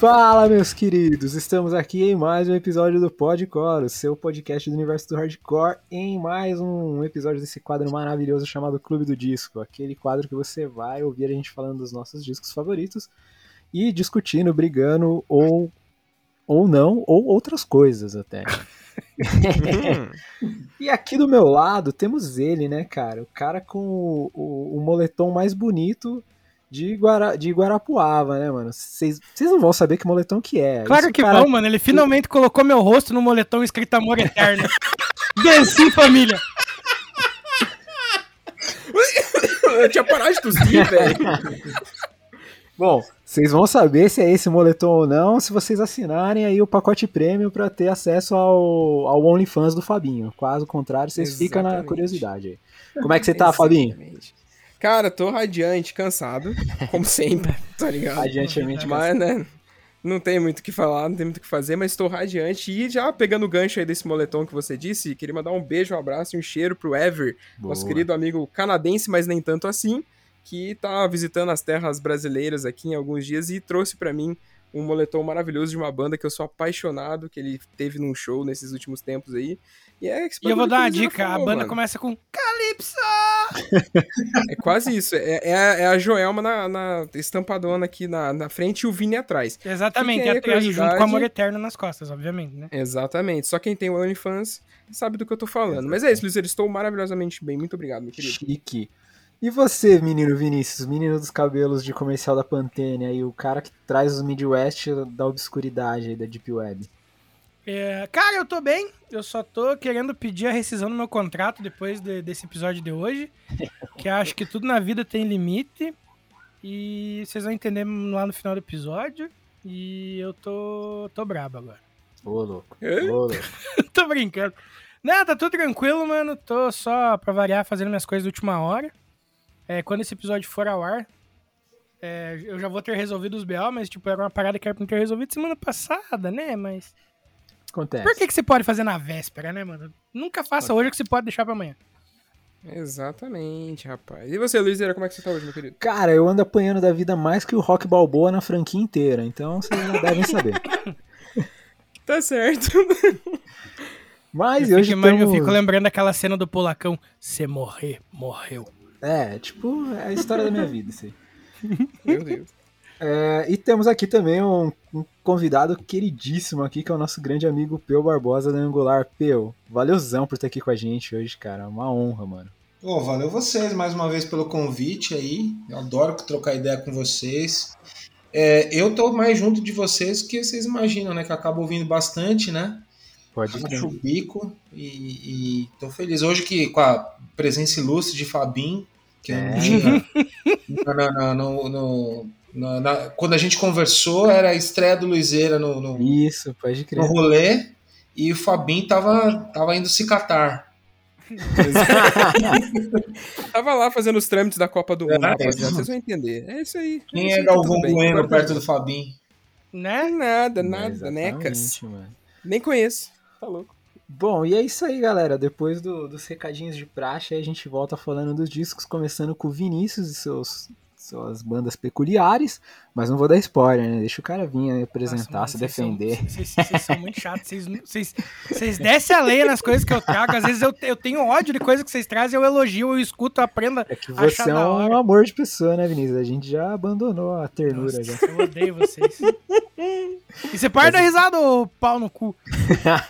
Fala, meus queridos! Estamos aqui em mais um episódio do Podcore, seu podcast do universo do hardcore, em mais um episódio desse quadro maravilhoso chamado Clube do Disco, aquele quadro que você vai ouvir a gente falando dos nossos discos favoritos e discutindo, brigando ou ou não, ou outras coisas até. e aqui do meu lado temos ele, né, cara? O cara com o, o, o moletom mais bonito de, Guara, de Guarapuava, né, mano? Vocês não vão saber que moletom que é. Claro Isso, que cara... vão, mano. Ele finalmente colocou meu rosto no moletom escrito Amor Eterno. Desci, família! Eu tinha parado de tossir, velho. Bom, vocês vão saber se é esse moletom ou não se vocês assinarem aí o pacote prêmio para ter acesso ao, ao OnlyFans do Fabinho. Caso contrário, vocês ficam na curiosidade aí. Como é que você tá, Fabinho? Cara, tô radiante, cansado, como sempre, tá ligado? Radiantemente Mas, né, não tem muito o que falar, não tem muito o que fazer, mas estou radiante. E já pegando o gancho aí desse moletom que você disse, queria mandar um beijo, um abraço e um cheiro pro Ever, Boa. nosso querido amigo canadense, mas nem tanto assim, que tá visitando as terras brasileiras aqui em alguns dias e trouxe para mim um moletom maravilhoso de uma banda que eu sou apaixonado, que ele teve num show nesses últimos tempos aí. E, é E eu vou dar uma o dica: a falou, banda mano. começa com Calypso! É quase isso. É, é, a, é a Joelma na, na estampadona aqui na, na frente e o Vini atrás. Exatamente, e a atrás, junto com curiosidade. Amor Eterno nas costas, obviamente, né? Exatamente. Só quem tem o OnlyFans sabe do que eu tô falando. Mas é isso, Luiz. Estou maravilhosamente bem. Muito obrigado, meu querido. Chique. E você, menino Vinícius, menino dos cabelos de comercial da Pantene, aí, o cara que traz os Midwest da obscuridade aí da Deep Web. É, cara, eu tô bem. Eu só tô querendo pedir a rescisão do meu contrato depois de- desse episódio de hoje. que acho que tudo na vida tem limite. E vocês vão entender lá no final do episódio. E eu tô, tô brabo agora. Ô, louco. Ô, louco. tô brincando. Não, tá tudo tranquilo, mano. Tô só pra variar fazendo minhas coisas de última hora. É, quando esse episódio for ao ar, é, eu já vou ter resolvido os BO, mas tipo, era uma parada que era pra ter resolvido semana passada, né? Mas. Acontece. Por que, que você pode fazer na véspera, né, mano? Nunca faça hoje o que você pode deixar pra amanhã. Exatamente, rapaz. E você, Luiz, como é que você tá hoje, meu querido? Cara, eu ando apanhando da vida mais que o Rock Balboa na franquia inteira, então vocês já devem saber. Tá certo. Mas eu, hoje fico, imag- eu fico lembrando daquela cena do Polacão. Se morrer, morreu. É, tipo, é a história da minha vida, isso aí. meu Deus. É, e temos aqui também um, um convidado queridíssimo aqui, que é o nosso grande amigo Peu Barbosa da Angular. Peu, valeuzão por estar aqui com a gente hoje, cara. Uma honra, mano. Ô, valeu vocês mais uma vez pelo convite aí. Eu adoro trocar ideia com vocês. É, eu tô mais junto de vocês que vocês imaginam, né? Que eu acabo ouvindo bastante, né? Pode Acho crer. o bico e, e tô feliz. Hoje que com a presença ilustre de Fabim, que eu É. não tinha. na- no- no- na- na- quando a gente conversou, era a estreia do Luizeira no, no, Isso, pode no crer. rolê e o Fabim tava, tava indo se catar. Tava lá fazendo os trâmites da Copa do Mundo, É, rapaziada. é. Vocês vão entender. É isso aí. Quem isso é tá Galvão. Bueno perto do Fabim? Né? Nada, nada, necas. Exatamente, mano. Nem conheço. Tá louco. Bom, e é isso aí, galera. Depois do- dos recadinhos de praxe, a gente volta falando dos discos, começando com o Vinícius e seus, suas bandas peculiares. Mas não vou dar spoiler, né? Deixa o cara vir apresentar, Nossa, se defender. Vocês são muito chatos. Vocês, descem a lenha nas coisas que eu trago. Às vezes eu, eu tenho ódio de coisas que vocês trazem, eu elogio, eu escuto, eu aprendo. É que você é um amor de pessoa, né, Vinícius? A gente já abandonou a ternura Nossa, já. eu odeio vocês. E você para da risada, ô pau no cu.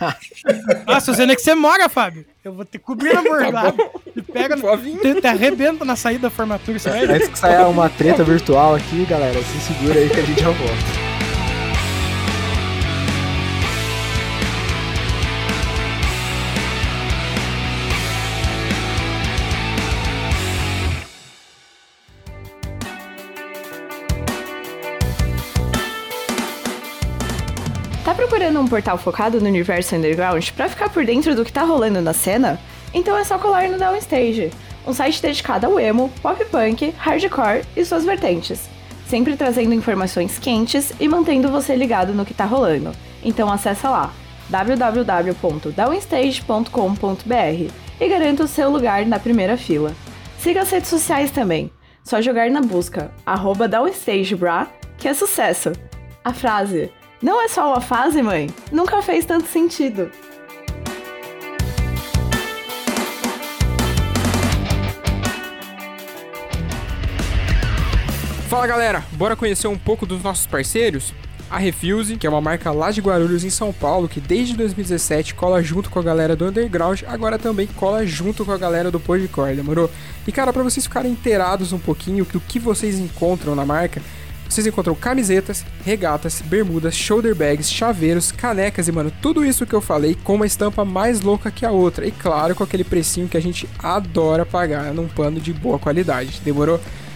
Nossa, onde é que você mora, Fábio. Eu vou ter que cobrir na bordada. E pega, no- Suavinho. te, te arrebenta na saída da formatura, você vai ver. Antes que saia uma treta virtual aqui, galera, se segura aí que a gente já volta. Tá procurando um portal focado no universo underground pra ficar por dentro do que tá rolando na cena? Então é só colar no Downstage, um site dedicado ao emo, pop punk, hardcore e suas vertentes, sempre trazendo informações quentes e mantendo você ligado no que tá rolando. Então acessa lá www.downstage.com.br e garanta o seu lugar na primeira fila. Siga as redes sociais também. Só jogar na busca arroba DownStageBra, que é sucesso! A frase, não é só uma fase, mãe, nunca fez tanto sentido. Fala galera, bora conhecer um pouco dos nossos parceiros? A Refuse, que é uma marca lá de Guarulhos em São Paulo, que desde 2017 cola junto com a galera do Underground, agora também cola junto com a galera do Podcore, demorou? E cara, para vocês ficarem inteirados um pouquinho do que vocês encontram na marca, vocês encontram camisetas, regatas, bermudas, shoulder bags, chaveiros, canecas e, mano, tudo isso que eu falei com uma estampa mais louca que a outra. E claro, com aquele precinho que a gente adora pagar num pano de boa qualidade. Demorou?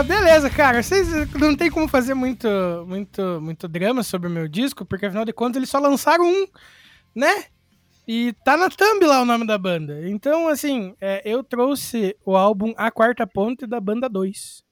Ah, beleza, cara. Vocês não tem como fazer muito, muito, muito drama sobre o meu disco, porque afinal de contas eles só lançaram um, né? E tá na thumb lá o nome da banda. Então, assim, é, eu trouxe o álbum A Quarta Ponte da banda 2.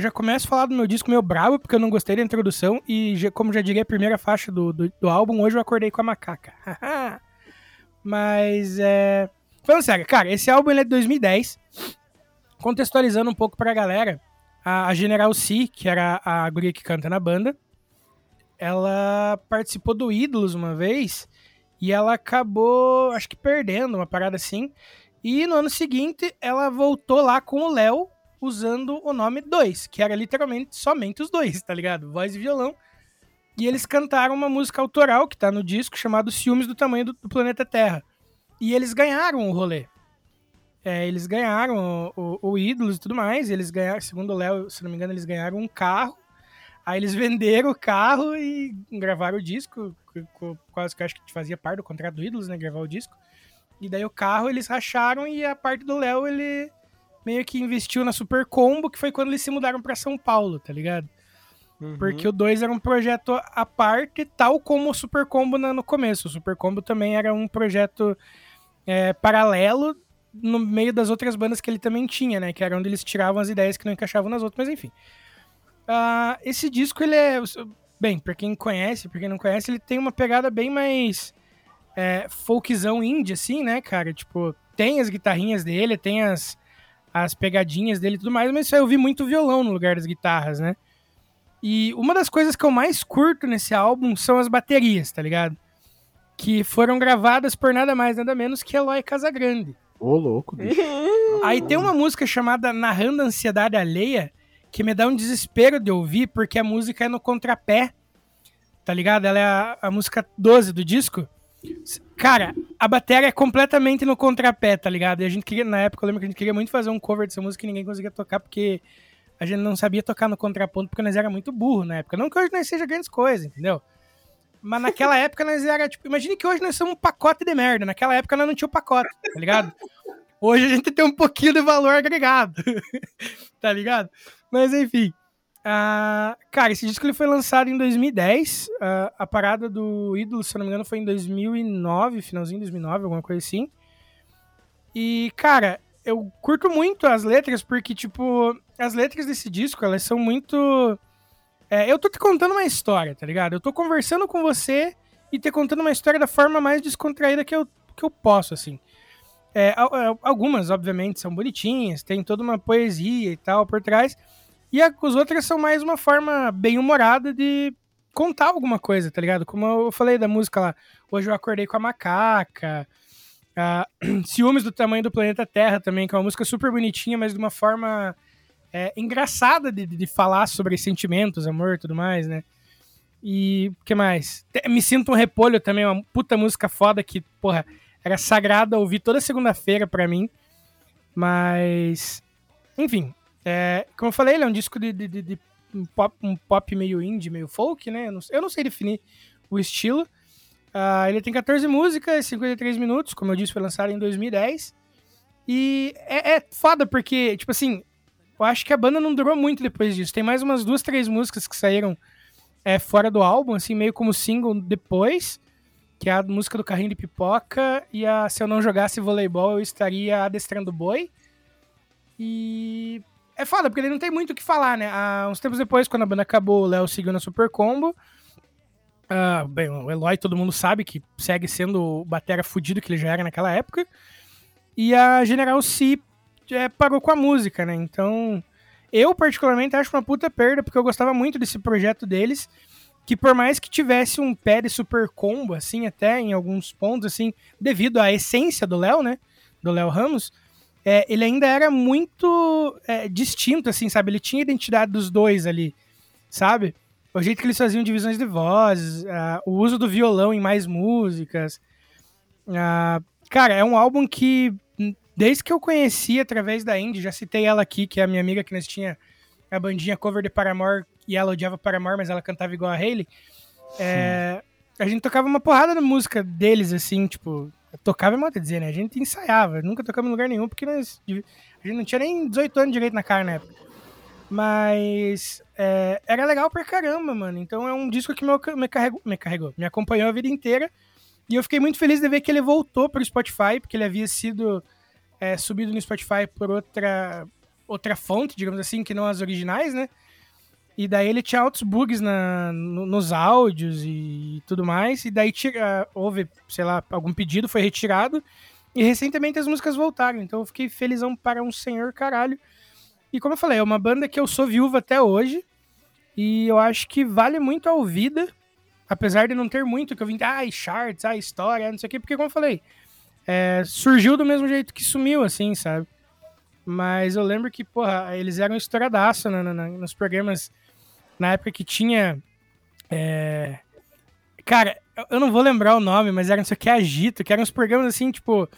Já, começo a falar do meu disco meio bravo, porque eu não gostei da introdução. E já- como já diria a primeira faixa do, do, do álbum, hoje eu acordei com a macaca. Mas é. Falando sério, cara, esse álbum é de 2010. Contextualizando um pouco pra galera, a, a General C, que era a guria que canta na banda, ela participou do Ídolos uma vez e ela acabou, acho que perdendo uma parada assim. E no ano seguinte ela voltou lá com o Léo usando o nome 2, que era literalmente somente os dois, tá ligado? Voz e violão. E eles cantaram uma música autoral que tá no disco chamado Ciúmes do Tamanho do, do Planeta Terra. E eles ganharam o rolê. É, eles ganharam o, o, o Ídolos e tudo mais. Eles ganharam, segundo o Léo, se não me engano, eles ganharam um carro. Aí eles venderam o carro e gravaram o disco. co- co- Quase que eu acho que fazia parte do contrato do Ídolos, né? Gravar o disco. E daí o carro eles racharam e a parte do Léo ele meio que investiu na Super Combo, que foi quando eles se mudaram pra São Paulo, tá ligado? Porque o 2 era um projeto à parte, tal como o Super Combo na- no começo. O Super Combo também era um projeto é, paralelo no meio das outras bandas que ele também tinha, né? Que era onde eles tiravam as ideias que não encaixavam nas outras, mas enfim. Ah, esse disco, ele é. Bem, pra quem conhece, pra quem não conhece, ele tem uma pegada bem mais é, folkzão indie, assim, né, cara? Tipo, tem as guitarrinhas dele, tem as, as pegadinhas dele e tudo mais, mas eu vi muito violão no lugar das guitarras, né? E uma das coisas que eu mais curto nesse álbum são as baterias, tá ligado? Que foram gravadas por nada mais, nada menos que Eloy Casagrande. Ô, louco, bicho. Aí tem uma música chamada Narrando a Ansiedade Alheia, que me dá um desespero de ouvir, porque a música é no contrapé, tá ligado? Ela é a, a música 12 do disco. Cara, a bateria é completamente no contrapé, tá ligado? E a gente queria, na época, eu lembro que a gente queria muito fazer um cover dessa música e ninguém conseguia tocar, porque a gente não sabia tocar no contraponto, porque nós era muito burro na época. Não que hoje nós seja grandes coisas, entendeu? Mas naquela época nós era, tipo, imagine que hoje nós somos um pacote de merda. Naquela época nós não tinha o pacote, tá ligado? Hoje a gente tem um pouquinho de valor agregado. tá ligado? Mas enfim. Ah, cara, esse disco ele foi lançado em 2010. Ah, a parada do Ídolo, se eu não me engano, foi em 2009, finalzinho de 2009, alguma coisa assim. E, cara, eu curto muito as letras porque, tipo, as letras desse disco, elas são muito. É, eu tô te contando uma história, tá ligado? Eu tô conversando com você e te contando uma história da forma mais descontraída que eu, que eu posso, assim. É, al- algumas, obviamente, são bonitinhas, tem toda uma poesia e tal por trás. E a- as outras são mais uma forma bem humorada de contar alguma coisa, tá ligado? Como eu falei da música lá, hoje eu acordei com a macaca. Ciúmes do tamanho do planeta Terra também, que é uma música super bonitinha, mas de uma forma é, engraçada de, de- falar sobre sentimentos, amor e tudo mais, né? E o que mais? Me Sinto um Repolho também, uma puta música foda que, porra, era sagrada ouvir toda segunda-feira pra mim. Mas, enfim, é, como eu falei, ele é um disco de, de- de- de um, pop, um pop meio indie, meio folk, né? Eu não, eu não sei definir o estilo. Ah, ele tem 14 músicas, 53 minutos, como eu disse, foi lançado em 2010. E é, é foda porque, tipo assim, eu acho que a banda não durou muito depois disso. Tem mais umas duas, três músicas que saíram é, fora do álbum, assim, meio como single depois, que é a música do Carrinho de Pipoca e a Se Eu Não Jogasse Voleibol, Eu Estaria Adestrando Boi. E é foda, porque ele não tem muito o que falar, né? Há uns tempos depois, quando a banda acabou, o Léo seguiu na Super Combo. Ah, bem, o Eloy todo mundo sabe que segue sendo o batera fudido que ele já era naquela época. E a General C é, parou com a música, né? Então, eu particularmente acho uma puta perda, porque eu gostava muito desse projeto deles, que por mais que tivesse um pé de super combo, assim, até em alguns pontos, assim, devido à essência do Léo, né? Do Léo Ramos, é, ele ainda era muito é, distinto, assim, sabe? Ele tinha a identidade dos dois ali, sabe? O jeito que eles faziam divisões de vozes, ah, o uso do violão em mais músicas. Ah, cara, é um álbum que, desde que eu conheci através da Indy, já citei ela aqui, que é a minha amiga que nós tinha a bandinha cover de Paramore, e ela odiava Paramore, mas ela cantava igual a Hayley. É, a gente tocava uma porrada de música deles, assim, tipo, tocava modo de dizer, né? A gente ensaiava, nunca tocava em lugar nenhum, porque nós, a gente não tinha nem 18 anos direito na cara na época. Mas é, era legal pra caramba, mano. Então é um disco que me, me, carregou, me carregou, me acompanhou a vida inteira. E eu fiquei muito feliz de ver que ele voltou pro Spotify, porque ele havia sido é, subido no Spotify por outra, outra fonte, digamos assim, que não as originais, né? E daí ele tinha altos bugs na, no- nos áudios e tudo mais. E daí tira, houve, sei lá, algum pedido, foi retirado. E recentemente as músicas voltaram. Então eu fiquei felizão para um senhor caralho. E como eu falei, é uma banda que eu sou viúva até hoje. E eu acho que vale muito a ouvida. Apesar de não ter muito que eu vim, ai, charts, ai, história, não sei o quê. Porque como eu falei, é, surgiu do mesmo jeito que sumiu, assim, sabe? Mas eu lembro que, porra, eles eram estouradaço na- nos programas na época que tinha. é, Cara, eu- não vou lembrar o nome, mas era não sei o que, Agito, que eram uns programas assim, tipo.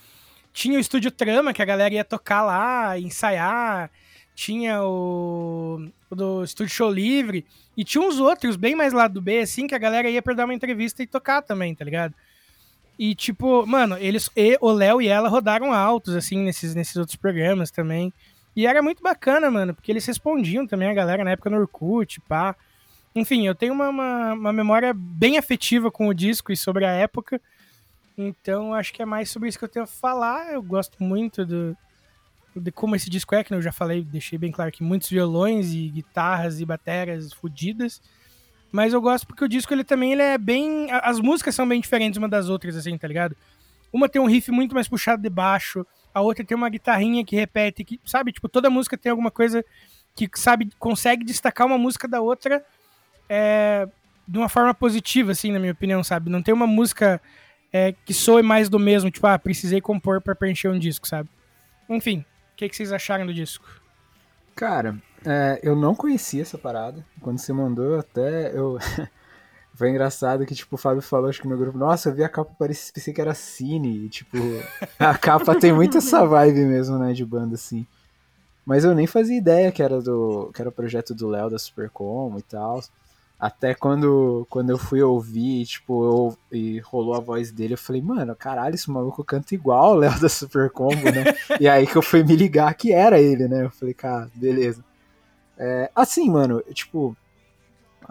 Tinha o Estúdio Trama, que a galera ia tocar lá, ensaiar. Tinha o, o do Estúdio Show Livre. E tinha uns outros, bem mais lá do B, assim, que a galera ia pra dar uma entrevista e tocar também, tá ligado? E, tipo, mano, eles, e, o Léo e ela rodaram altos, assim, nesses, nesses outros programas também. E era muito bacana, mano, porque eles respondiam também a galera na época no Orkut, pá. Enfim, eu tenho uma, uma, uma memória bem afetiva com o disco e sobre a época. Então, acho que é mais sobre isso que eu tenho a falar. Eu gosto muito do, de como esse disco é, que eu já falei, deixei bem claro que muitos violões e guitarras e baterias fodidas. Mas eu gosto porque o disco ele também ele é bem. As músicas são bem diferentes uma das outras, assim, tá ligado? Uma tem um riff muito mais puxado de baixo, a outra tem uma guitarrinha que repete, que, sabe? Tipo, toda música tem alguma coisa que, sabe, consegue destacar uma música da outra é, de uma forma positiva, assim, na minha opinião, sabe? Não tem uma música é, que soe mais do mesmo, tipo, ah, precisei compor pra preencher um disco, sabe? Enfim, o que, que vocês acharam do disco? Cara, é, eu não conhecia essa parada. Quando você mandou, até eu. Foi engraçado que, tipo, o Fábio falou, acho que no grupo, nossa, eu vi a capa, parecia, pensei que era cine. E, tipo, a capa tem muito essa vibe mesmo, né, de banda, assim. Mas eu nem fazia ideia que era do. que era o projeto do Léo da Supercom e tal. Até quando, quando eu fui ouvir, tipo, eu, e rolou a voz dele, eu falei, mano, caralho, esse maluco canta igual o Léo da Super Combo, né? e aí que eu fui me ligar que era ele, né? Eu falei, cara, beleza. É, assim, mano, tipo,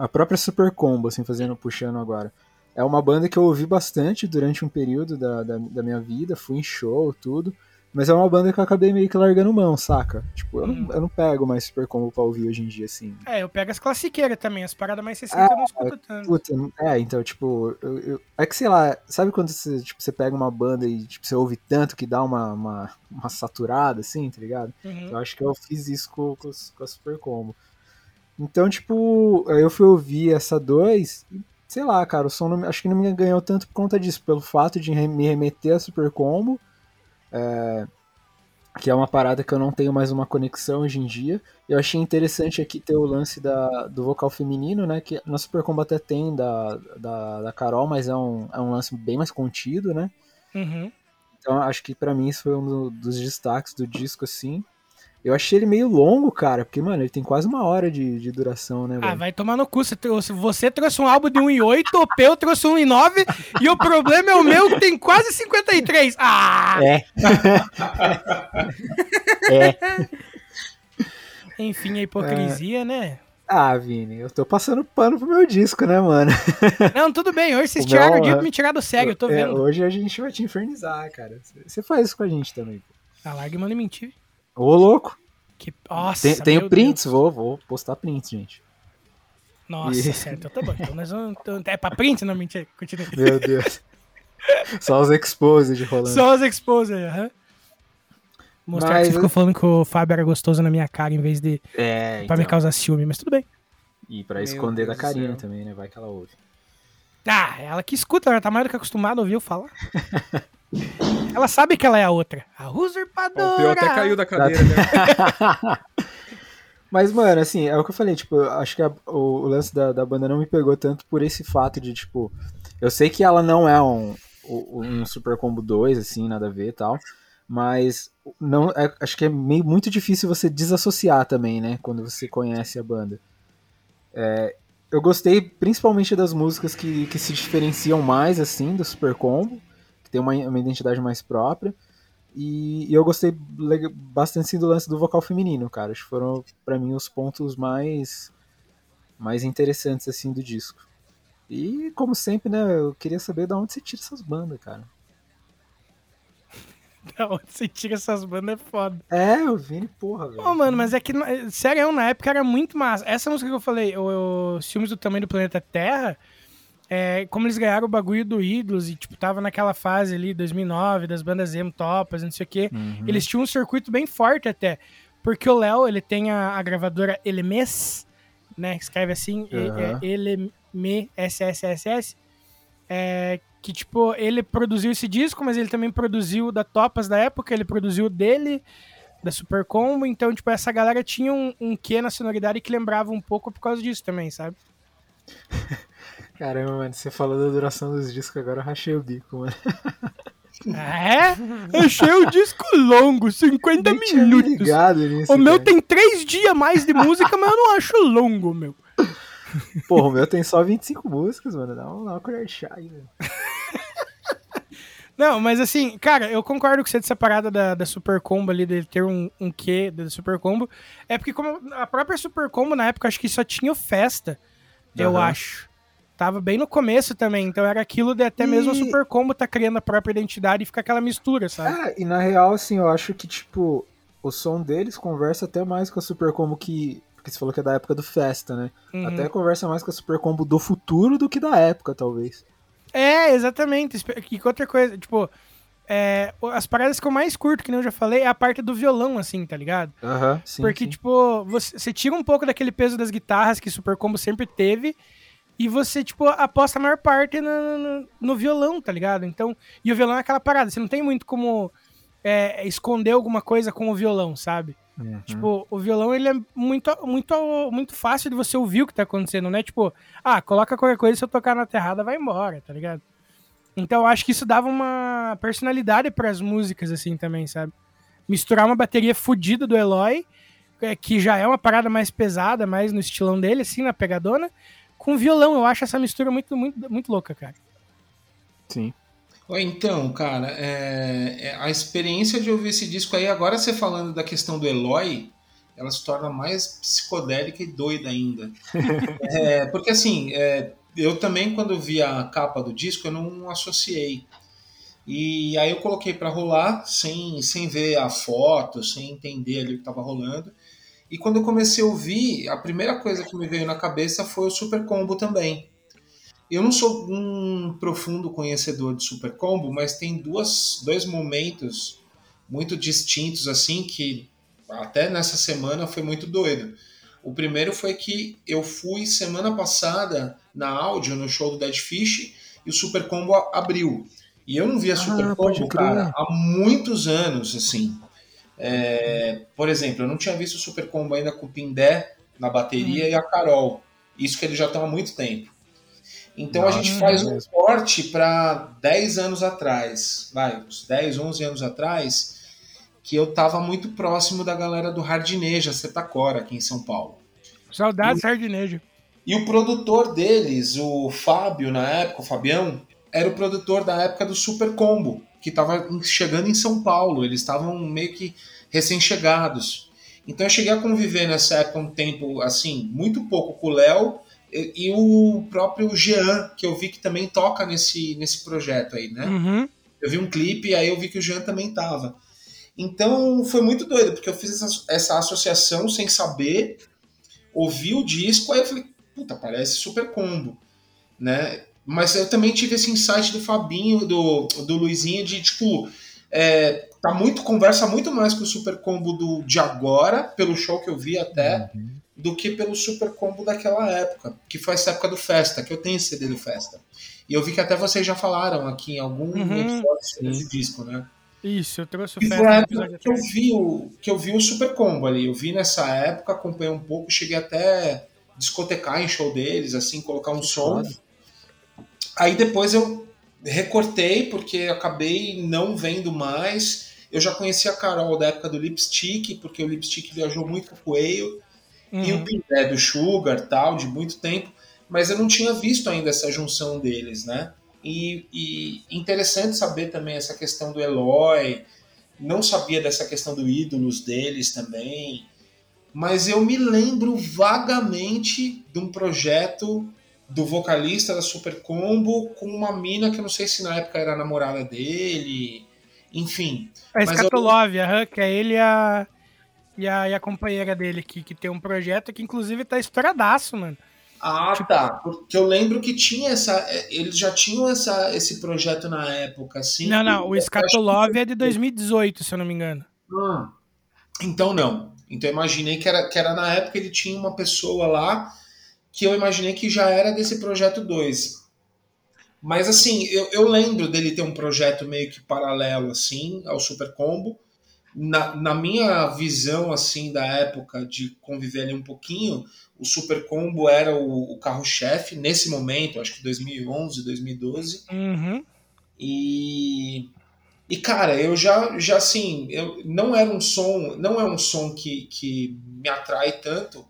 a própria Super Combo, assim, fazendo, puxando agora. É uma banda que eu ouvi bastante durante um período da, da, da minha vida, fui em show, tudo. Mas é uma banda que eu acabei meio que largando mão, saca? Tipo, eu, Uhum. não, eu não pego mais Super Combo pra ouvir hoje em dia, assim. É, eu pego as classiqueiras também, as paradas mais recentes eu não escuto tanto. Puta, é, então, tipo, eu, eu- é que sei lá, sabe quando você, tipo, você pega uma banda e tipo, você ouve tanto que dá uma, uma, uma saturada, assim, tá ligado? Uhum. Eu acho que eu fiz isso com, com, com a Super Combo. Então, tipo, eu fui ouvir essa 2 e, sei lá, cara, o som não, acho que não me ganhou tanto por conta disso, pelo fato de me remeter a Super Combo, é, que é uma parada que eu não tenho mais uma conexão hoje em dia. Eu achei interessante aqui ter o lance da, do vocal feminino, né, que na Super Combo até tem da, da, da Carol, mas é um, é um lance bem mais contido, né? Uhum. Então acho que pra mim isso foi um do- dos destaques do disco, assim. Eu achei ele meio longo, cara, porque, mano, ele tem quase uma hora de, de duração, né, Ah, vai tomar no cu. Você trouxe, você trouxe um álbum de 1,8, o Peu trouxe 1,9 e o problema é o meu que tem quase 53. Ah! É. é. Enfim, a hipocrisia, né? Ah, Vini, eu tô passando pano pro meu disco, né, mano? Não, tudo bem. Hoje vocês O tiraram meu, o dia é- pra me tirar do sério, eu tô É, vendo. hoje a gente vai te infernizar, cara. Você faz isso com a gente também, pô. Ah, larga e manda mentir. Ô, louco. Que... Nossa, Tem, meu prints? Deus. Vou, vou postar prints, gente. Nossa, E- certo. Então tá bom. Então nós vamos... então, é pra print? Não, mentira. Continua. Meu Deus. Só os exposed rolando. Só os expose aí, aham. Mostrar Mas que você ficou falando que o Fábio era gostoso na minha cara em vez de É, pra me então. causar ciúme, mas tudo bem. E pra Meu esconder Deus da Karina também, né? Vai que ela ouve. Ah, ela que escuta, ela tá mais do que acostumada a ouvir eu falar. ela sabe que ela é a outra. A usurpadora. o Peu até caiu da cadeira, né? Mas, mano, assim, é o que eu falei, tipo, eu acho que a- o, o lance da, da banda não me pegou tanto por esse fato de, tipo, eu sei que ela não é um, um um Super Combo 2, assim, nada a ver e tal, mas não, é- acho que é meio muito difícil você desassociar também, né, quando você conhece a banda. É, eu gostei principalmente das músicas que, que se diferenciam mais, assim, do Super Combo, que tem uma, uma identidade mais própria. E, e eu gostei bastante assim, do lance do vocal feminino, cara. Acho que foram, pra mim, os pontos mais, mais interessantes assim do disco. E, como sempre, né, eu queria saber de onde você tira essas bandas, cara. Da onde você tira essas bandas é foda. É, o Vini, porra, velho. Ô, mano, mas é que, sério, na época era muito massa. Essa música que eu falei, os filmes do tamanho do planeta Terra, é, como eles ganharam o bagulho do Ídolos e, tipo, tava naquela fase ali, 2009, das bandas emo topas, não sei o quê, Uhum. eles tinham um circuito bem forte até. Porque o Léo, ele tem a, a gravadora Elemes, né, escreve assim, Aham. L-M-S-S-S-S, é, que, tipo, ele produziu esse disco, mas ele também produziu o da Topas da época, ele produziu dele, da Super Combo, então, tipo, essa galera tinha um, um quê na sonoridade que lembrava um pouco por causa disso também, sabe? Caramba, mano, você falou da duração dos discos, agora eu rachei o bico, mano. É? Achei o disco longo, 50 Nem minutos. ligado nisso, O meu cara. tem três dias mais de música, mas eu não acho longo, meu. Porra, o meu tem só 25 músicas, mano. Dá uma, dá uma colher de chá aí, velho. Não, mas assim, cara, eu concordo com você dessa parada da, da Super Combo ali, dele ter um, um quê da Super Combo. É porque como a própria Super Combo, na época, acho que só tinha Festa, eu Aham. acho. Tava bem no começo também, então era aquilo de até mesmo a E- Super Combo tá criando a própria identidade e fica aquela mistura, sabe? Ah, e na real, assim, eu acho que, tipo, o som deles conversa até mais com a Super Combo que. Porque você falou que é da época do Festa, né? Uhum. Até conversa mais com a Super Combo do futuro do que da época, talvez. É, exatamente. E outra coisa, tipo, é, o- as paradas que eu mais curto, que nem eu já falei, é a parte do violão, assim, tá ligado? Aham, sim. Porque, sim. tipo, você, você tira um pouco daquele peso das guitarras que Super Combo sempre teve e você, tipo, aposta a maior parte no, no, no violão, tá ligado? Então, e o violão é aquela parada, você não tem muito como é, esconder alguma coisa com o violão, sabe? Uhum. Tipo, o violão, ele é muito, muito, muito fácil de você ouvir o que tá acontecendo, não é tipo, ah, coloca qualquer coisa, se eu tocar na terrada, vai embora, tá ligado? Então, eu acho que isso dava uma personalidade pras músicas, assim, também, sabe? Misturar uma bateria fodida do Eloy, é, que já é uma parada mais pesada, mais no estilão dele, assim, na pegadona, com violão. Eu acho essa mistura muito, muito, muito louca, cara. Sim. Então, cara, é- é a experiência de ouvir esse disco aí, agora você falando da questão do Eloy, ela se torna mais psicodélica e doida ainda. É, porque assim, é, eu também quando vi a capa do disco, eu não associei. E aí eu coloquei pra rolar, sem, sem ver a foto, sem entender ali o que tava rolando. E quando eu comecei a ouvir, a primeira coisa que me veio na cabeça foi o Super Combo também. Eu não sou um profundo conhecedor de Super Combo, mas tem duas, dois momentos muito distintos assim que até nessa semana foi muito doido. O primeiro foi que eu fui semana passada na áudio no show do Dead Fish e o Super Combo abriu. E eu não via Super Ah, pode Combo, cara, há muitos anos, assim. É, por exemplo, eu não tinha visto o Super Combo ainda com o Pindé na bateria e a Carol. Isso que eles já estão há muito tempo. Então a Nossa, gente faz um mesmo. corte para 10 anos atrás, vai, uns 10, 11 anos atrás, que eu tava muito próximo da galera do Hardineja, Setacora, aqui em São Paulo. Saudades, Sardinejo. E o produtor deles, o Fábio, na época, o Fabião, era o produtor da época do Super Combo, que estava chegando em São Paulo. Eles estavam meio que recém-chegados. Então eu cheguei a conviver nessa época um tempo, assim, muito pouco com o Léo e, e o próprio Jean, que eu vi que também toca nesse, nesse projeto aí, né? Uhum. Eu vi um clipe e aí eu vi que o Jean também tava. Então foi muito doido, porque eu fiz essa, essa associação sem saber, ouvi o disco, aí eu falei, puta, parece super combo, né? Mas eu também tive esse insight do Fabinho, do, do Luizinho, de tipo, é, tá muito, conversa muito mais com o super combo do, de agora, pelo show que eu vi até, do que pelo super combo daquela época, que foi essa época do Festa, que eu tenho esse CD do Festa. E eu vi que até vocês já falaram aqui em algum Uhum. episódio sobre esse disco, né? Isso, eu trouxe o E foi Festa a no que eu vi o que eu vi o Super Combo ali. Eu vi nessa época, acompanhei um pouco, cheguei até discotecar em show deles, assim, colocar um som. foda. Aí depois eu recortei porque acabei não vendo mais. Eu já conhecia a Carol da época do Lipstick, porque o Lipstick viajou muito com o Coelho e o Uhum. Pindé do Sugar, tal, de muito tempo, mas eu não tinha visto ainda essa junção deles, né? E, e interessante saber também essa questão do Eloy, não sabia dessa questão do ídolos deles também, mas eu me lembro vagamente de um projeto do vocalista da Super Combo com uma mina que eu não sei se na época era a namorada dele, enfim. A Mas eu- Skatolov, aham, que é ele e a, e a, e a companheira dele, que, que tem um projeto que inclusive tá estouradaço, mano. Ah, tá. Porque eu lembro que tinha essa. é, Eles já tinham essa, esse projeto na época, assim. não, não, o Eu Skatolov é de 2018, se eu não me engano. Ah, então não. Então imaginei que era, que era na época ele tinha uma pessoa lá que eu imaginei que já era desse projeto 2. Mas assim, eu, eu lembro dele ter um projeto meio que paralelo assim ao Super Combo. Na, na minha visão assim da época de conviver ali um pouquinho, o Super Combo era o, o carro-chefe nesse momento, acho que 2011, 2012. Uhum. E, e cara, eu já, já assim, eu, não era um som, não é um som que, que me atrai tanto,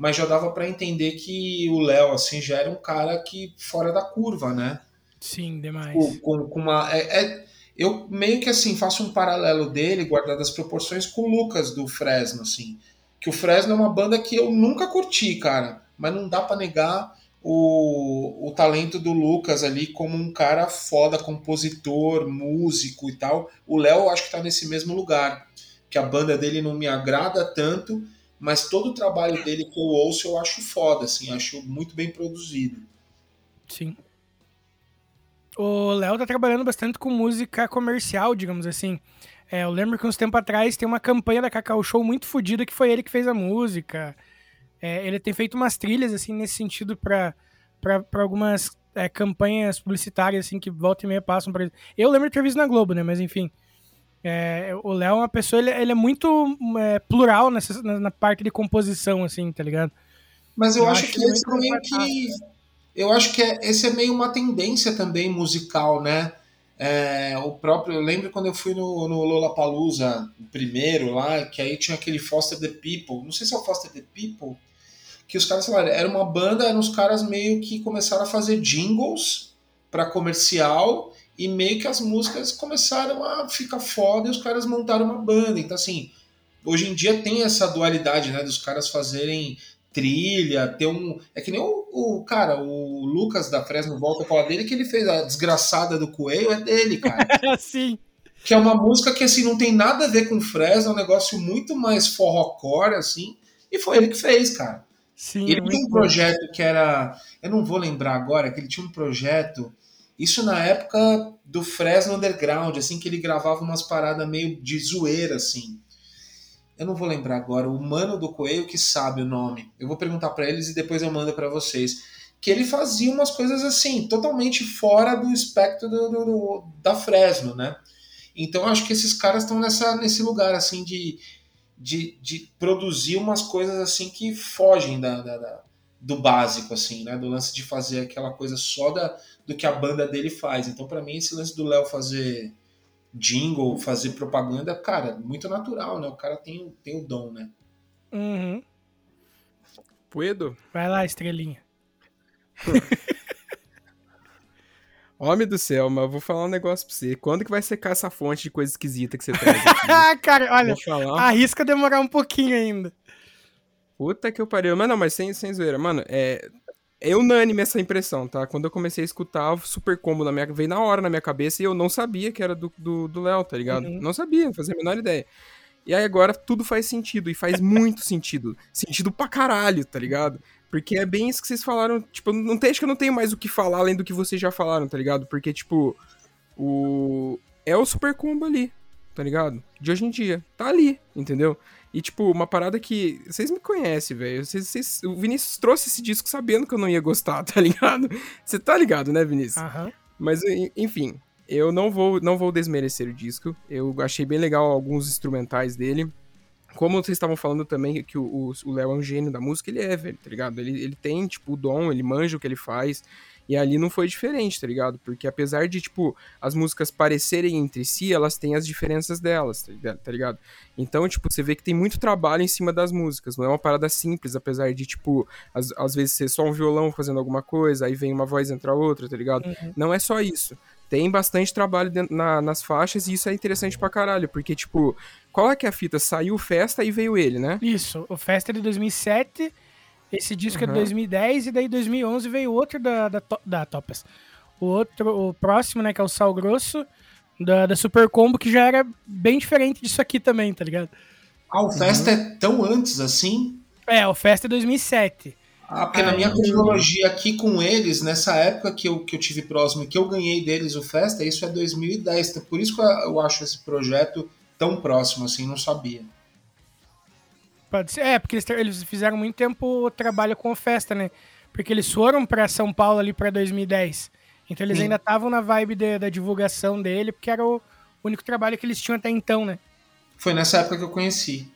mas já dava pra entender que o Léo, assim, já era um cara que fora da curva, né? Sim, demais. Com, com- uma. é- é- eu meio que assim faço um paralelo dele, guardado as proporções, com o Lucas do Fresno, assim. Que o Fresno é uma banda que eu nunca curti, cara. Mas não dá pra negar o, o talento do Lucas ali como um cara foda, compositor, músico e tal. O Léo eu acho que tá nesse mesmo lugar. Que a banda dele não me agrada tanto, mas todo o trabalho dele que eu ouço eu acho foda, assim, acho muito bem produzido. Sim. O Léo tá trabalhando bastante com música comercial, digamos assim. É, eu lembro que uns tempos atrás tem uma campanha da Cacau Show muito fodida que foi ele que fez a música. É, ele tem feito umas trilhas, assim, nesse sentido pra algumas é, campanhas publicitárias, assim, que volta e meia passam pra ele. Eu lembro de ter visto na Globo, né? Mas enfim. É, o Léo é uma pessoa, ele, ele é muito é, plural nessa, na, parte de composição, assim, tá ligado? Mas eu, Eu acho acho que esse é meio que. Eu acho que é, esse é meio uma tendência também musical, né? É, o próprio. Eu lembro quando eu fui no, no Lollapalooza, o primeiro lá, que aí tinha aquele Foster the People. Não sei se é o Foster the People. Que os caras falaram, era uma banda, eram os caras meio que começaram a fazer jingles para comercial e meio que as músicas começaram a ficar foda e os caras montaram uma banda. Então, assim, hoje em dia tem essa dualidade, né? Dos caras fazerem trilha, ter um. É que nem o, o cara, o Lucas da Fresno volta a falar dele, que ele fez a desgraçada do coelho, é dele, cara. Sim. que é uma música que assim não tem nada a ver com Fresno, é um negócio muito mais forrocore, assim, e foi ele que fez, cara. Sim, Ele muito tinha um bom. projeto que era. Eu não vou lembrar agora, que ele tinha um projeto. Isso na época do Fresno Underground, assim, que ele gravava umas paradas meio de zoeira, assim. Eu não vou lembrar agora, o Mano do Coelho que sabe o nome. Eu vou perguntar pra eles e depois eu mando pra vocês. Que ele fazia umas coisas assim, totalmente fora do espectro do, do- do- da Fresno, né? Então eu acho que esses caras estão nesse lugar, assim, de, de, de produzir umas coisas assim que fogem da, da- da- do básico, assim, né? Do lance de fazer aquela coisa só da, do que a banda dele faz. Então, pra mim, esse lance do Léo fazer jingle, fazer propaganda, cara, muito natural, né? O cara tem, o- tem o dom, né? Uhum. Puedo? Vai lá, estrelinha. Homem do céu, mas eu vou falar um negócio pra você. Quando que vai secar essa fonte de coisa esquisita que você traz aqui? Ah, cara, olha, arrisca demorar um pouquinho ainda. Puta que eu pariu. Mas não, mas sem, sem zoeira. Mano, é, é unânime essa impressão, tá? Quando eu comecei a escutar, o Super Combo na minha, veio na hora na minha cabeça e eu não sabia que era do Léo, do, do Léo, tá ligado? Uhum. Não sabia, não fazia a menor ideia. E aí agora tudo faz sentido, e faz muito sentido. Sentido pra caralho, tá ligado? Porque é bem isso que vocês falaram. Tipo, não tem, acho que eu não tenho mais o que falar além do que vocês já falaram, tá ligado? Porque, tipo, o. É o Super Combo ali, tá ligado? De hoje em dia. Tá ali, entendeu? E, tipo, uma parada que. Vocês me conhecem, velho. Vocês, O Vinícius trouxe esse disco sabendo que eu não ia gostar, tá ligado? Você tá ligado, né, Vinícius? Aham. Mas, en- enfim, eu não vou, não vou desmerecer o disco. Eu achei bem legal alguns instrumentais dele. Como vocês estavam falando também que o Léo é um gênio da música, ele é, velho, tá ligado? Ele, ele tem, tipo, o dom, ele manja o que ele faz. E ali não foi diferente, tá ligado? Porque apesar de, tipo, as músicas parecerem entre si, elas têm as diferenças delas, tá ligado? tá ligado? Então, tipo, você vê que tem muito trabalho em cima das músicas. Não é uma parada simples, apesar de, tipo, às, às vezes ser só um violão fazendo alguma coisa, aí vem uma voz entra outra, tá ligado? Não é só isso. Tem bastante trabalho na- nas faixas e isso é interessante pra caralho, porque, tipo, qual é que é a fita? Saiu Festa e veio ele, né? Isso, o Festa é de 2007, esse disco é de Uhum. 2010, e daí 2011 veio outro da, da, da Topas. O outro, o próximo, né, que é o Sal Grosso, da, da Super Combo, que já era bem diferente disso aqui também, tá ligado? Ah, o Festa é tão antes assim? É, o Festa é 2007. Ah, porque na minha cronologia aqui com eles, nessa época que eu, que eu tive próximo e que eu ganhei deles o Festa, isso é 2010. Então, por isso que eu, eu acho esse projeto tão próximo, assim, não sabia. Pode ser. É, porque eles, eles fizeram muito tempo o trabalho com Festa, né? Porque eles foram pra São Paulo ali pra 2010. Então eles Sim. ainda estavam na vibe de- da divulgação dele, porque era o único trabalho que eles tinham até então, né? Foi nessa época que eu conheci.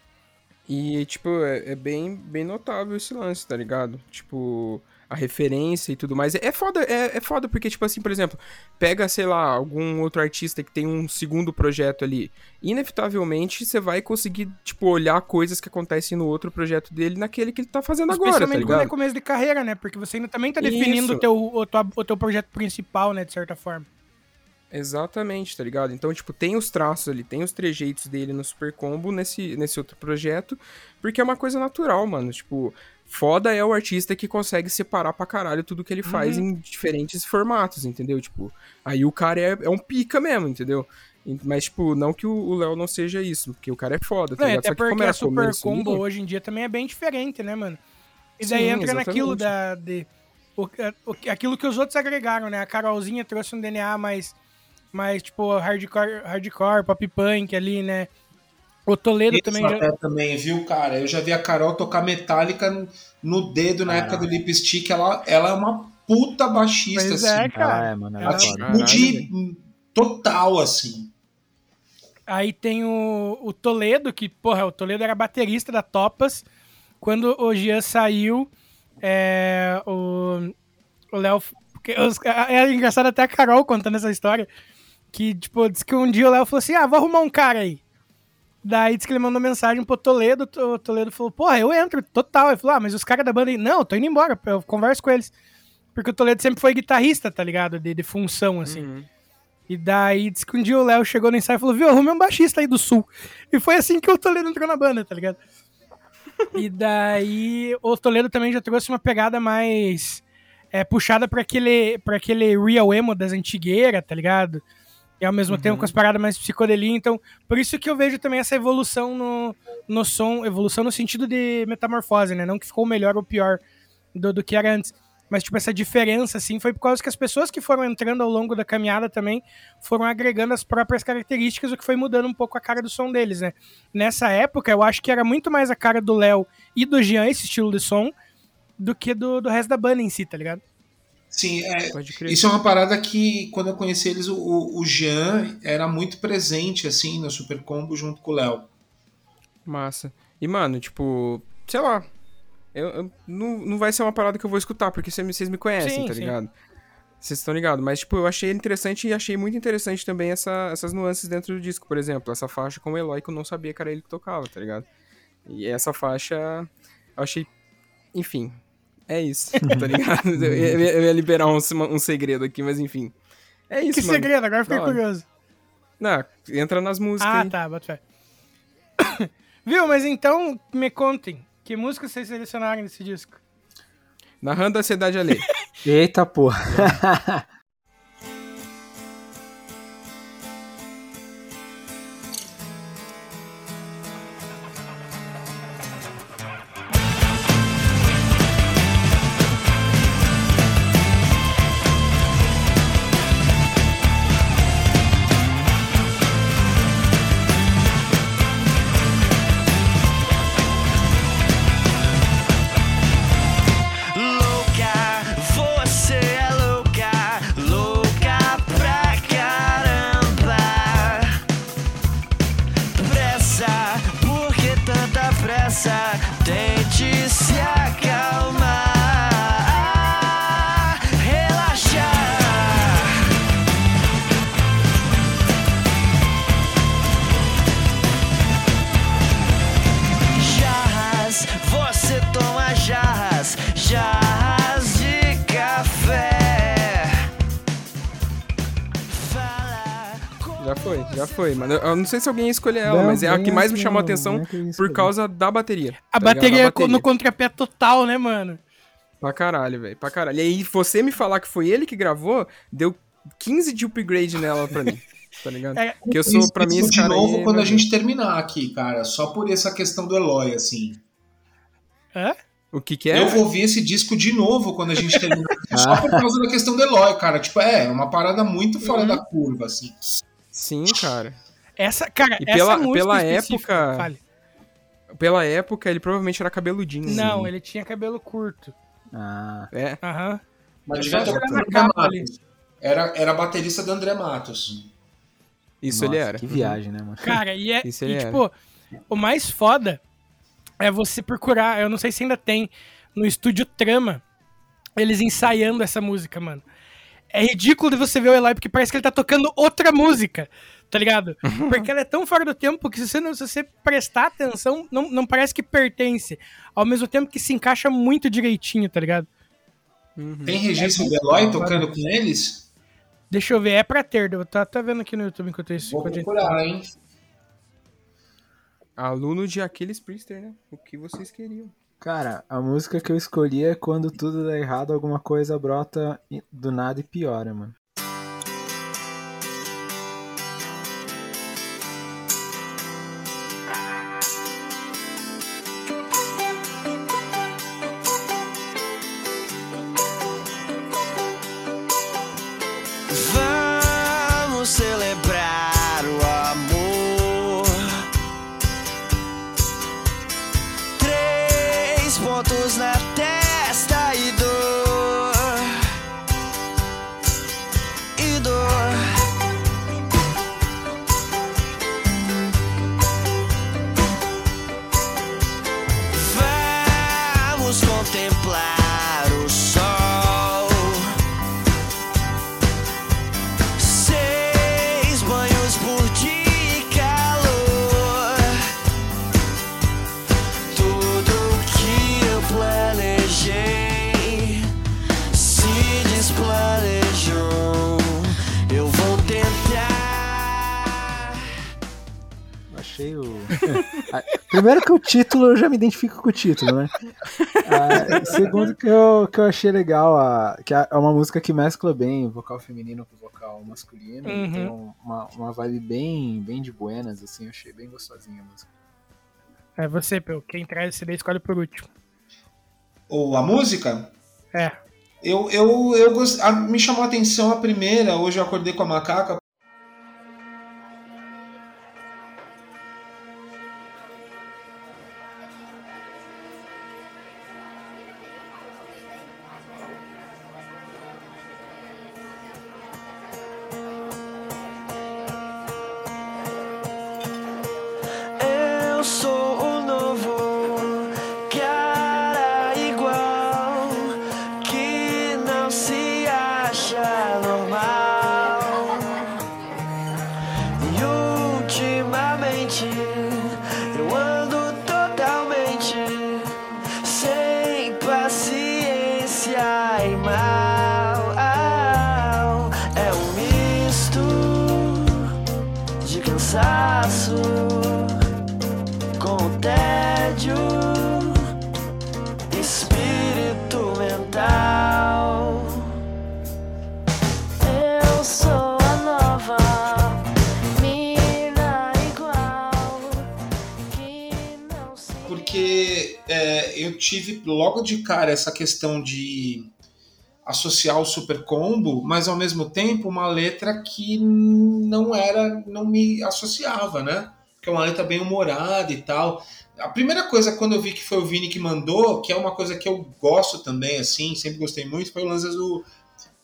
E, tipo, é, é bem, bem notável esse lance, tá ligado? Tipo, a referência e tudo mais. É foda, é, é foda porque, tipo assim, por exemplo, pega, sei lá, algum outro artista que tem um segundo projeto ali. Inevitavelmente, você vai conseguir, tipo, olhar coisas que acontecem no outro projeto dele naquele que ele tá fazendo agora, tá Especialmente quando é ligado? começo de carreira, né? Porque você ainda também tá Isso. definindo o teu, o, tua- o teu projeto principal, né? De certa forma. Exatamente, tá ligado? Então, tipo, tem os traços ali, tem os trejeitos dele no Super Combo nesse, nesse outro projeto, porque é uma coisa natural, mano. Tipo, foda é o artista que consegue separar pra caralho tudo que ele faz em diferentes formatos, entendeu? Tipo, aí o cara é, é um pica mesmo, entendeu? Mas, tipo, não que o Léo não seja isso, porque o cara é foda, tá ligado? até Só que como porque era a Super Combo hoje em dia também é bem diferente, né, mano? E daí Sim, entra naquilo exatamente. da. De, o, o- aquilo que os outros agregaram, né? A Carolzinha trouxe um DNA mais. Mais, tipo, hardcore, hardcore pop punk ali, né? O Toledo Isso também já. também, viu, cara? Eu já vi a Carol tocar Metallica no- dedo na Caralho. época do Lipstick. Ela, ela é uma puta baixista, Pois assim. é, cara. Ah, é, mano. Ela é. Atitude total, assim. Aí tem o, o Toledo, que, porra, o Toledo era baterista da Topas. Quando o Gian saiu, é, o Léo. É é engraçado até a Carol contando essa história. Que, tipo, disse que um dia o Léo falou assim: ah, vou arrumar um cara aí. Daí disse que ele mandou mensagem pro Toledo. O Toledo falou: porra, eu entro, total. Ele falou: ah, mas os caras da banda aí. Não, eu tô indo embora, eu converso com eles. Porque o Toledo sempre foi guitarrista, tá ligado? De, de função, assim. Uhum. E daí, diz que um dia o Léo chegou no ensaio e falou, viu, arrumei um baixista aí do Sul. E foi assim que o Toledo entrou na banda, tá ligado? E daí, o Toledo também já trouxe uma pegada mais é, puxada pra aquele, pra aquele real emo das antigueiras, tá ligado? E ao mesmo tempo com as paradas mais psicodelia. Então, por isso que eu vejo também essa evolução no, no som, evolução no sentido de metamorfose, né? Não que ficou melhor ou pior do, do que era antes. Mas, tipo, essa diferença, assim, foi por causa que as pessoas que foram entrando ao longo da caminhada também foram agregando as próprias características, o que foi mudando um pouco a cara do som deles, né? Nessa época, eu acho que era muito mais a cara do Léo e do Jean, esse estilo de som, do que do, do resto da banda em si, tá ligado? Sim, é, Pode crer. Isso é uma parada que, quando eu conheci eles, o- o, Jean era muito presente, assim, no Super Combo junto com o Léo. Massa. E, mano, tipo, sei lá. Eu, eu- não, não vai ser uma parada que eu vou escutar, porque vocês me- vocês me conhecem, Sim, tá sim. ligado? Vocês estão ligados. Mas, tipo, eu achei interessante e achei muito interessante também essa- essas nuances dentro do disco. Por exemplo, essa faixa com o Eloy, que eu não sabia que era ele que tocava, tá ligado? E essa faixa, eu achei. Enfim, é isso, tá ligado? eu, ia, eu ia liberar um, um segredo aqui, mas enfim. É isso, que mano. segredo, agora eu fiquei curioso. Não, entra nas músicas Ah, aí. tá, bota fé. Viu, mas então me contem, que música vocês selecionaram nesse disco? Narrando a Cidade Alheia. Eita porra. mano. Eu- Eu não sei se alguém ia escolher ela, Não, mas é a que mais me assim, chamou a não, atenção é por causa da bateria. A tá ligado? bateria, no contrapé total, né, mano? Pra caralho, velho, pra caralho. E aí, você me falar que foi ele que gravou, deu 15 de upgrade nela pra mim, tá ligado? É, Porque eu sou, pra mim, esse de cara novo aí, quando a gente terminar aqui, cara. Só por essa questão do Eloy, assim. Hã? O que que é? Eu vou ouvir esse disco de novo quando a gente terminar. aqui, só por causa da questão do Eloy, cara. Tipo, é, uma parada muito fora Uhum. da curva, assim. Sim, cara. Essa, cara, E essa pela- música pela época- Fale. Pela época, ele provavelmente era cabeludinho. Não, assim. ele tinha cabelo curto. Ah, É, Aham. Mas olhar o na André capa ali. Era, era baterista do André Matos. isso ele nossa, era. Que viagem, né, mano? Cara, e é. Isso e, ele era. tipo, o mais foda é você procurar. Eu não sei se ainda tem no estúdio Trama eles ensaiando essa música, mano. É ridículo de você ver o Eloy, porque parece que ele tá tocando outra música, tá ligado? Porque ela é tão fora do tempo que se você, não, se você prestar atenção, não, não parece que pertence. Ao mesmo tempo que se encaixa muito direitinho, tá ligado? Uhum. Tem registro do Eloy tocando com eles? Deixa eu ver, é pra ter. Eu tô até vendo aqui no YouTube enquanto isso. Vou gente procurar, hein? Aluno de Aquiles Priester, né? O que vocês queriam. Cara, a música que eu escolhi é quando tudo dá errado, alguma coisa brota do nada e piora, mano. Título, eu já me identifico com o título, né? Ah, segundo que eu, que eu achei legal, a, que é uma música que mescla bem vocal feminino com vocal masculino. Uhum. Tem um- uma, uma vibe bem, bem de buenas, assim, eu achei bem gostosinha a música. É você, Peu. Quem traz esse daí escolhe por último. Ou a música? É. Eu, eu, eu gost... a- me chamou a atenção a primeira, hoje eu acordei com a macaca. Cara essa questão de associar o super combo, mas ao mesmo tempo uma letra que não era, não me associava, né? Que é uma letra bem humorada e tal. A primeira coisa quando eu vi que foi o Vini que mandou, que é uma coisa que eu gosto também, assim, sempre gostei muito, foi o lance do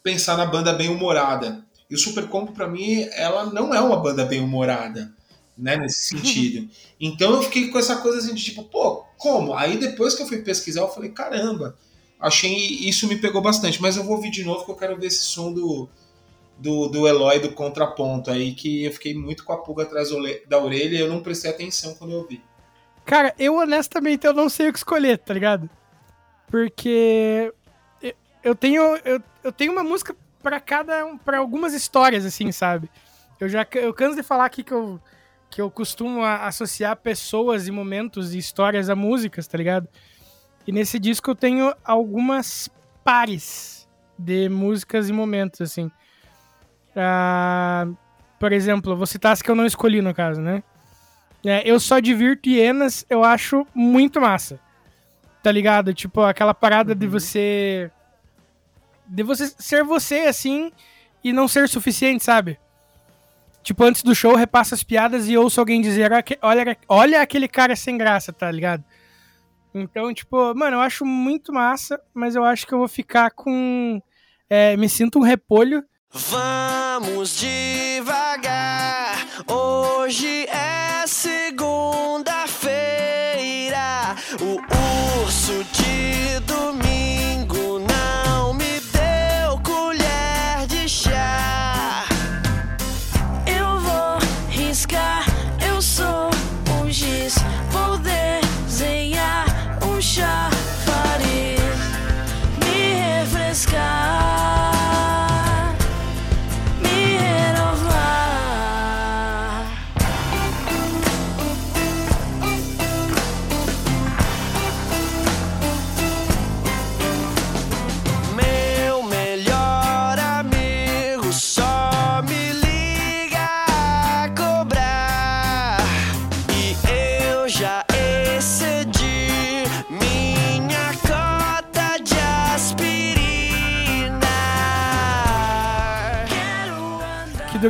pensar na banda bem humorada. E o Super Combo pra mim, ela não é uma banda bem humorada, né, nesse sentido. Então eu fiquei com essa coisa assim de tipo, pô, como? Aí depois que eu fui pesquisar, eu falei, caramba, achei isso me pegou bastante. Mas eu vou ouvir de novo que eu quero ver esse som do, do, do Eloy do contraponto aí, que eu fiquei muito com a pulga atrás da orelha e eu não prestei atenção quando eu ouvi. Cara, eu honestamente eu não sei o que escolher, tá ligado? Porque eu- eu tenho eu, eu tenho uma música pra cada um- pra algumas histórias assim, sabe? Eu já eu canso de falar aqui que eu que eu costumo associar pessoas e momentos e histórias a músicas, tá ligado? E nesse disco eu tenho algumas pares de músicas e momentos assim. Ah, por exemplo, vou citar as que eu não escolhi no caso, né? É, eu só divirto hienas, eu acho muito massa. Tá ligado? Tipo, aquela parada de você. De você ser você, assim, e não ser suficiente, sabe? Tipo, antes do show, repassa as piadas e ouço alguém dizer: "Aque- olha, olha aquele cara sem graça, tá ligado? Então, tipo, mano, eu acho muito massa, mas eu acho que eu vou ficar com. é, me sinto um repolho. Vamos devagar. Hoje é segunda-feira. O urso de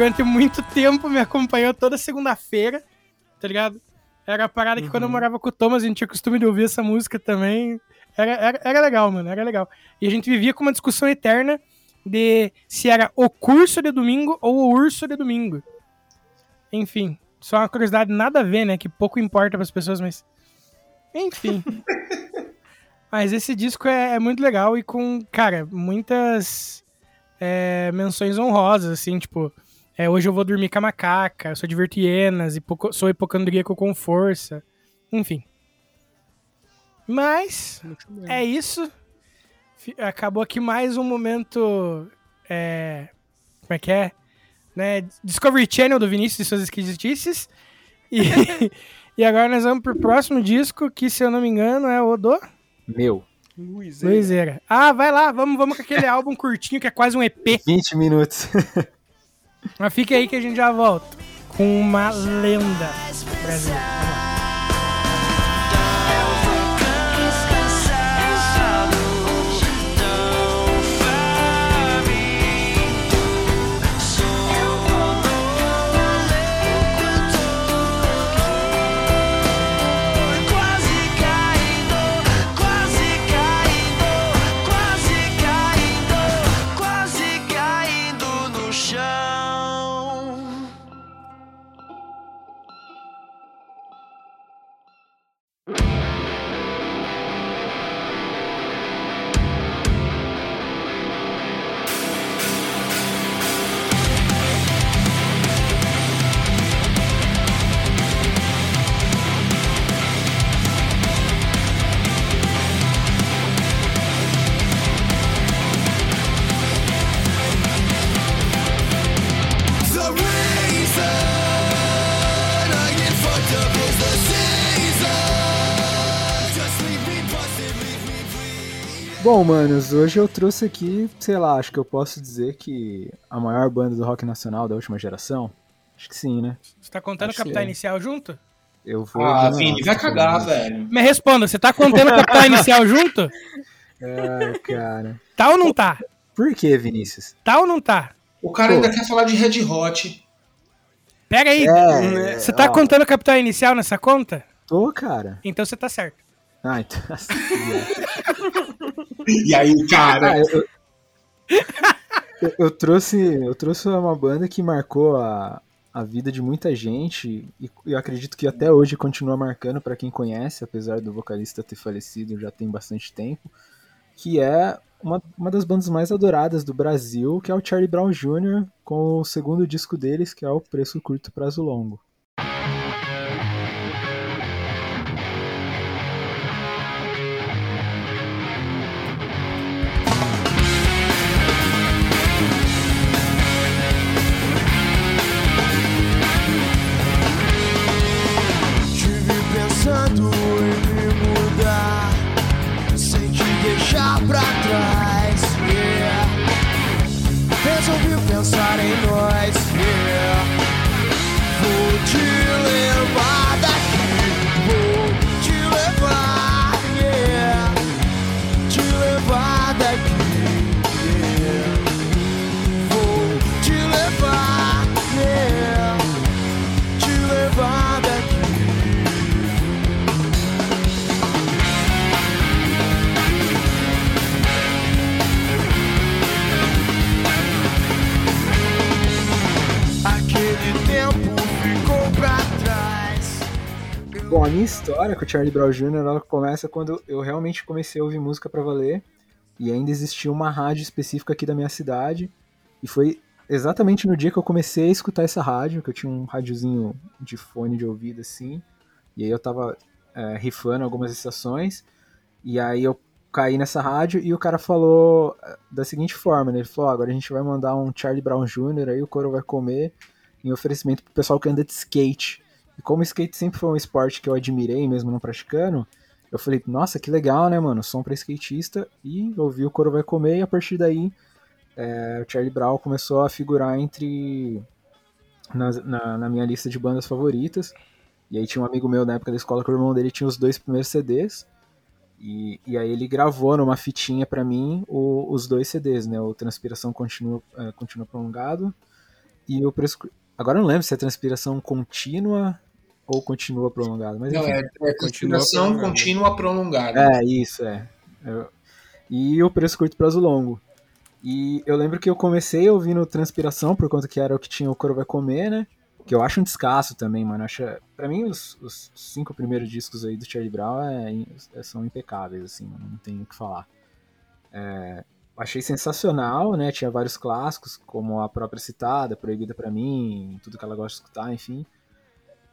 durante muito tempo me acompanhou toda segunda-feira, tá ligado? Era a parada que quando eu morava com o Thomas, a gente tinha costume de ouvir essa música também. Era, era, era legal, mano, era legal. E a gente vivia com uma discussão eterna de se era o curso de domingo ou o urso de domingo. Enfim, só uma curiosidade nada a ver, né? Que pouco importa para as pessoas, mas. Enfim. mas esse disco é, é muito legal e com, cara, muitas é, menções honrosas, assim, tipo. É, hoje eu vou dormir com a macaca, eu sou divertienas, hipoco- sou hipocondríaco com força. Enfim. Mas. É isso. Acabou aqui mais um momento. é, como é que é? Né? Discovery Channel do Vinícius e suas esquisitices. E, e agora nós vamos pro próximo disco, que se eu não me engano é o do Meu, Luiz. Luizeira. Ah, vai lá, vamos, vamos com aquele álbum curtinho que é quase um EP. 20 minutos. Mas fica aí que a gente já volta com uma lenda brasileira. Bom, manos, hoje eu trouxe aqui, sei lá, acho que eu posso dizer que a maior banda do rock nacional da última geração. Acho que sim, né? Você tá contando o Acho que Capital é. Inicial junto? Eu vou. Ah, Vini, vai cagar, velho. Me responda, você tá contando o Capital Inicial junto? Ai, cara. Tá ou não tá? Por que, Vinícius? Tá ou não tá? O cara Pô. ainda quer falar de Red Hot. Pega aí. É, Você tá ó, contando o Capital Inicial nessa conta? Tô, cara. Então você tá certo. Ah, então. E aí, cara? Ah, eu, eu, eu trouxe, eu trouxe uma banda que marcou a, a vida de muita gente e eu acredito que até hoje continua marcando pra quem conhece, apesar do vocalista ter falecido já tem bastante tempo, que é uma, uma das bandas mais adoradas do Brasil, que é o Charlie Brown Jr., com o segundo disco deles, que é o Preço Curto Prazo Longo. Minha história com o Charlie Brown Jr. ela começa quando eu realmente comecei a ouvir música pra valer e ainda existia uma rádio específica aqui da minha cidade e foi exatamente no dia que eu comecei a escutar essa rádio, que eu tinha um rádiozinho de fone de ouvido assim, e aí eu tava é, rifando algumas estações e aí eu caí nessa rádio e o cara falou é, da seguinte forma, né? Ele falou, "Ó, agora a gente vai mandar um Charlie Brown Jr. aí o coro vai comer em oferecimento pro pessoal que anda de skate. E como o skate sempre foi um esporte que eu admirei, mesmo não praticando, eu falei, nossa, que legal, né, mano? Som pra skatista. E ouvi o Coro Vai Comer, e a partir daí é, o Charlie Brown começou a figurar entre. Na, na, na minha lista de bandas favoritas. E aí tinha um amigo meu na época da escola que o irmão dele tinha os dois primeiros CDs. E, e aí ele gravou numa fitinha pra mim o- os dois CDs, né? O Transpiração Continua, é, Continua Prolongado e o Preço. Agora eu não lembro se é Transpiração Contínua ou Continua Prolongado, mas Não, enfim. é, é conspiração prolongada. contínua prolongada. É, isso, é. Eu- E o preço curto prazo longo. E eu lembro que eu comecei ouvindo Transpiração, por conta que era o que tinha o Coro Vai Comer, né? Que eu acho um descasso também, mano. Acho, pra mim, os, os cinco primeiros discos aí do Charlie Brown é- é- são impecáveis, assim, mano. Não tenho o que falar. É, achei sensacional, né? Tinha vários clássicos, como a própria citada, Proibida pra mim, tudo que ela gosta de escutar, enfim.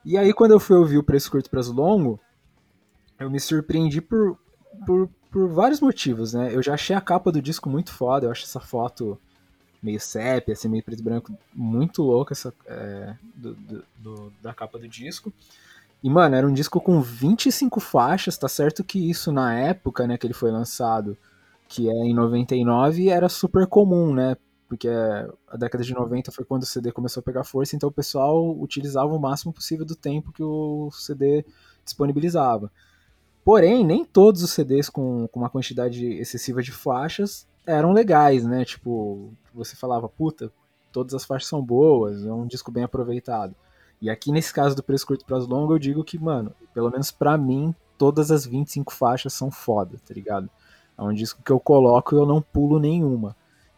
E aí, quando eu fui ouvir o Preço Curto Prazo Longo, eu me surpreendi por, por, por vários motivos, né? Eu já achei a capa do disco muito foda, eu acho essa foto meio sépia, assim, meio preto e branco, muito louca essa, é, do, do- do- da capa do disco. E, mano, era um disco com 25 faixas, tá certo que isso na época, né, que ele foi lançado, que é em 99, era super comum, né? Porque a década de 90 foi quando o CD começou a pegar força, então o pessoal utilizava o máximo possível do tempo que o CD disponibilizava. Porém, nem todos os CDs com, com uma quantidade excessiva de faixas eram legais, né? Tipo, você falava, puta, todas as faixas são boas, é um disco bem aproveitado. E aqui nesse caso do Preço Curto Prazo Longo, eu digo que, mano, pelo menos pra mim, todas as 25 faixas são foda, tá ligado? É um disco que eu coloco e eu não pulo nenhuma.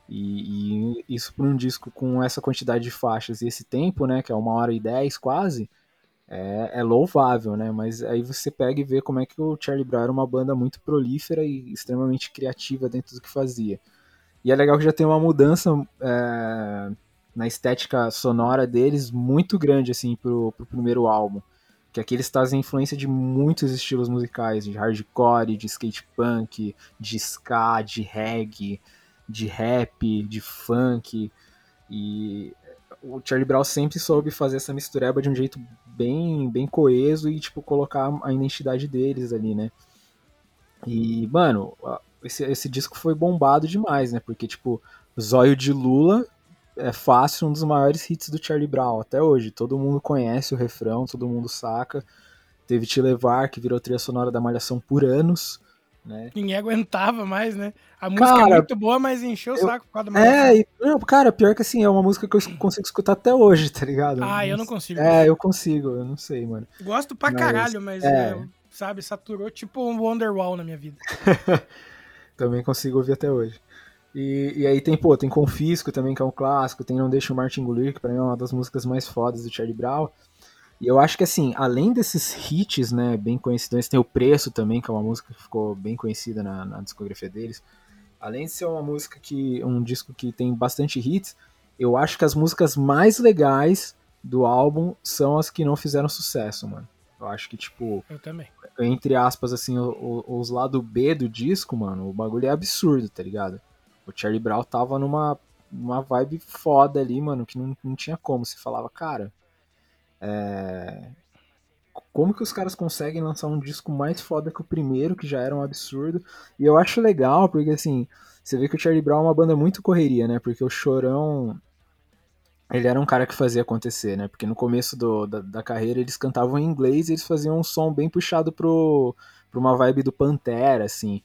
E, e isso pra um disco com essa quantidade de faixas e esse tempo, né, que é uma hora e dez quase, é, é louvável, né? Mas aí você pega e vê como é que o Charlie Brown era uma banda muito prolífera e extremamente criativa dentro do que fazia. E é legal que já tem uma mudança é, na estética sonora deles muito grande, assim, pro, pro primeiro álbum. Que aqui eles trazem influência de muitos estilos musicais, de hardcore, de skate punk, de ska, de reggae, de rap, de funk. E o Charlie Brown sempre soube fazer essa mistureba de um jeito bem, bem coeso e, tipo, colocar a identidade deles ali, né? E, mano, esse, esse disco foi bombado demais, né? Porque, tipo, Zóio de Lula é fácil um dos maiores hits do Charlie Brown até hoje. Todo mundo conhece o refrão, todo mundo saca. Teve Te Levar, que virou trilha sonora da Malhação por anos, né? Ninguém aguentava mais, né? A música Cara, é muito boa, mas encheu o eu- saco por causa da malhação. É, e, não, cara, pior que assim, é uma música que eu consigo escutar até hoje, tá ligado? Ah, eu não consigo. É, eu consigo, eu não sei, mano. Gosto pra Mas, caralho, mas, é. é, sabe, saturou tipo um Wonderwall na minha vida. Também consigo ouvir até hoje. E, e aí tem, pô, tem Confisco também, que é um clássico, tem Não Deixa o Martin engolir, que pra mim é uma das músicas mais fodas do Charlie Brown. E eu acho que assim, além desses hits, né, bem conhecidos, tem o Preço também, que é uma música que ficou bem conhecida na, na discografia deles. Além de ser uma música que, um disco que tem bastante hits, eu acho que as músicas mais legais do álbum são as que não fizeram sucesso, mano. Eu acho que, tipo, Eu também. entre aspas, assim, o- o- os lado B do disco, mano, o bagulho é absurdo, tá ligado? O Charlie Brown tava numa, numa vibe foda ali, mano, que não, não tinha como. Você falava, cara, é... como que os caras conseguem lançar um disco mais foda que o primeiro, que já era um absurdo? E eu acho legal, porque assim, você vê que o Charlie Brown é uma banda muito correria, né? Porque o Chorão, ele era um cara que fazia acontecer, né? Porque no começo do- da, da carreira eles cantavam em inglês e eles faziam um som bem puxado pro, pra uma vibe do Pantera, assim.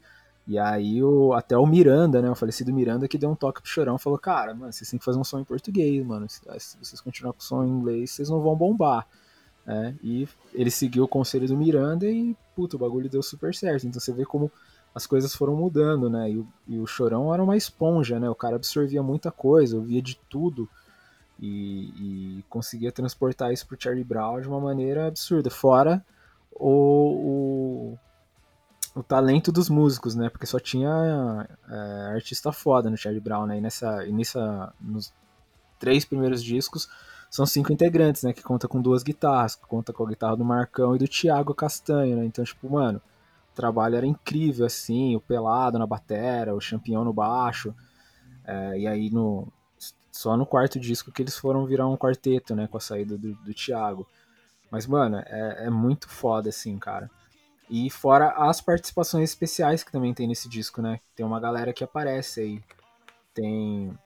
E aí o, até o Miranda, né? O falecido Miranda que deu um toque pro Chorão falou, cara, mano, vocês têm que fazer um som em português, mano. Se, se vocês continuarem com o som em inglês, vocês não vão bombar. né? E ele seguiu o conselho do Miranda e, puta, o bagulho deu super certo. Então você vê como as coisas foram mudando, né? E o, e o Chorão era uma esponja, né? O cara absorvia muita coisa, ouvia de tudo e, e conseguia transportar isso pro Charlie Brown de uma maneira absurda. Fora o, o, o talento dos músicos, né? Porque só tinha é, artista foda no Charlie Brown, né? E nessa, e nessa, nos três primeiros discos são cinco integrantes, né? Que conta com duas guitarras, que conta com a guitarra do Marcão e do Thiago Castanho, né? Então, tipo, mano, o trabalho era incrível, assim, o Pelado na batera, o Champion no baixo, é, e aí no só no quarto disco que eles foram virar um quarteto, né, com a saída do, do Thiago. Mas, mano, é, é muito foda, assim, cara. E fora as participações especiais que também tem nesse disco, né? Tem uma galera que aparece aí. Tem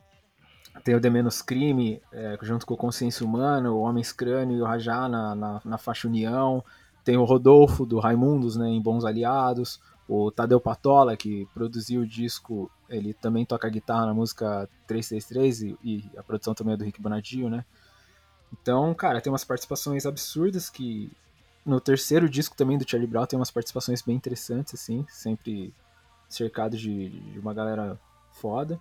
tem o The Menos Crime, é, junto com o Consciência Humana, o Homens Crânio e o Rajá na, na, na faixa União. Tem o Rodolfo, do Raimundos, né, em Bons Aliados. O Tadeu Patola, que produziu o disco, ele também toca guitarra na música 333 e, e a produção também é do Rick Bonadio, né? Então, cara, tem umas participações absurdas que no terceiro disco também do Charlie Brown tem umas participações bem interessantes, assim, sempre cercado de, de uma galera foda.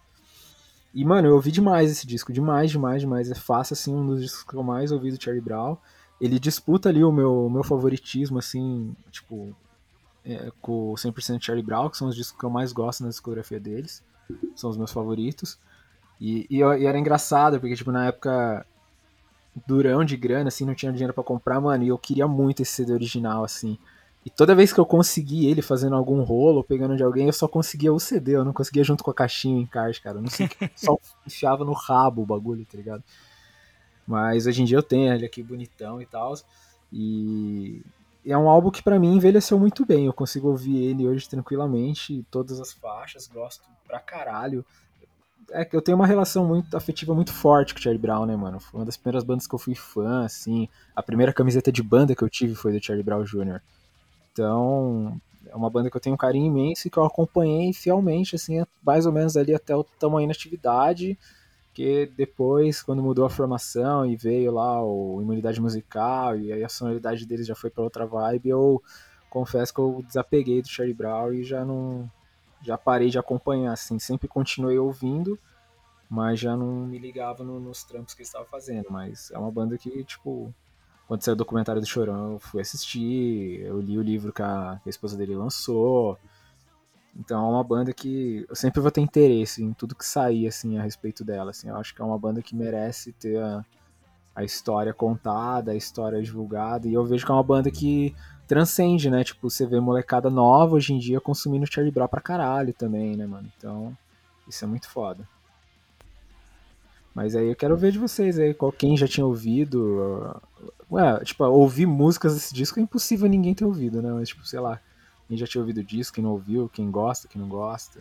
E, mano, eu ouvi demais esse disco, demais, demais, demais. É fácil, assim, um dos discos que eu mais ouvi do Charlie Brown. Ele disputa ali o meu, meu favoritismo, assim, tipo, é, com o 100% Charlie Brown, que são os discos que eu mais gosto na discografia deles. São os meus favoritos. E, e, e era engraçado, porque, tipo, na época, durão de grana, assim, não tinha dinheiro pra comprar, mano, e eu queria muito esse CD original, assim. E toda vez que eu consegui ele fazendo algum rolo ou pegando de alguém, eu só conseguia o CD, eu não conseguia junto com a caixinha em encarte, cara. Eu não sei o que, só enfiava no rabo o bagulho, tá ligado? Mas hoje em dia eu tenho ele aqui bonitão e tal. E é um álbum que pra mim envelheceu muito bem. Eu consigo ouvir ele hoje tranquilamente, todas as faixas, gosto pra caralho. É que eu tenho uma relação muito afetiva muito forte com o Charlie Brown, né, mano? Foi uma das primeiras bandas que eu fui fã, assim. A primeira camiseta de banda que eu tive foi do Charlie Brown Jr. Então, é uma banda que eu tenho um carinho imenso e que eu acompanhei fielmente, assim, mais ou menos ali até o tamanho da atividade, que depois, quando mudou a formação e veio lá o Imunidade Musical e aí a sonoridade deles já foi para outra vibe, eu confesso que eu desapeguei do Charlie Brown e já não já parei de acompanhar, assim, sempre continuei ouvindo, mas já não me ligava no, nos trampos que eles estavam fazendo, mas é uma banda que, tipo, quando saiu o documentário do Chorão, eu fui assistir, eu li o livro que a, que a esposa dele lançou. Então é uma banda que eu sempre vou ter interesse em tudo que sair assim a respeito dela, assim. Eu acho que é uma banda que merece ter a, a história contada, a história divulgada, e eu vejo que é uma banda que transcende, né? Tipo, você vê molecada nova hoje em dia consumindo Charlie Brown pra caralho também, né, mano? Então, isso é muito foda. Mas aí eu quero ver de vocês aí, qual, quem já tinha ouvido. Ué, tipo, ouvir músicas desse disco é impossível ninguém ter ouvido, né? Mas, tipo, sei lá, quem já tinha ouvido o disco, quem não ouviu, quem gosta, quem não gosta.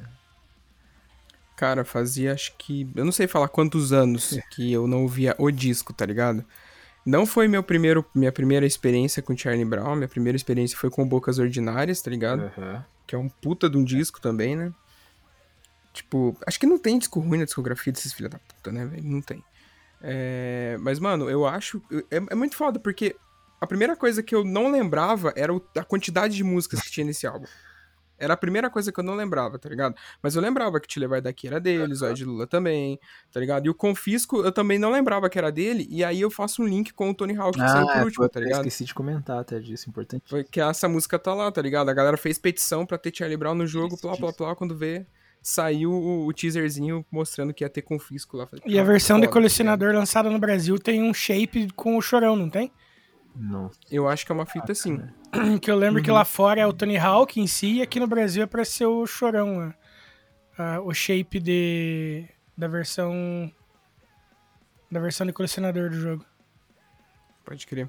Cara, fazia acho que. Eu não sei falar quantos anos que eu não ouvia o disco, tá ligado? Não foi meu primeiro, minha primeira experiência com Charlie Brown. Minha primeira experiência foi com Bocas Ordinárias, tá ligado? Uhum. Que é um puta de um disco também, né? Tipo, acho que não tem disco ruim na discografia desses filha da puta, né, velho? Não tem. É, mas, mano, eu acho. É, é, muito foda, porque a primeira coisa que eu não lembrava era a quantidade de músicas que tinha nesse álbum. Era a primeira coisa que eu não lembrava, tá ligado? Mas eu lembrava que Te Levar Daqui era dele, Zóio de Lula também, tá ligado? E o Confisco eu também não lembrava que era dele, e aí eu faço um link com o Tony Hawk que ah, saiu por último, tá ligado? esqueci de comentar até disso, importante. Foi que essa música tá lá, tá ligado? A galera fez petição pra ter Charlie Brown no jogo, plá, plá, plá, quando vê saiu o, o teaserzinho mostrando que ia ter confisco lá. Falei, E a "Ah, versão de foda, colecionador lançada no Brasil tem um shape com o chorão, não tem? Não. Eu acho que é uma fita assim. Que eu lembro que lá fora é o Tony Hawk em si, e aqui no Brasil é pra ser o chorão. né? Ah, o shape de, da versão. Da versão de colecionador do jogo. Pode crer.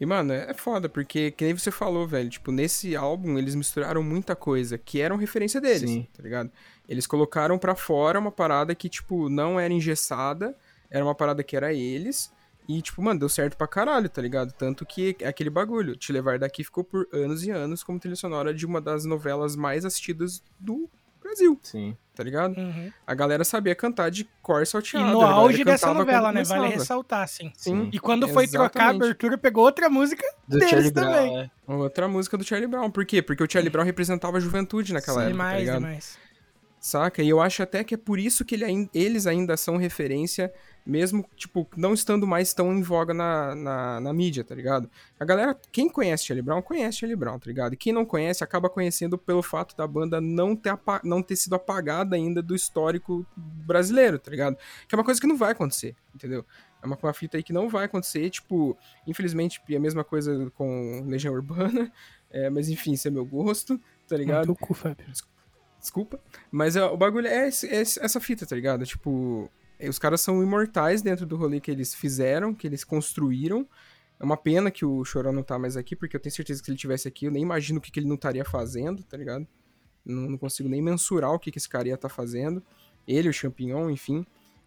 E, mano, é foda, porque, que nem você falou, velho, tipo, nesse álbum eles misturaram muita coisa que eram referência deles, Sim. tá ligado? Eles colocaram pra fora uma parada que, tipo, não era engessada, era uma parada que era eles, e, tipo, mano, deu certo pra caralho, tá ligado? Tanto que é aquele bagulho, Te Levar Daqui ficou por anos e anos como trilha sonora de uma das novelas mais assistidas do Brasil, Sim. tá ligado? Uhum. A galera sabia cantar de cor E salteada. no auge dessa novela, né? Vale ressaltar, assim. Sim. E quando foi trocar a Exatamente. abertura, pegou outra música Do deles Charlie também. Brown, é. Outra música do Charlie Brown. Por quê? Porque o Charlie Brown representava a juventude naquela época, tá demais, ligado? demais. Saca? E eu acho até que é por isso que ele eles ainda são referência, mesmo, tipo, não estando mais tão em voga na, na, na mídia, tá ligado? A galera, quem conhece Charlie Brown, conhece Charlie Brown, tá ligado? E quem não conhece, acaba conhecendo pelo fato da banda não ter, não ter sido apagada ainda do histórico brasileiro, tá ligado? Que é uma coisa que não vai acontecer, entendeu? É uma, uma fita aí que não vai acontecer, tipo, infelizmente, é a mesma coisa com Legião Urbana, é, mas enfim, isso é meu gosto, tá ligado? Teu cu, Fábio. Desculpa. Mas é, o bagulho é, esse- é essa fita, tá ligado? Tipo, eh, os caras são imortais dentro do rolê que eles fizeram, que eles construíram. É uma pena que o Chorão não tá mais aqui, porque eu tenho certeza que se ele tivesse aqui, eu nem imagino o que, que ele não estaria fazendo, tá ligado? Não, não consigo nem mensurar o que, que esse cara ia estar fazendo. Ele, o Champignon, enfim.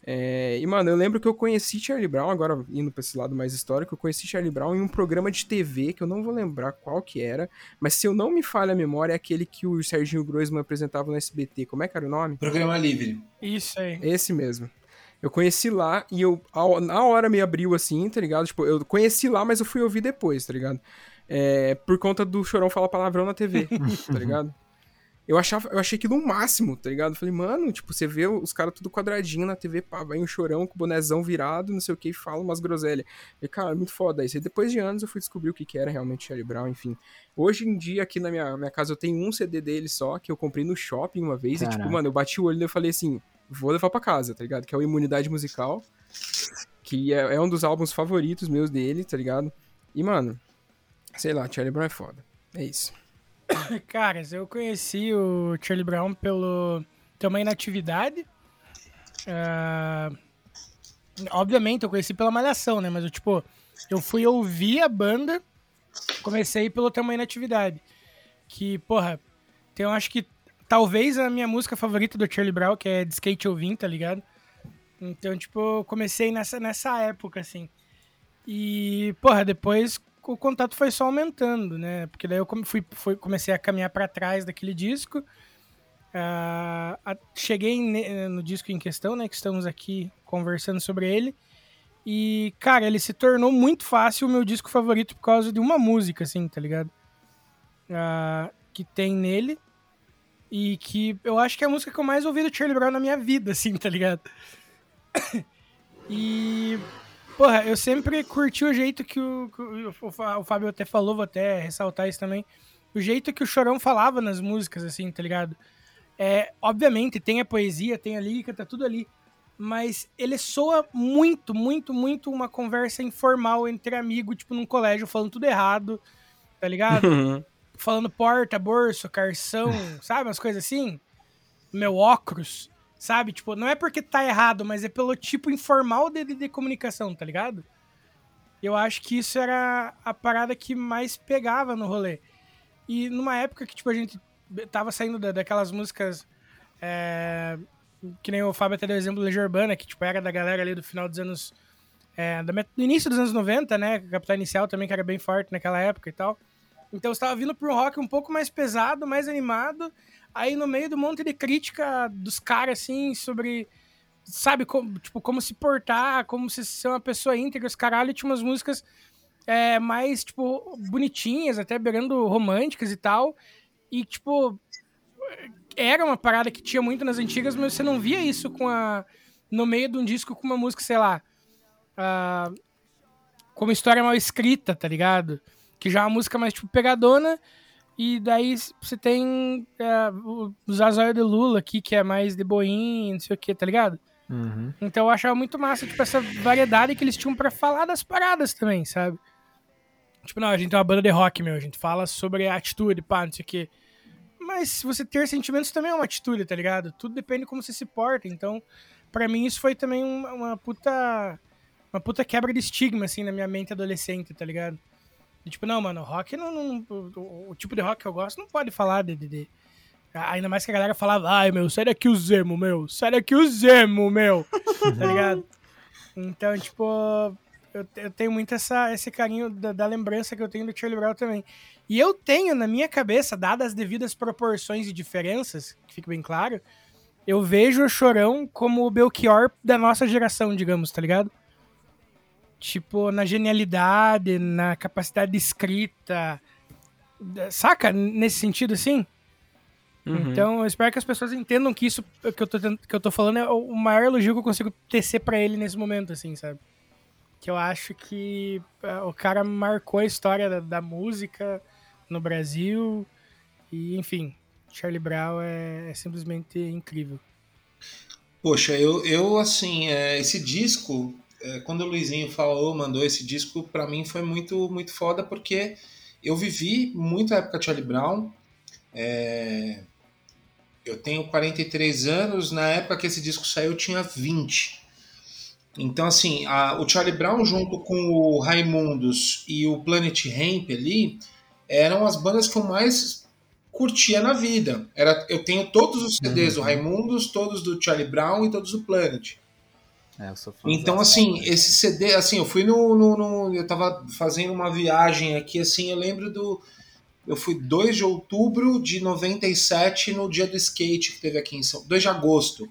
É, e, mano, eu lembro que eu conheci Charlie Brown, agora indo pra esse lado mais histórico, eu conheci Charlie Brown em um programa de TV, que eu não vou lembrar qual que era, mas se eu não me falha a memória, é aquele que o Serginho Groisman apresentava no SBT. Como é que era o nome? Programa livre. Isso aí. Esse mesmo. Eu conheci lá e eu, na hora me abriu assim, tá ligado? Tipo, eu conheci lá, mas eu fui ouvir depois, tá ligado? É, por conta do Chorão falar palavrão na TV, tá ligado? Eu, achava, eu achei aquilo um máximo, tá ligado? Eu falei, mano, tipo, você vê os caras tudo quadradinho na TV, pá, vai um chorão com o bonezão virado, não sei o que, e fala umas groselhas. E, cara, muito foda isso. E depois de anos eu fui descobrir o que, que era realmente Charlie Brown, enfim. Hoje em dia, aqui na minha, minha casa, eu tenho um CD dele só, que eu comprei no shopping uma vez, e, tipo, Caraca. mano, eu bati o olho e eu falei assim, vou levar pra casa, tá ligado? Que é o Imunidade Musical, que é, é um dos álbuns favoritos meus dele, tá ligado? E, mano, sei lá, Charlie Brown é foda. É isso. Caras, eu conheci o Charlie Brown pelo Tamanho na Atividade. Ah, obviamente, eu conheci pela Malhação, né? Mas eu, tipo, eu fui ouvir a banda, comecei pelo Tamanho na Atividade. Que, porra, tem, eu acho que talvez a minha música favorita do Charlie Brown, que é de skate eu vim, tá ligado? Então, tipo, comecei nessa, nessa época, assim. E, porra, depois o contato foi só aumentando, né? Porque daí eu fui, fui- comecei a caminhar pra trás daquele disco. Ah, a- cheguei ne- no disco em questão, né? Que estamos aqui conversando sobre ele. E, cara, ele se tornou muito fácil o meu disco favorito por causa de uma música, assim, tá ligado? Ah, que tem nele. E que eu acho que é a música que eu mais ouvi do Charlie Brown na minha vida, assim, tá ligado? e. Porra, eu sempre curti o jeito que o, o, o Fá- o Fábio até falou, vou até ressaltar isso também. O jeito que o Chorão falava nas músicas, assim, tá ligado? É, obviamente, tem a poesia, tem a lírica, tá tudo ali. Mas ele soa muito, muito, muito uma conversa informal entre amigos, tipo, num colégio, falando tudo errado, tá ligado? falando porta, bolso, carção, sabe? Umas coisas assim. Meu óculos, sabe? Tipo, não é porque tá errado, mas é pelo tipo informal de, de, comunicação, tá ligado? Eu acho que isso era a parada que mais pegava no rolê. E numa época que, tipo, a gente tava saindo da- daquelas músicas. é, que nem o Fábio até deu exemplo Legião Urbana, que, tipo, era da galera ali do final dos anos. é, do início dos anos 90, né? Capital Inicial também, que era bem forte naquela época e tal. Então você tava vindo pra um rock um pouco mais pesado, mais animado. Aí no meio do monte de crítica dos caras, assim, sobre. Sabe, como, tipo, como se portar, como se ser uma pessoa íntegra, os caralho, tinha umas músicas é, mais, tipo, bonitinhas, até beirando românticas e tal. E, tipo, era uma parada que tinha muito nas antigas, mas você não via isso com a. No meio de um disco com uma música, sei lá. ah, com uma história mal escrita, tá ligado? Que já é uma música mais, tipo, pegadona. E daí você tem é, o Zazóio de Lula aqui, que é mais de boinha, não sei o que, tá ligado? Uhum. Então eu achava muito massa, tipo, essa variedade que eles tinham pra falar das paradas também, sabe? Tipo, não, a gente é uma banda de rock, meu, a gente fala sobre a atitude, pá, não sei o quê. Mas se você ter sentimentos também é uma atitude, tá ligado? Tudo depende de como você se porta. Então, pra mim, isso foi também uma, uma puta. Uma puta quebra de estigma, assim, na minha mente adolescente, tá ligado? E, tipo, não, mano, rock não. não- o, o tipo de rock que eu gosto não pode falar de. de- de- Ainda mais que a galera falava, ai meu, sai daqui o Zemo, meu, sai daqui o Zemo, meu, tá ligado? Então, tipo, eu, eu tenho muito essa, esse carinho da, da lembrança que eu tenho do Charlie Brown também. E eu tenho na minha cabeça, dadas as devidas proporções e diferenças, que fique bem claro, eu vejo o Chorão como o Belchior da nossa geração, digamos, tá ligado? Tipo, na genialidade, na capacidade de escrita, saca? Nesse sentido, assim? Uhum. Então, eu espero que as pessoas entendam que isso que eu tô, que eu tô falando é o maior elogio que eu consigo tecer pra ele nesse momento, assim, sabe? Que eu acho que é, o cara marcou a história da, da música no Brasil. E, enfim, Charlie Brown é, é simplesmente incrível. Poxa, eu, eu assim, é, esse disco, é, quando o Luizinho falou, mandou esse disco, pra mim foi muito, muito foda, porque eu vivi muito a época de Charlie Brown. É, eu tenho 43 anos, na época que esse disco saiu eu tinha 20. Então, assim, a- o Charlie Brown junto com o Raimundos e o Planet Hemp ali eram as bandas que eu mais curtia na vida. Era, eu tenho todos os CDs do Raimundos, todos do Charlie Brown e todos do Planet. É, Então, assim, esse CD, assim, eu fui no, no, no- Eu tava fazendo uma viagem aqui, assim, eu lembro do. Eu fui 2 de outubro de 97 no dia do skate que teve aqui em São. 2 de agosto.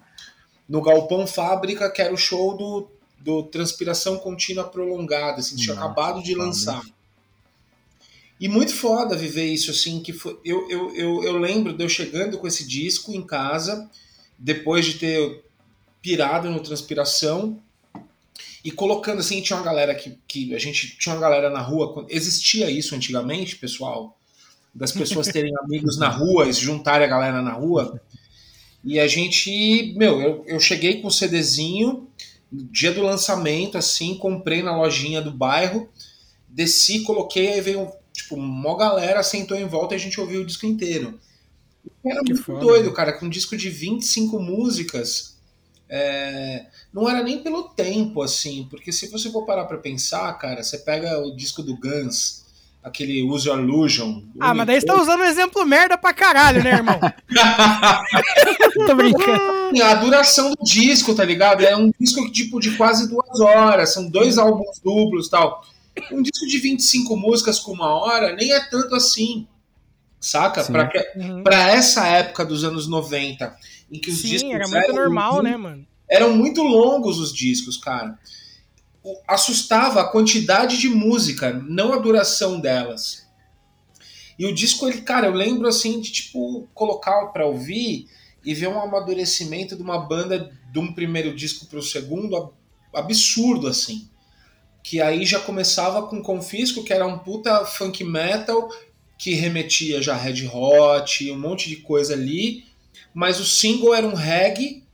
No Galpão Fábrica, que era o show do, do Transpiração Contínua Prolongada, assim, tinha acabado de lançar. E muito foda viver isso, assim, que foi. Eu, eu, eu, eu lembro de eu chegando com esse disco em casa, depois de ter pirado no Transpiração, e colocando assim, tinha uma galera que, que a gente tinha uma galera na rua, existia isso antigamente, pessoal, das pessoas terem amigos na rua e juntarem a galera na rua. E a gente, meu, eu, eu cheguei com o CDzinho, no dia do lançamento, assim, comprei na lojinha do bairro, desci, coloquei, aí veio Tipo, mó galera sentou em volta e a gente ouviu o disco inteiro. Era Que muito foda, doido, né? cara, com um disco de 25 músicas. É, não era nem pelo tempo, assim, porque se você for parar pra pensar, cara, você pega o disco do Guns, aquele Use Your Illusion. Ah, mas daí você tá usando um exemplo merda pra caralho, né, irmão? Tô brincando. A duração do disco, tá ligado? É um disco tipo de quase duas horas, são dois álbuns duplos tal. Um disco de 25 músicas com uma hora nem é tanto assim, saca? Pra, que- Uhum. pra essa época dos anos 90, em que os discos Sim, era muito eram normal, muito- né, mano? Eram muito longos os discos, cara. O- Assustava a quantidade de música, não a duração delas. E o disco, ele, cara, eu lembro assim de tipo colocar pra ouvir e ver um amadurecimento de uma banda de um primeiro disco pro segundo ab- absurdo assim. Que aí já começava com Confisco, que era um puta funk metal que remetia já Red Hot, um monte de coisa ali, mas o single era um reggae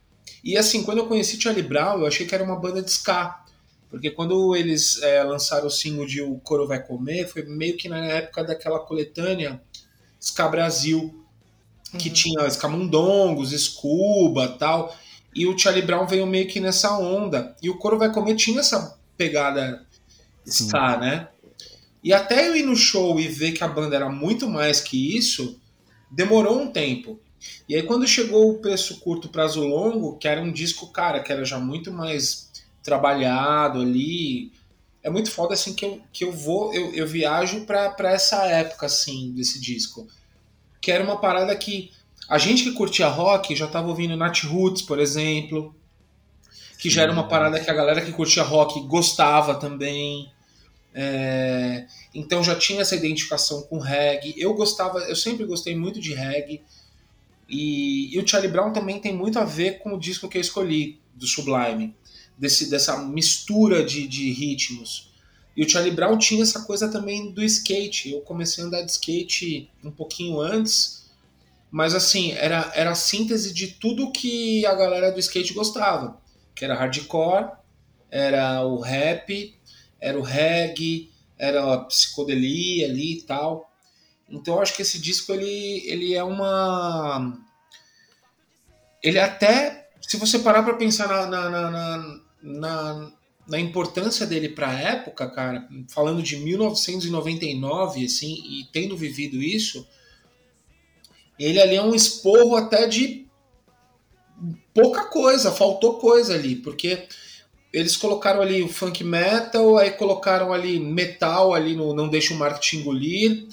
e assim, quando eu conheci Charlie Brown, eu achei que era uma banda de ska. Porque quando eles é, lançaram o single de O Coro Vai Comer, foi meio que na época daquela coletânea Ska Brasil, que Uhum. tinha Escamundongos, Scuba tal. E o Charlie Brown veio meio que nessa onda. E o Coro Vai Comer tinha essa pegada Sim. ska, né? E até eu ir no show e ver que a banda era muito mais que isso, demorou um tempo. E aí quando chegou o preço curto, prazo longo, que era um disco, cara, que era já muito mais trabalhado ali. É muito foda assim que eu, que eu vou, eu, eu viajo pra, pra essa época assim desse disco. Que era uma parada que a gente que curtia rock já tava ouvindo Nat Roots, por exemplo, que já era uma parada que a galera que curtia rock gostava também. É, então já tinha essa identificação com reggae. Eu gostava, eu sempre gostei muito de reggae. E, e o Charlie Brown também tem muito a ver com o disco que eu escolhi, do Sublime, desse, dessa mistura de, de ritmos. E o Charlie Brown tinha essa coisa também do skate. Eu comecei a andar de skate um pouquinho antes, mas assim, era, era a síntese de tudo que a galera do skate gostava. Que era hardcore, era o rap, era o reggae, era a psicodelia ali e tal. Então eu acho que esse disco ele, ele é uma. Ele até. Se você parar pra pensar na, na, na, na, na, importância dele pra época, cara, falando de 1999, assim, e tendo vivido isso, ele ali é um esporro até de pouca coisa, faltou coisa ali, porque eles colocaram ali o funk metal, aí colocaram ali metal ali no Não Deixa o Marketing Engolir,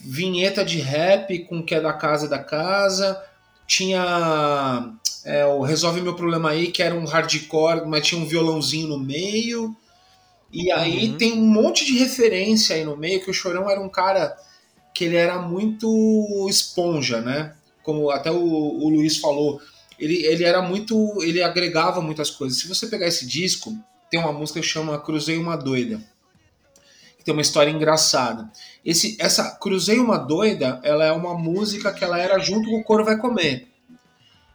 vinheta de rap com o que é da casa da casa, tinha é, o Resolve Meu Problema Aí, que era um hardcore, mas tinha um violãozinho no meio. E aí Uhum. tem um monte de referência aí no meio, que o Chorão era um cara que ele era muito esponja, né? Como até o, o Luiz falou, ele, ele era muito. ele agregava muitas coisas. Se você pegar esse disco, tem uma música que chama Cruzei uma Doida, que tem uma história engraçada. Esse, essa Cruzei uma Doida, ela é uma música que ela era junto com o Coro Vai Comer.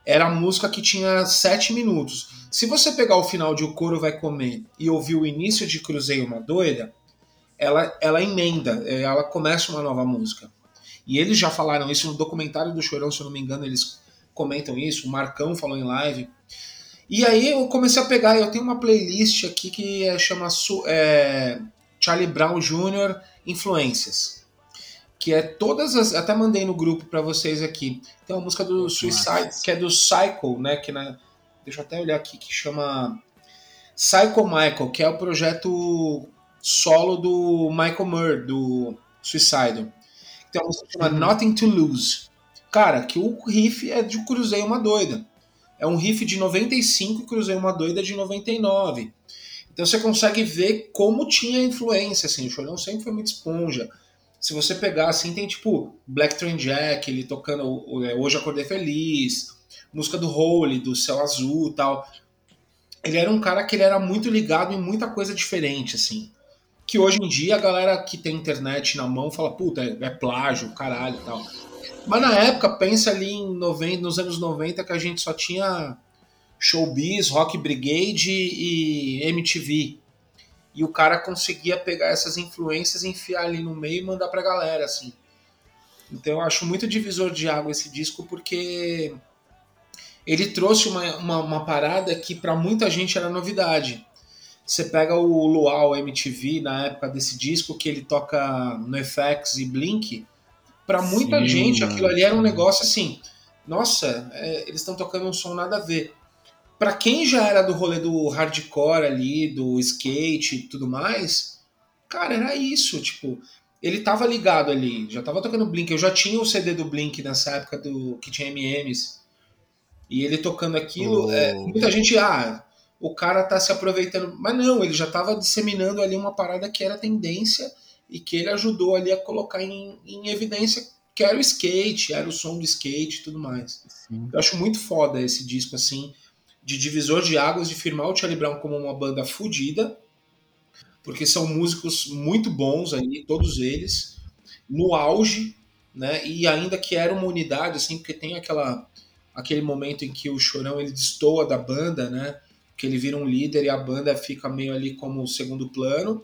Era a música que tinha sete minutos. Se você pegar o final de O Coro Vai Comer e ouvir o início de Cruzei uma Doida, ela, ela emenda, eh, ela começa uma nova música. E eles já falaram isso no documentário do Chorão, se eu não me engano, eles comentam isso, o Marcão falou em live. E aí eu comecei a pegar, eu tenho uma playlist aqui que é, chama é, Charlie Brown Jr. Influências. Que é todas as. Até mandei no grupo pra vocês aqui. Tem uma música do Suicide, que é do Psycho, né? Que na, deixa eu até olhar aqui, que chama Psycho Michael, que é o projeto solo do Michael Moore, do Suicide. Tem uma música que chama Nothing to Lose. Cara, que o riff é de Cruzei uma Doida. É um riff de 95 e Cruzei uma Doida de 99. Então você consegue ver como tinha influência, assim, o Chorão sempre foi muito esponja. Se você pegar, assim, tem tipo Black Train Jack, ele tocando é, Hoje Acordei Feliz, música do Holy, do Céu Azul tal. Ele era um cara que ele era muito ligado em muita coisa diferente, assim. Que hoje em dia a galera que tem internet na mão fala, puta, é, é plágio, caralho e tal. Mas na época, pensa ali em 90, nos anos 90 que a gente só tinha Showbiz, Rock Brigade e MTV. e o cara conseguia pegar essas influências, enfiar ali no meio e mandar pra galera, assim. Então eu acho muito divisor de água esse disco, porque ele trouxe uma, uma, uma parada que para muita gente era novidade. Você pega o Luau MTV na época desse disco, que ele toca no FX e Blink, para muita Sim, gente aquilo ali era um negócio assim, nossa, é, eles estão tocando um som nada a ver. Pra quem já era do rolê do hardcore ali, do skate e tudo mais, cara, era isso, tipo, ele tava ligado ali, já tava tocando Blink, eu já tinha o CD do Blink nessa época do que tinha MMs. E ele tocando aquilo, Oh. é, muita gente, ah, o cara tá se aproveitando, mas não, ele já tava disseminando ali uma parada que era tendência e que ele ajudou ali a colocar em, em evidência que era o skate, era o som do skate e tudo mais. Sim. Eu acho muito foda esse disco, assim, de divisor de águas, de firmar o Charlie Brown como uma banda fodida, porque são músicos muito bons aí, todos eles, no auge, né? E ainda que era uma unidade, assim, porque tem aquela, aquele momento em que o Chorão ele destoa da banda, né? Que ele vira um líder e a banda fica meio ali como segundo plano.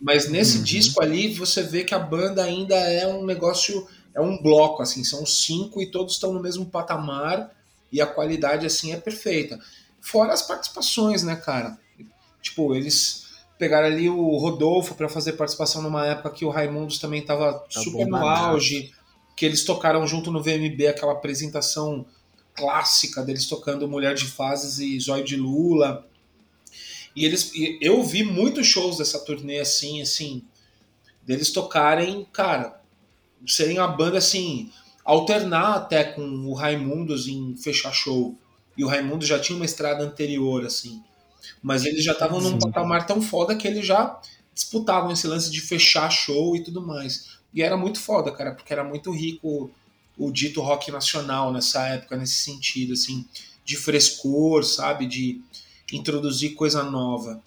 Mas nesse Uhum. disco ali você vê que a banda ainda é um negócio, é um bloco, assim, são cinco e todos estão no mesmo patamar e a qualidade assim é perfeita. Fora as participações, né, cara? Tipo, eles pegaram ali o Rodolfo para fazer participação numa época que o Raimundos também tava super no auge, que eles tocaram junto no VMB aquela apresentação clássica deles tocando Mulher de Fases e Zóio de Lula. E eles e eu vi muitos shows dessa turnê assim, assim, deles tocarem, cara, serem a banda assim, alternar até com o Raimundos em fechar show. E o Raimundo já tinha uma estrada anterior, assim. Mas eles já estavam num patamar tão foda que eles já disputavam esse lance de fechar show e tudo mais. E era muito foda, cara, porque era muito rico o dito rock nacional nessa época, nesse sentido, assim, de frescor, sabe? De introduzir coisa nova.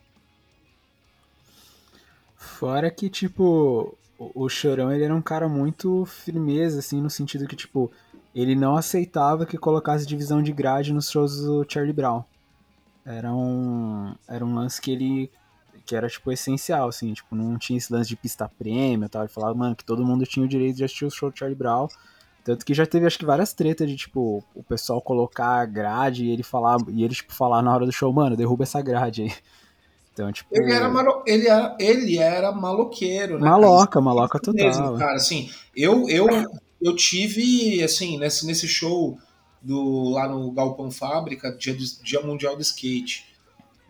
Fora que, tipo, o, Chorão, ele era um cara muito firmeza, assim, no sentido que, tipo, ele não aceitava que colocasse divisão de grade nos shows do Charlie Brown. Era um, era um lance que ele, que era, tipo, essencial, assim, tipo, não tinha esse lance de pista prêmio e tal. Ele falava, mano, que todo mundo tinha o direito de assistir o show do Charlie Brown. Tanto que já teve, acho que, várias tretas de, tipo, o pessoal colocar grade e ele falar, e ele, tipo, falar na hora do show, mano, derruba essa grade aí. Então, tipo. Ele era, malo... ele era, ele era maloqueiro, né? Maloca, maloca Isso total. mesmo, cara, assim, eu, eu, eu tive, assim, nesse, nesse show do, lá no Galpão Fábrica, dia, do, dia Mundial do Skate,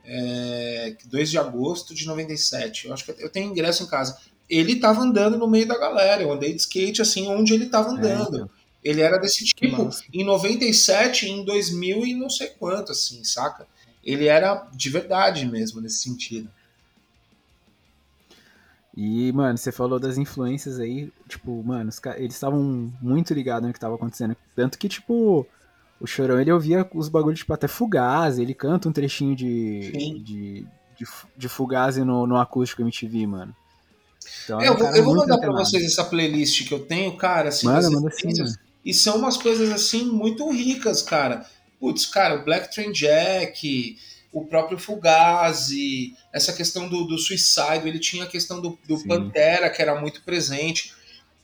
é, 2 de agosto de 97, eu acho que eu tenho ingresso em casa. Ele tava andando no meio da galera, eu andei de skate, assim, onde ele tava andando. então. Ele era desse tipo, em 97, em 2000 e não sei quanto, assim, saca? Ele era de verdade mesmo, nesse sentido. E, mano, você falou das influências aí, tipo, mano, eles estavam muito ligados no que tava acontecendo. Tanto que, tipo, o Chorão, ele ouvia os bagulhos, tipo, até Fugazi, ele canta um trechinho de, de, de, de Fugazi no, no acústico MTV, mano. Então, É, eu vou, eu vou mandar pra antenado. vocês essa playlist que eu tenho, cara, assim, das manda sim, referências. mano. E são umas coisas assim muito ricas, cara. Putz, cara, o Black Train Jack, o próprio Fugazi, essa questão do, do Suicide, ele tinha a questão do, do. Pantera, que era muito presente.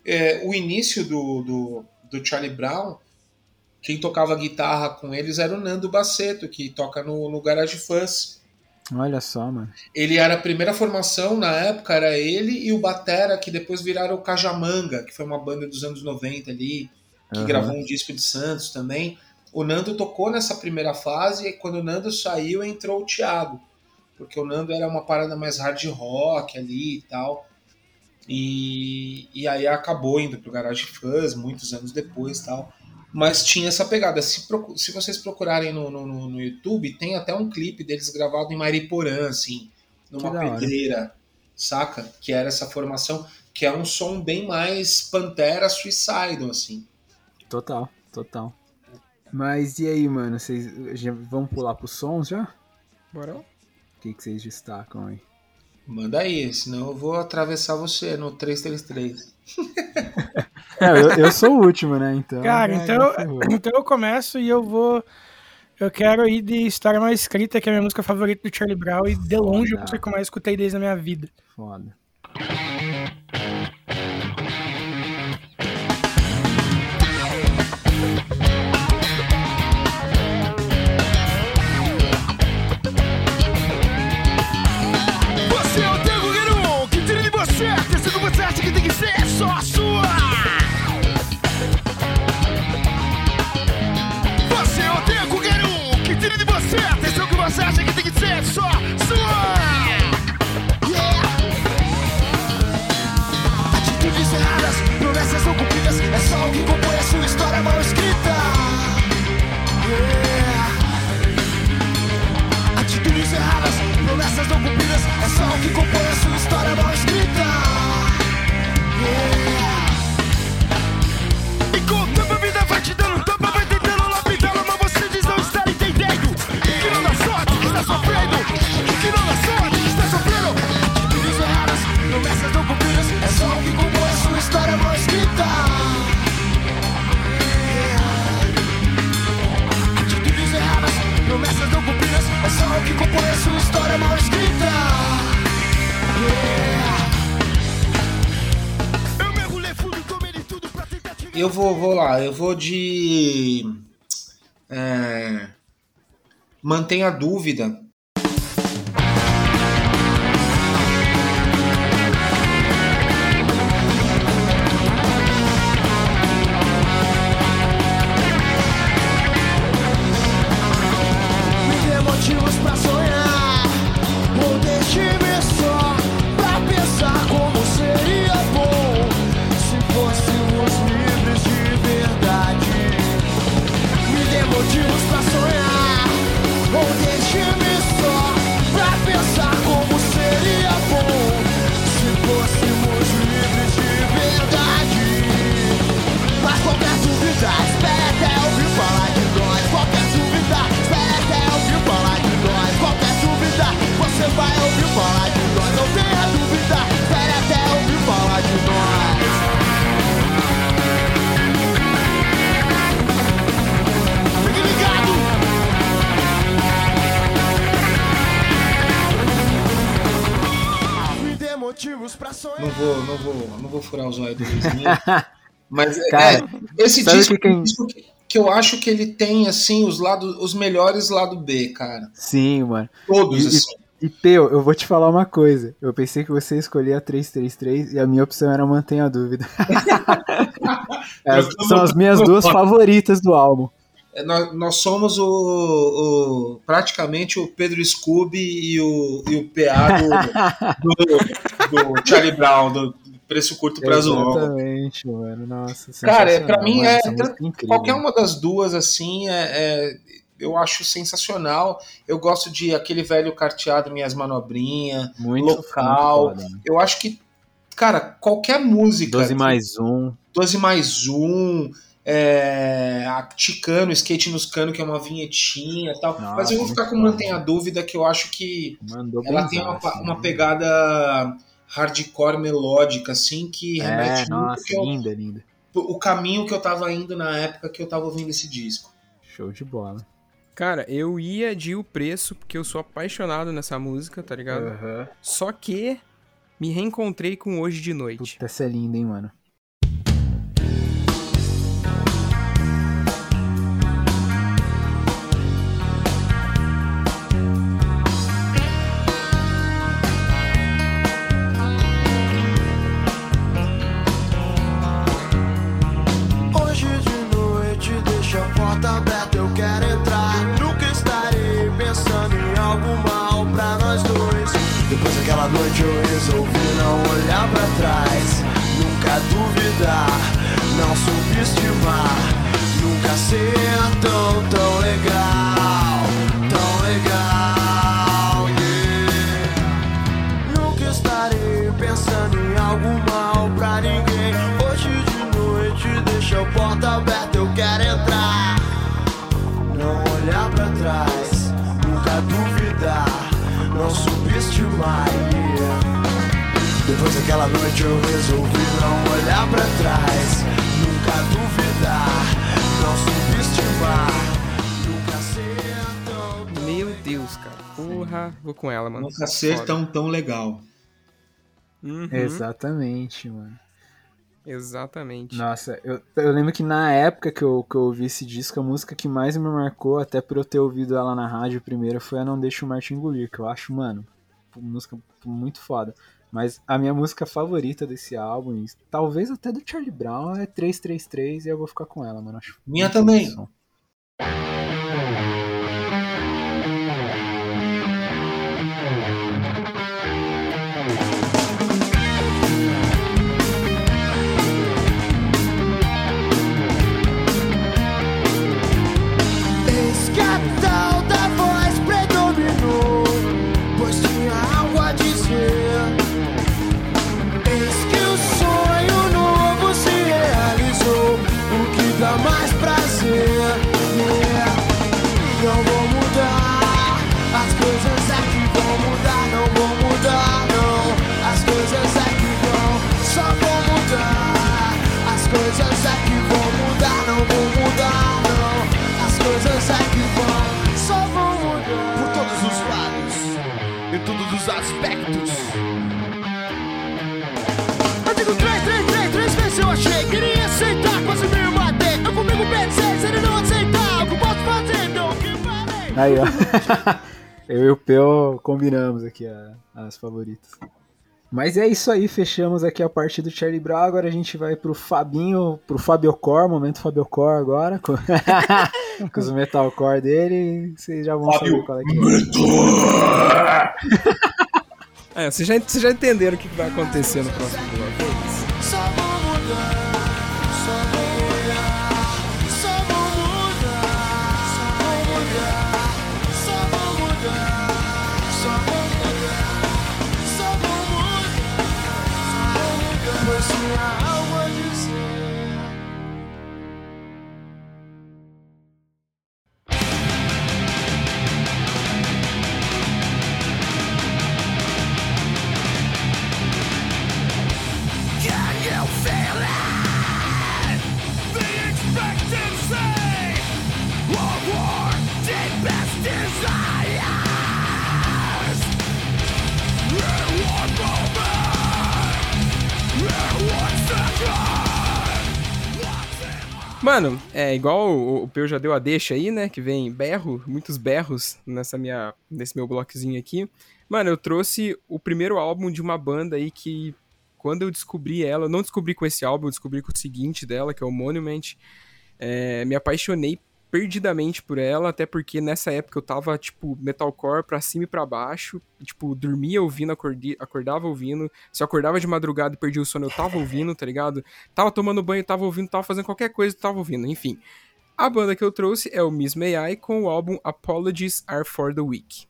É, o início do, do, do Charlie Brown, quem tocava guitarra com eles era o Nando Baceto, que toca no, no Garage Fuzz. Olha só, mano. Ele era a primeira formação na época, era ele e o Batera, que depois viraram o Cajamanga, que foi uma banda dos anos 90 ali, que Aham. gravou um disco de Santos também. O Nando tocou nessa primeira fase e quando o Nando saiu, entrou o Thiago. Porque o Nando era uma parada mais hard rock ali e tal. E, e aí acabou indo pro Garage Fuzz muitos anos depois e tal. Mas tinha essa pegada. Se, se vocês procurarem no, no, no- YouTube, tem até um clipe deles gravado em Mariporã, assim, numa pedreira, saca? Que era essa formação, que é um som bem mais Pantera Suicidal, assim. Total, total. Mas e aí, mano? Vocês já vamos pular pros sons já? Bora lá. O que, que vocês destacam aí? Manda aí, senão eu vou atravessar você no 333. É, eu, eu sou o último, né? Então. Cara, já- então, ferrou. então eu começo e eu vou. Eu quero ir de História Mal Escrita, que é a minha música favorita do Charlie Brown, e de longe a Foda. música que eu mais escutei desde a minha vida. Foda. Só sua. Você é o teu guerreiro que tira de você a atenção que você acha que tem que ser só sua. Yeah. Atitudes erradas, promessas não cumpridas, é só o que compõe a sua história mal escrita. Yeah. Atitudes erradas, promessas não cumpridas É só o que compõe É só o que compõe a sua história mal escrita. Eu mergulhei fundo, tomei tudo pra tentar te Eu vou, vou lá, eu vou de. É, mantenha a dúvida. Mas é, Cara, é, esse disco, que quem- é disco que, que eu acho que ele tem assim os lados, os melhores lado B, cara. Sim, mano. Todos E- assim. E Peu, eu vou te falar uma coisa. Eu pensei que você escolhia 333 e a minha opção era mantenha a dúvida. As- são as minhas duas favoritas do álbum. É, Nós, nós somos o, o- praticamente o Pedro Scooby e o, e o PA do, do, do Charlie Brown, do preço curto prazo longo. Exatamente, mano. Nossa, Cara, é, pra mim mano, é incrível. Qualquer uma das duas, assim, é, é- eu acho sensacional. Eu gosto de aquele velho carteado Minhas Manobrinhas. muito local. muito foda, mano. Eu acho que, cara, qualquer música. 12 mais 1. 12 mais um. É, a Ticano, Skate nos Cano, que é uma vinhetinha e tal. Nossa, Mas eu vou ficar com. Mantenha a Dúvida, que eu acho que Mandou ela tem uma, zaço, uma né? Hardcore melódica, assim, que É, remete muito nossa, eu- linda, linda. o caminho que eu tava indo na época que eu tava ouvindo esse disco. Show de bola. Cara, eu ia de O Preço, porque eu sou apaixonado nessa música, tá ligado? Aham. Só que me reencontrei com Hoje de Noite. Puta, essa é linda, hein, mano. Daquela noite eu resolvi não olhar pra trás, nunca duvidar, não subestimar, nunca ser porra, vou com ela, mano. Nunca ser Foda. tão, tão legal. Uhum, Exatamente, mano. Exatamente. Nossa, eu, eu lembro que na época que eu, que eu ouvi esse disco, a música que mais me marcou, até por eu ter ouvido ela na rádio primeiro, foi a Não Deixa o Martin Engolir, que eu acho, mano, música muito foda. Mas a minha música favorita desse álbum, talvez até do Charlie Brown, é 333 e eu vou ficar com ela, mano. Acho Minha também. Aí, ó. eu e o Peu combinamos aqui a- as favoritas. Mas é isso aí, fechamos aqui a parte do Charlie Brown. Agora a gente vai pro Fabinho, pro Fabiocor, momento Fabiocor agora, com, com os metalcore dele. Vocês já vão Fábio saber qual é que é. É, vocês já, vocês já entenderam o que que vai acontecer no próximo bloco. Mano, é igual o, o Peu já deu a deixa aí, né? Que vem berro, muitos berros nessa minha, nesse meu bloquezinho aqui. Mano, eu trouxe o primeiro álbum de uma banda aí que, quando eu descobri ela, não descobri com esse álbum, eu descobri com o seguinte dela, que é o Monument. É, me apaixonei perdidamente por ela, até porque nessa época eu tava, tipo, metalcore pra cima e pra baixo. Tipo, dormia ouvindo, acordi, acordava ouvindo. Se eu acordava de madrugada e perdia o sono, eu tava ouvindo, tá ligado? Tava tomando banho, tava ouvindo, tava fazendo qualquer coisa, tava ouvindo, enfim. A banda que eu trouxe é o Miss May com o álbum Apologies Are For The Weak.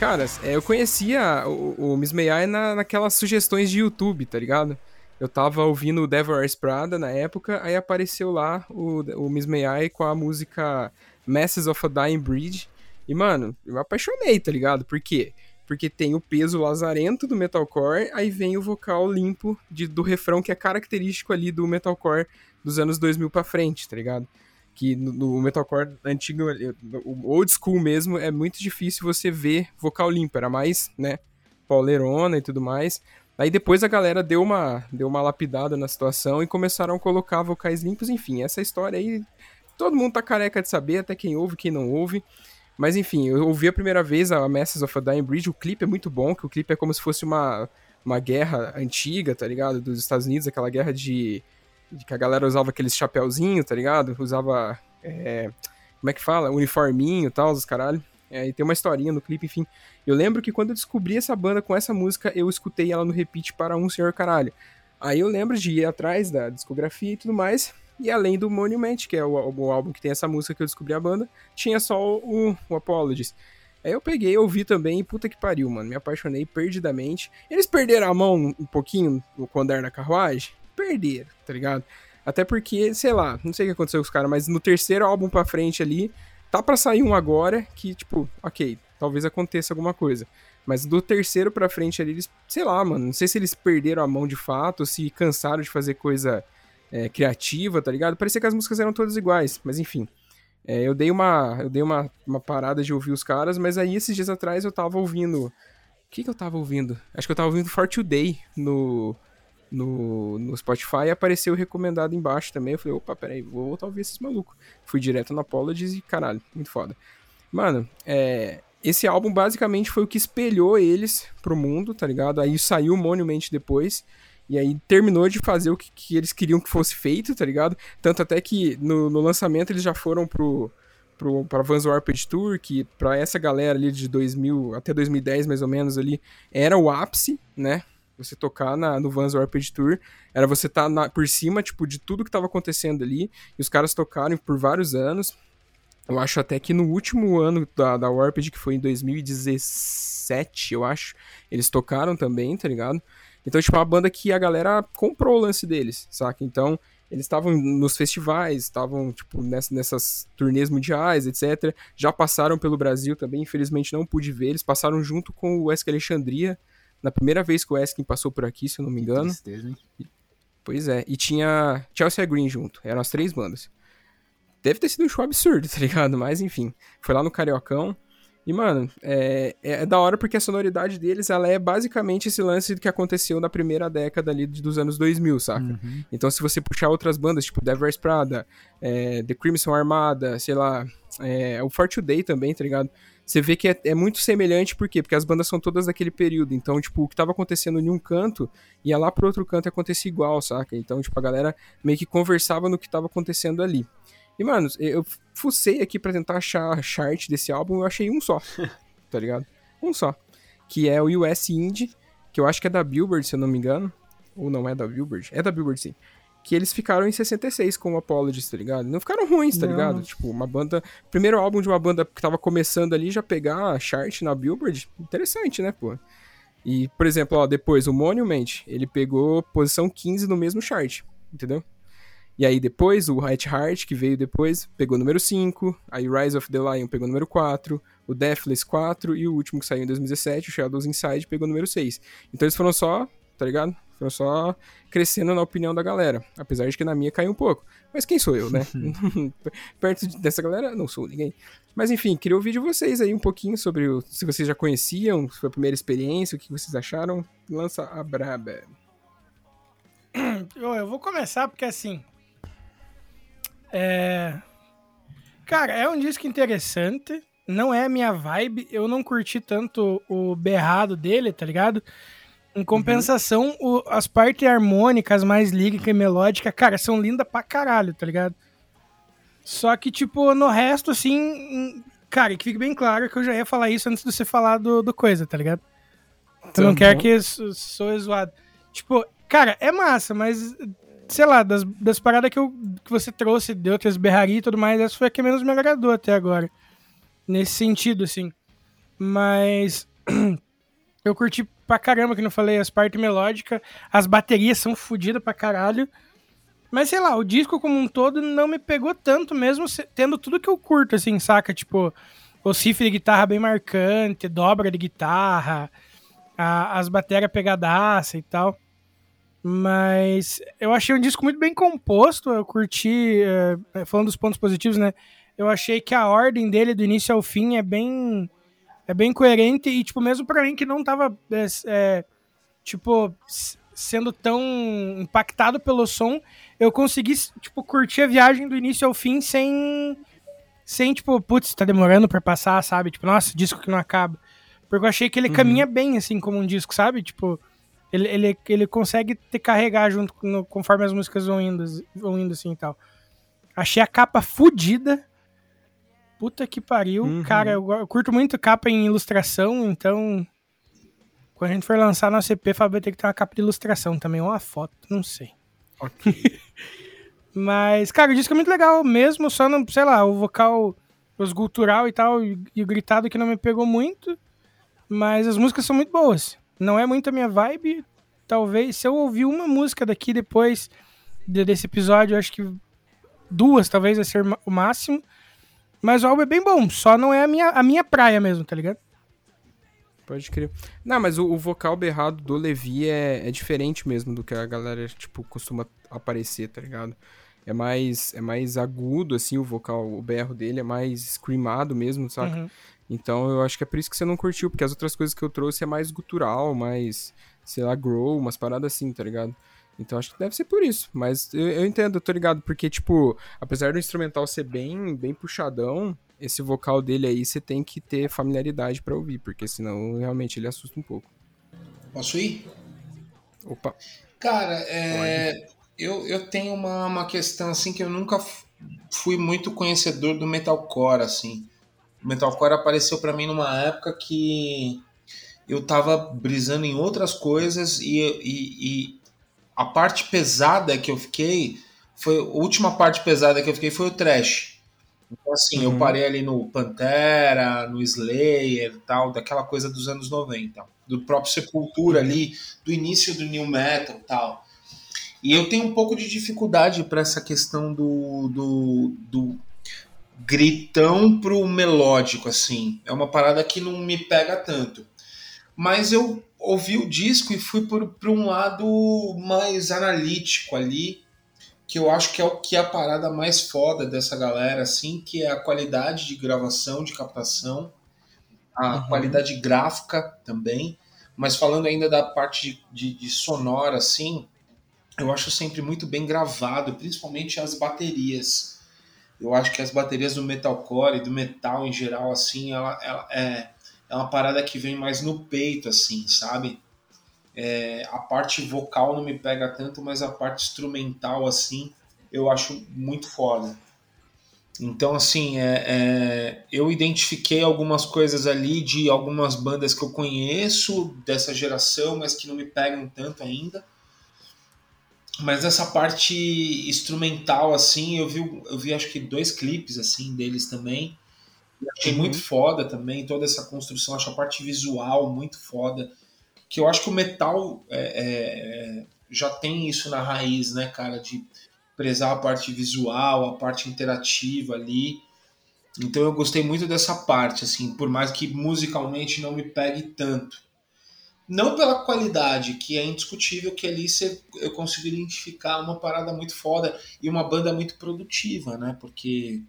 Caras, é, eu conhecia o, o Miss May na, naquelas sugestões de YouTube, tá ligado? Eu tava ouvindo o Devil Wears Prada na época, aí apareceu lá o, o Miss May com a música Masses of a Dying Breed. E, mano, eu me apaixonei, tá ligado? Por quê? Porque tem o peso lazarento do metalcore, aí vem o vocal limpo de- do refrão que é característico ali do metalcore dos anos 2000 pra frente, tá ligado? Que no, no metalcore antigo, o old school mesmo, é muito difícil você ver vocal limpo, era mais, né, pauleirona e tudo mais. Aí depois a galera deu uma, deu uma lapidada na situação e começaram a colocar vocais limpos, enfim, essa história aí todo mundo tá careca de saber, até quem ouve, quem não ouve. Mas enfim, eu ouvi a primeira vez a Masters of a Dying Bridge, o clipe é muito bom, que o clipe é como se fosse uma, uma guerra antiga, tá ligado? Dos Estados Unidos, aquela guerra de, de que a galera usava aqueles chapéuzinho, tá ligado? Usava, é, como é que fala? Uniforminho e tal, os caralho. É, e tem uma historinha no clipe, enfim. Eu lembro que quando eu descobri essa banda com essa música, eu escutei ela no repeat para um senhor caralho. Aí eu lembro de ir atrás da discografia e tudo mais, e além do Monument, que é o, o, álbum que tem essa música que eu descobri a banda, tinha só o, o Apologies. Aí eu peguei, ouvi também, e puta que pariu, mano. Me apaixonei perdidamente. Eles perderam a mão um pouquinho no Andar na Carruagem? Perderam, tá ligado? Até porque, sei lá, não sei o que aconteceu com os caras, mas no terceiro álbum pra frente ali, tá pra sair um agora que, tipo, ok, talvez aconteça alguma coisa. Mas do terceiro pra frente ali, eles, sei lá, mano, não sei se eles perderam a mão de fato, se cansaram de fazer coisa é, criativa, tá ligado? Parecia que as músicas eram todas iguais, mas enfim. É, eu dei, uma, eu dei uma, uma parada de ouvir os caras, mas aí esses dias atrás eu tava ouvindo. O que, que eu tava ouvindo? Acho que eu tava ouvindo For Today no, no, no Spotify e apareceu recomendado embaixo também. Eu falei, opa, peraí, vou voltar a ouvir esses malucos. Fui direto no Apologies e caralho, muito foda. Mano, é, esse álbum basicamente foi o que espelhou eles pro mundo, tá ligado? Aí saiu Monument depois. E aí terminou de fazer o que, que eles queriam que fosse feito, tá ligado? Tanto até que no, no lançamento eles já foram pro, pro, pra Vans Warped Tour, que pra essa galera ali de 2000 até 2010 mais ou menos ali, era o ápice, né? Você tocar na, no Vans Warped Tour, era você estar tá por cima, tipo, de tudo que tava acontecendo ali, e os caras tocaram por vários anos. Eu acho até que no último ano da, da Warped, que foi em 2017, eu acho, eles tocaram também, tá ligado? Então, tipo, é uma banda que a galera comprou o lance deles, saca? Então, eles estavam nos festivais, estavam, tipo, nessas, nessas turnês mundiais, etc. Já passaram pelo Brasil também, infelizmente não pude ver. Eles passaram junto com o Wesk Alexandria, na primeira vez que o Eskin passou por aqui, se eu não me engano. Que tristeza, hein? Pois é, e tinha Chelsea Green junto, eram as três bandas. Deve ter sido um show absurdo, tá ligado? Mas enfim, foi lá no Cariocão. E, mano, é, é, da hora porque a sonoridade deles, ela é basicamente esse lance que aconteceu na primeira década ali dos anos 2000, saca? Uhum. Então, se você puxar outras bandas, tipo Devil's Prada, é, The Crimson Armada, sei lá, é, o For Today também, tá ligado? Você vê que é, é, muito semelhante, por quê? Porque as bandas são todas daquele período. Então, tipo, o que tava acontecendo em um canto, ia lá pro outro canto e acontecia igual, saca? Então, tipo, a galera meio que conversava no que tava acontecendo ali. E, mano, eu fucei aqui pra tentar achar a chart desse álbum, eu achei um só, tá ligado? Um só. Que é o US Indie, que eu acho que é da Billboard, se eu não me engano. Ou não é da Billboard? É da Billboard, sim. Que eles ficaram em 66 com o Apologies, tá ligado? Não ficaram ruins, tá não. ligado? Tipo, uma banda. Primeiro álbum de uma banda que tava começando ali, já pegar a chart na Billboard. Interessante, né, pô? E, por exemplo, ó, depois o Monument, ele pegou posição 15 no mesmo chart, entendeu? E aí depois o At Heart, que veio depois, pegou número 5, aí Rise of the Lion pegou número 4, o Deathless 4 e o último que saiu em 2017, o Shadows Inside, pegou número 6. Então eles foram só, tá ligado? Foram só crescendo na opinião da galera, apesar de que na minha caiu um pouco. Mas quem sou eu, né? Perto dessa galera, não sou ninguém. Mas enfim, queria ouvir de vocês aí um pouquinho sobre o, se vocês já conheciam, se foi a primeira experiência, o que vocês acharam. Lança a braba. Eu vou começar porque assim, é... Cara, é um disco interessante. Não é a minha vibe. Eu não curti tanto o berrado dele, tá ligado? Em compensação, uhum. o, as partes harmônicas, mais lírica e melódica, cara, são lindas pra caralho, tá ligado? Só que, tipo, no resto, assim. Cara, que fique bem claro que eu já ia falar isso antes de você falar do, do coisa, tá ligado? Tu não quer que sou zoado. Tipo, cara, é massa, mas sei lá, das, das paradas que, eu, que você trouxe de outras berrarias e tudo mais, essa foi a que menos me agradou até agora. Nesse sentido, assim. Mas. eu curti pra caramba, que não falei, as partes melódicas, as baterias são fodidas pra caralho. Mas sei lá, o disco como um todo não me pegou tanto, mesmo tendo tudo que eu curto, assim, saca? Tipo, o cifre de guitarra bem marcante, dobra de guitarra, a, as baterias pegadaça e tal. Mas eu achei um disco muito bem composto. Eu curti, é, falando dos pontos positivos, né? Eu achei que a ordem dele, do início ao fim, é bem, é bem coerente. E, tipo, mesmo para mim que não tava, é, é, tipo, sendo tão impactado pelo som, eu consegui, tipo, curtir a viagem do início ao fim sem, sem, tipo, putz, tá demorando pra passar, sabe? Tipo, nossa, disco que não acaba. Porque eu achei que ele Uhum. caminha bem, assim, como um disco, sabe? Tipo, ele, ele, ele consegue te carregar junto com, conforme as músicas vão indo, vão indo assim e tal. Achei a capa fodida. Puta que pariu. Uhum. Cara, eu, eu curto muito capa em ilustração, então. Quando a gente for lançar nosso EP, Fábio vai ter que ter uma capa de ilustração também, ou uma foto, não sei. Mas, cara, o disco é muito legal mesmo, só não, sei lá, o vocal, os gutural e tal, e, e o gritado que não me pegou muito. Mas as músicas são muito boas. Não é muito a minha vibe. Talvez, se eu ouvir uma música daqui depois de- desse episódio, eu acho que duas talvez vai ser o máximo. Mas o álbum é bem bom, só não é a minha, a minha praia mesmo, tá ligado? Pode crer. Não, mas o, o vocal berrado do Levi é, é diferente mesmo do que a galera, tipo, costuma aparecer, tá ligado? É mais, é mais agudo, assim, o vocal, o berro dele é mais screamado mesmo, saca? Uhum. Então eu acho que é por isso que você não curtiu, porque as outras coisas que eu trouxe é mais gutural, mais, sei lá, grow, umas paradas assim, tá ligado? Então acho que deve ser por isso. Mas eu, eu entendo, eu tô ligado, porque, tipo, apesar do instrumental ser bem, bem puxadão, esse vocal dele aí você tem que ter familiaridade pra ouvir, porque senão realmente ele assusta um pouco. Posso ir? Opa. Cara, é, eu, eu tenho uma, uma questão assim que eu nunca fui muito conhecedor do metalcore, assim. O metalcore apareceu pra mim numa época que eu tava brisando em outras coisas e, e, e a parte pesada que eu fiquei foi a última parte pesada que eu fiquei foi o trash. Então assim, eu Uhum. parei ali no Pantera, no Slayer, tal, daquela coisa dos anos 90, do próprio Sepultura ali, do início do new metal, tal. E eu tenho um pouco de dificuldade para essa questão do, do, do gritão pro melódico, assim. É uma parada que não me pega tanto. Mas eu ouvi o disco e fui para um lado mais analítico ali, que eu acho que é o que é a parada mais foda dessa galera, assim, que é a qualidade de gravação, de captação, a Uhum. qualidade gráfica também. Mas falando ainda da parte de, de, de sonora, assim, eu acho sempre muito bem gravado, principalmente as baterias. Eu acho que as baterias do metalcore e do metal em geral, assim, ela, ela é, é uma parada que vem mais no peito, assim, sabe? É, a parte vocal não me pega tanto, mas a parte instrumental, assim, eu acho muito foda. Então, assim, é, é, eu identifiquei algumas coisas ali de algumas bandas que eu conheço dessa geração, mas que não me pegam tanto ainda. Mas essa parte instrumental, assim, eu vi, eu vi acho que dois clipes assim deles também. E achei Uhum. muito foda também, toda essa construção, acho a parte visual muito foda. Que eu acho que o metal é, é, já tem isso na raiz, né, cara? De prezar a parte visual, a parte interativa ali. Então eu gostei muito dessa parte, assim, por mais que musicalmente não me pegue tanto. Não pela qualidade, que é indiscutível que ali eu consigo identificar uma parada muito foda e uma banda muito produtiva, né? Porque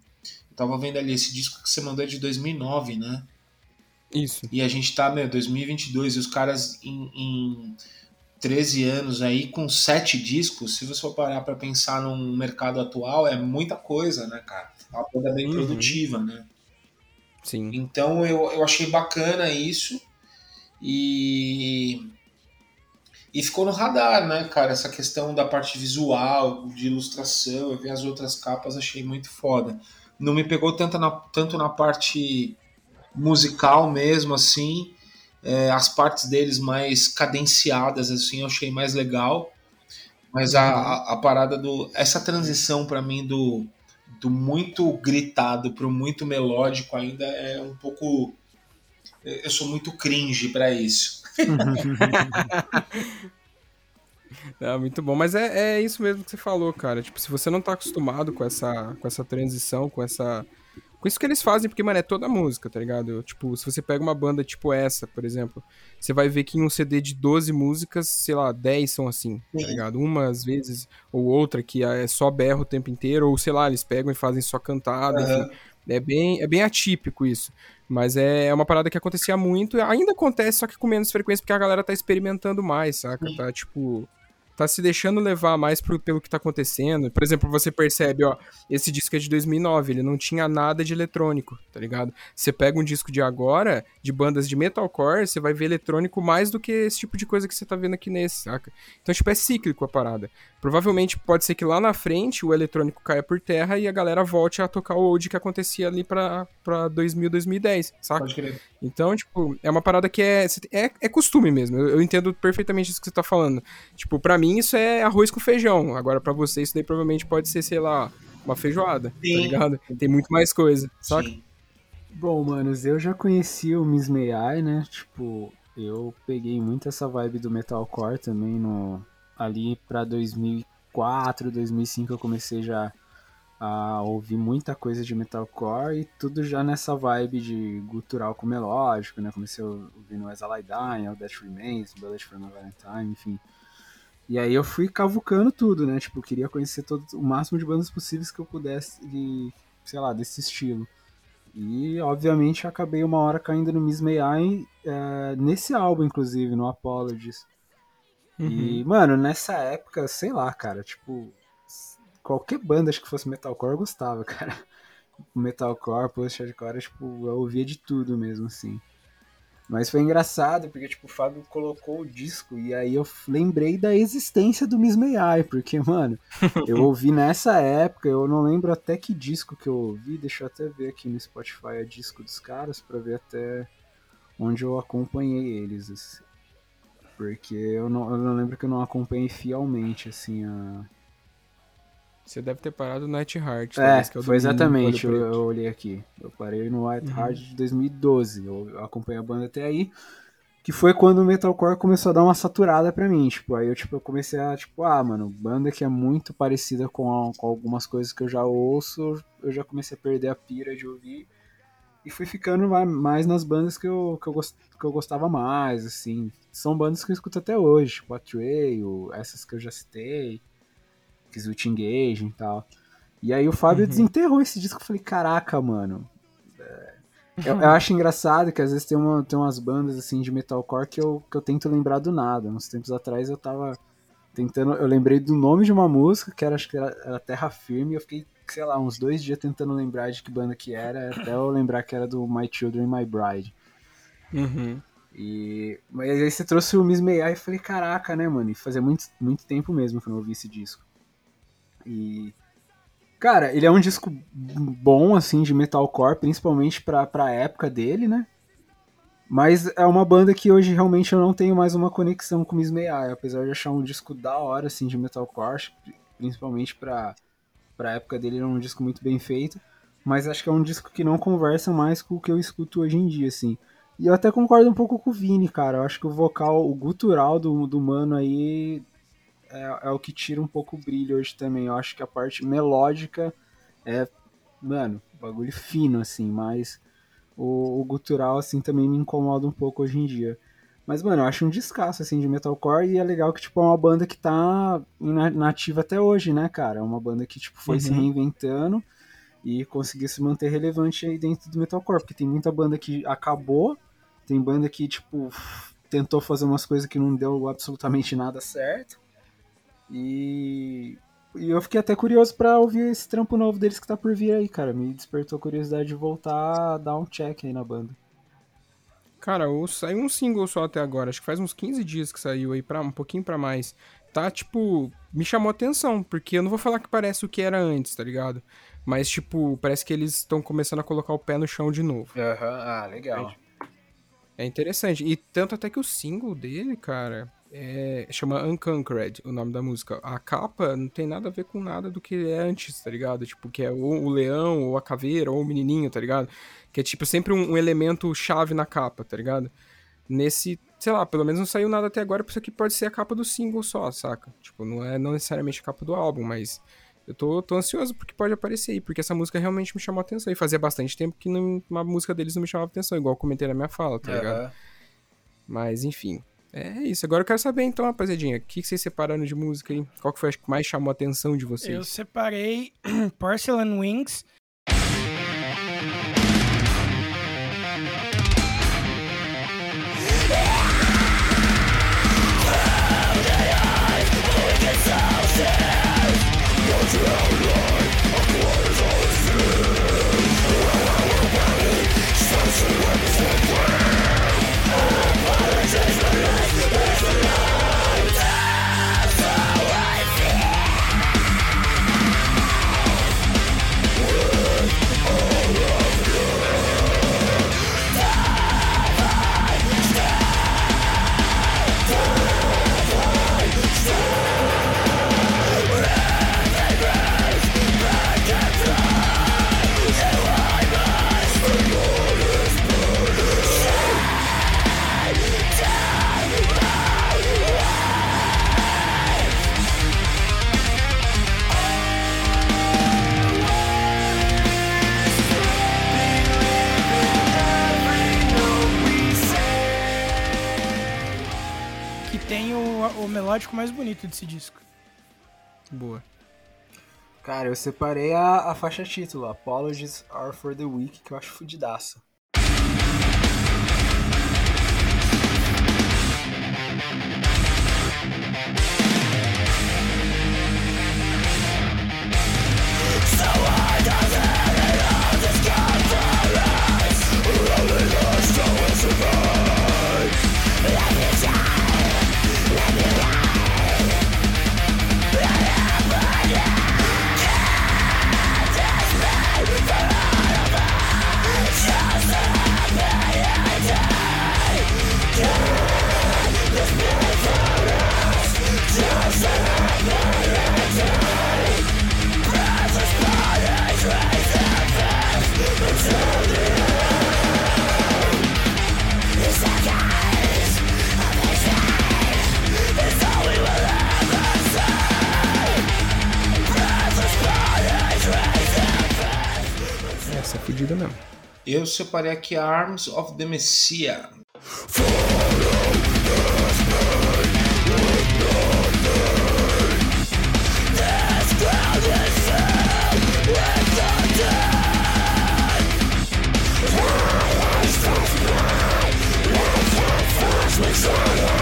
eu tava vendo ali esse disco que você mandou é de 2009, né? Isso. E a gente tá, meu, 2022 e os caras em, em 13 anos aí com sete discos, se você for parar pra pensar num mercado atual, é muita coisa, né, cara? É uma banda bem Uhum. produtiva, né? Sim. Então eu, eu achei bacana isso e e ficou no radar, né, cara? Essa questão da parte visual, de ilustração, eu vi as outras capas, achei muito foda. Não me pegou tanto na, tanto na parte musical mesmo, assim. É, as partes deles mais cadenciadas, assim, eu achei mais legal. Mas a, a, a parada do. Essa transição para mim do, do muito gritado pro muito melódico ainda é um pouco. Eu sou muito cringe para isso. É muito bom, mas é, é isso mesmo que você falou, cara. Tipo, se você não tá acostumado com essa, com essa transição, com essa. Com isso que eles fazem, porque, mano, é toda música, tá ligado? Tipo, se você pega uma banda tipo essa, por exemplo, você vai ver que em um CD de 12 músicas, sei lá, 10 são assim, tá Sim. ligado? Uma às vezes, ou outra que é só berro o tempo inteiro, ou sei lá, eles pegam e fazem só cantada, Aham. enfim. É bem, é bem atípico isso. Mas é, é uma parada que acontecia muito, e ainda acontece, só que com menos frequência, porque a galera tá experimentando mais, saca? Sim. Tá, tipo, tá se deixando levar mais pro, pelo que tá acontecendo. Por exemplo, você percebe, ó, esse disco é de 2009, ele não tinha nada de eletrônico, tá ligado? Você pega um disco de agora, de bandas de metalcore, você vai ver eletrônico mais do que esse tipo de coisa que você tá vendo aqui nesse, saca? Então, tipo, é cíclico a parada. Provavelmente pode ser que lá na frente o eletrônico caia por terra e a galera volte a tocar o old que acontecia ali pra, pra 2000, 2010, saca? Pode crer. Então, tipo, é uma parada que é, é, é costume mesmo. Eu, eu entendo perfeitamente isso que você tá falando. Tipo, pra mim isso é arroz com feijão. Agora, pra você, isso daí provavelmente pode ser, sei lá, uma feijoada, tá Sim. ligado? Tem muito mais coisa, saca? Sim. Bom, manos, eu já conheci o Miss May I, né? Tipo, eu peguei muito essa vibe do metalcore também no ali pra 2004, 2005 eu comecei já a ouvir muita coisa de metalcore e tudo já nessa vibe de gutural com melódico, né? Comecei ouvindo As I Lie Dying, All That Remains, Bullet for My Valentine, enfim. E aí eu fui cavucando tudo, né? Tipo, eu queria conhecer todo, o máximo de bandas possíveis que eu pudesse, de, sei lá, desse estilo. E, obviamente, acabei uma hora caindo no Miss May I, é, nesse álbum, inclusive, no Apologies. E, mano, nessa época, sei lá, cara, tipo, qualquer banda acho que fosse metalcore eu gostava, cara. Metalcore, post-hardcore, tipo, eu ouvia de tudo mesmo, assim. Mas foi engraçado, porque, tipo, o Fábio colocou o disco e aí eu lembrei da existência do Miss May I, porque, mano, eu ouvi nessa época, eu não lembro até que disco que eu ouvi, deixa eu até ver aqui no Spotify a disco dos caras pra ver até onde eu acompanhei eles, assim. Porque eu não, eu não lembro que eu não acompanhei fielmente, assim, a... Você deve ter parado no Night Heart. É, que é foi exatamente, eu, eu olhei aqui. Eu parei no White Heart de 2012, eu, eu acompanhei a banda até aí, que foi quando o metalcore começou a dar uma saturada pra mim, tipo, aí eu, tipo, eu comecei a, tipo, ah, mano, banda que é muito parecida com, a- com algumas coisas que eu já ouço, eu já comecei a perder a pira de ouvir, e fui ficando ma- mais nas bandas que eu, que eu, gos- que eu gostava mais, assim, são bandas que eu escuto até hoje, tipo, a Trail, essas que eu já citei, Kizut Engage e tal. E aí o Fábio Uhum. desenterrou esse disco. Eu falei, caraca, mano. É, Eu, eu acho engraçado que às vezes tem, uma, tem umas bandas assim de metalcore que eu, que eu tento lembrar do nada. Uns tempos atrás eu tava tentando. Eu lembrei do nome de uma música, que era, acho que era, era Terra Firme, e eu fiquei, sei lá, uns dois dias tentando lembrar de que banda que era, até eu lembrar que era do My Children, My Bride. Uhum. E mas aí você trouxe o Miss May e falei, caraca, né, mano? E fazia muito, muito tempo mesmo que eu não ouvi esse disco. E. Cara, ele é um disco bom, assim, de metalcore, principalmente pra, pra época dele, né? Mas é uma banda que hoje realmente eu não tenho mais uma conexão com o Miss May apesar de achar um disco da hora, assim, de metalcore, principalmente pra, pra época dele, ele é um disco muito bem feito. Mas acho que é um disco que não conversa mais com o que eu escuto hoje em dia, assim. E eu até concordo um pouco com o Vini, cara. Eu acho que o vocal, o gutural do, do mano aí é, é o que tira um pouco o brilho hoje também. Eu acho que a parte melódica é, mano, bagulho fino, assim, mas o, o gutural, assim, também me incomoda um pouco hoje em dia. Mas, mano, eu acho um descasso, assim, de metalcore e é legal que, tipo, é uma banda que tá na- nativa até hoje, né, cara? É uma banda que, tipo, foi se Uhum. reinventando e conseguiu se manter relevante aí dentro do metalcore, porque tem muita banda que acabou, tem banda que, tipo, tentou fazer umas coisas que não deu absolutamente nada certo. E, e eu fiquei até curioso pra ouvir esse trampo novo deles que tá por vir aí, cara. Me despertou a curiosidade de voltar a dar um check aí na banda. Cara, o- saiu um single só até agora. Acho que faz uns 15 dias que saiu aí, pra, um pouquinho pra mais. Tá, tipo, me chamou atenção, porque eu não vou falar que parece o que era antes, tá ligado? Mas, tipo, parece que eles estão começando a colocar o pé no chão de novo. Ah, legal. É interessante. E tanto até que o single dele, cara, é, chama Unconquered, o nome da música. A capa não tem nada a ver com nada do que é antes, tá ligado? Tipo, que é ou o leão, ou a caveira, ou o menininho, tá ligado? Que é, tipo, sempre um, um elemento chave na capa, tá ligado? Nesse, sei lá, pelo menos não saiu nada até agora, por isso aqui pode ser a capa do single só, saca? Tipo, não é não necessariamente a capa do álbum, mas eu tô, tô ansioso porque pode aparecer aí, porque essa música realmente me chamou a atenção. E fazia bastante tempo que não- uma música deles não me chamava atenção, igual eu comentei na minha fala, tá ligado? Mas, enfim. É isso. Agora eu quero saber, então, rapaziadinha, o que, vocês separaram de música aí? Qual que foi a que mais chamou a atenção de vocês? Eu separei Porcelain Wings. O melódico mais bonito desse disco. Boa. Cara, eu separei a, a faixa título, Apologies Are For The Weak, que eu acho fudidaça. Essa é fodida. Eu separei aqui Arms of the Messiah. Que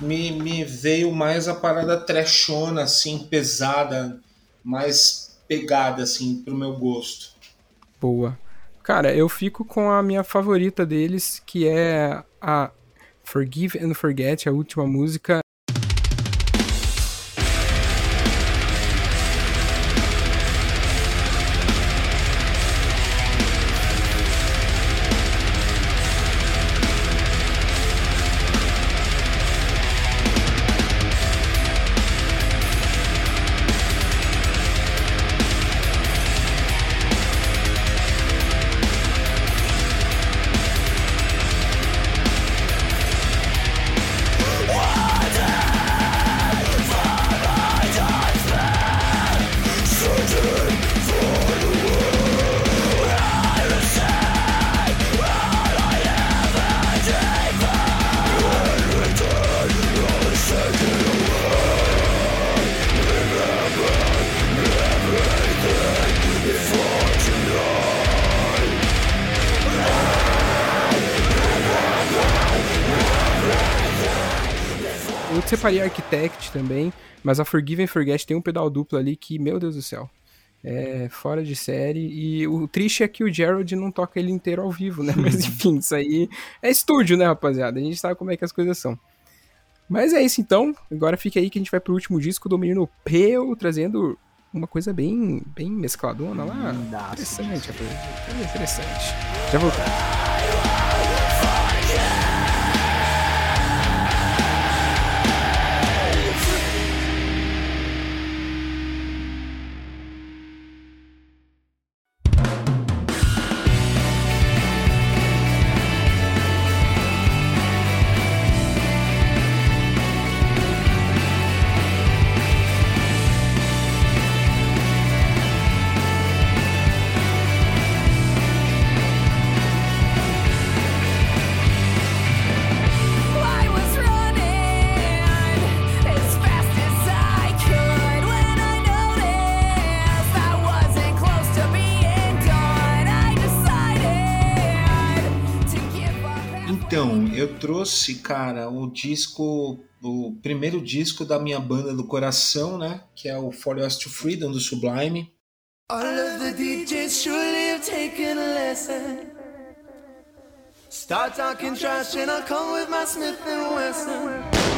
me, me veio mais a parada trashona, assim, pesada, mais pegada, assim, pro meu gosto. Boa. Cara, eu fico com a minha favorita deles, que é a Forgive and Forget, a última música. Separei Architect também, mas a Forgive and Forget tem um pedal duplo ali que, meu Deus do céu, é fora de série. E o triste é que o Gerald não toca ele inteiro ao vivo, né? Mas enfim, isso aí é estúdio, né, rapaziada? A gente sabe como é que as coisas são. Mas é isso então. Agora fica aí que a gente vai pro último disco do menino Peu, trazendo uma coisa bem, bem mescladona lá. Lindaço. Interessante, rapaziada. Interessante. Já voltamos. Trouxe, cara, o disco, o primeiro disco da minha banda do coração, né? Que é o For Us to Freedom do Sublime. All of the DJs surely have taken a lesson. Start talking trash and I'll come with my Smith and Wesson.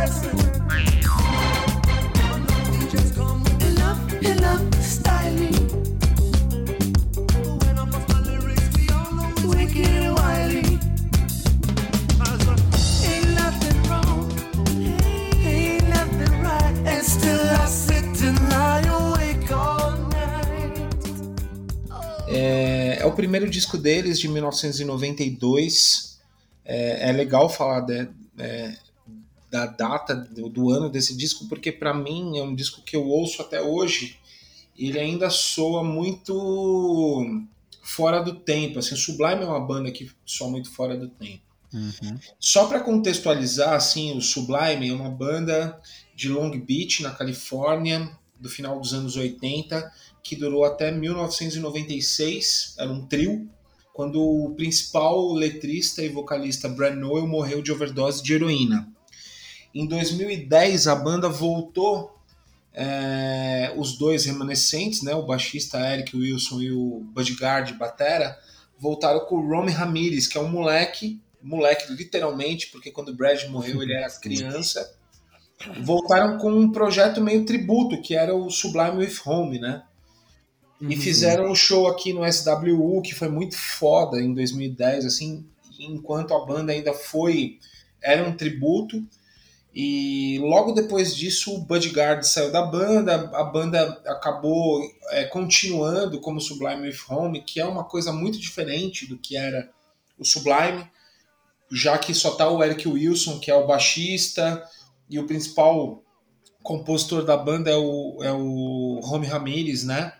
primeiro disco deles, de 1992. É, é legal falar de- é, da data, do, do ano desse disco, porque para mim é um disco que eu ouço até hoje. e Ele ainda soa muito fora do tempo. Assim, o Sublime é uma banda que soa muito fora do tempo. Só para contextualizar, assim, o Sublime é uma banda de Long Beach, na Califórnia, do final dos anos 80, que durou até 1996, era um trio, quando o principal letrista e vocalista Brad Noel morreu de overdose de heroína. Em 2010, a banda voltou, é, os dois remanescentes, né, o baixista Eric Wilson e o Budgard Batera, voltaram com o Romy Ramirez, que é um moleque, moleque literalmente, porque quando o Brad morreu ele era criança, voltaram com um projeto meio tributo, que era o Sublime with Home, né? E fizeram um show aqui no SWU, que foi muito foda em 2010, assim, enquanto a banda ainda foi. Era um tributo. E logo depois disso, o Budgard saiu da banda, a banda acabou é, continuando como Sublime with Home, que é uma coisa muito diferente do que era o Sublime, já que só tá o Eric Wilson, que é o baixista, e o principal compositor da banda é o, é o Ramirez, né?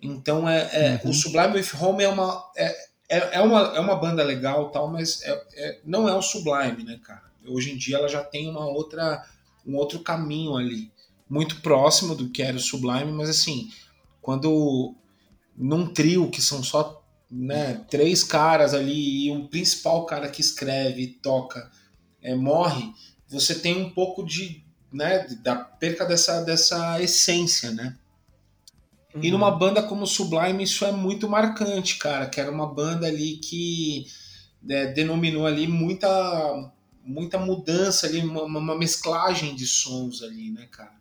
Então é, é- o Sublime with Home é uma é, é, é uma é uma banda legal tal, mas é, é- não é o Sublime, né, cara? Hoje em dia ela já tem uma outra um outro caminho ali, muito próximo do que era o Sublime, mas assim, quando num trio que são só né, três caras ali e o principal cara que escreve e toca é, morre, você tem um pouco de né, da perca dessa, dessa essência, né? E numa banda como Sublime isso é muito marcante, cara, que era uma banda ali que né, denominou ali muita muita mudança ali, uma, uma mesclagem de sons ali, né, cara?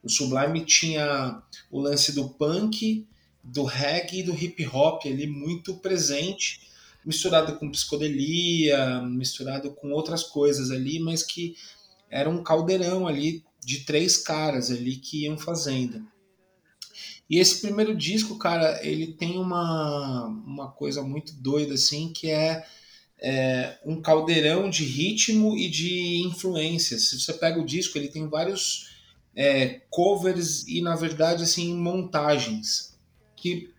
O Sublime tinha o lance do punk, do reggae e do hip hop ali muito presente, misturado com psicodelia, misturado com outras coisas ali, mas que era um caldeirão ali de três caras ali que iam fazendo. E esse primeiro disco, cara, ele tem uma, uma coisa muito doida, assim, que é, é, um caldeirão de ritmo e de influências. Se você pega o disco, ele tem vários é, covers e, na verdade, assim, montagens. Que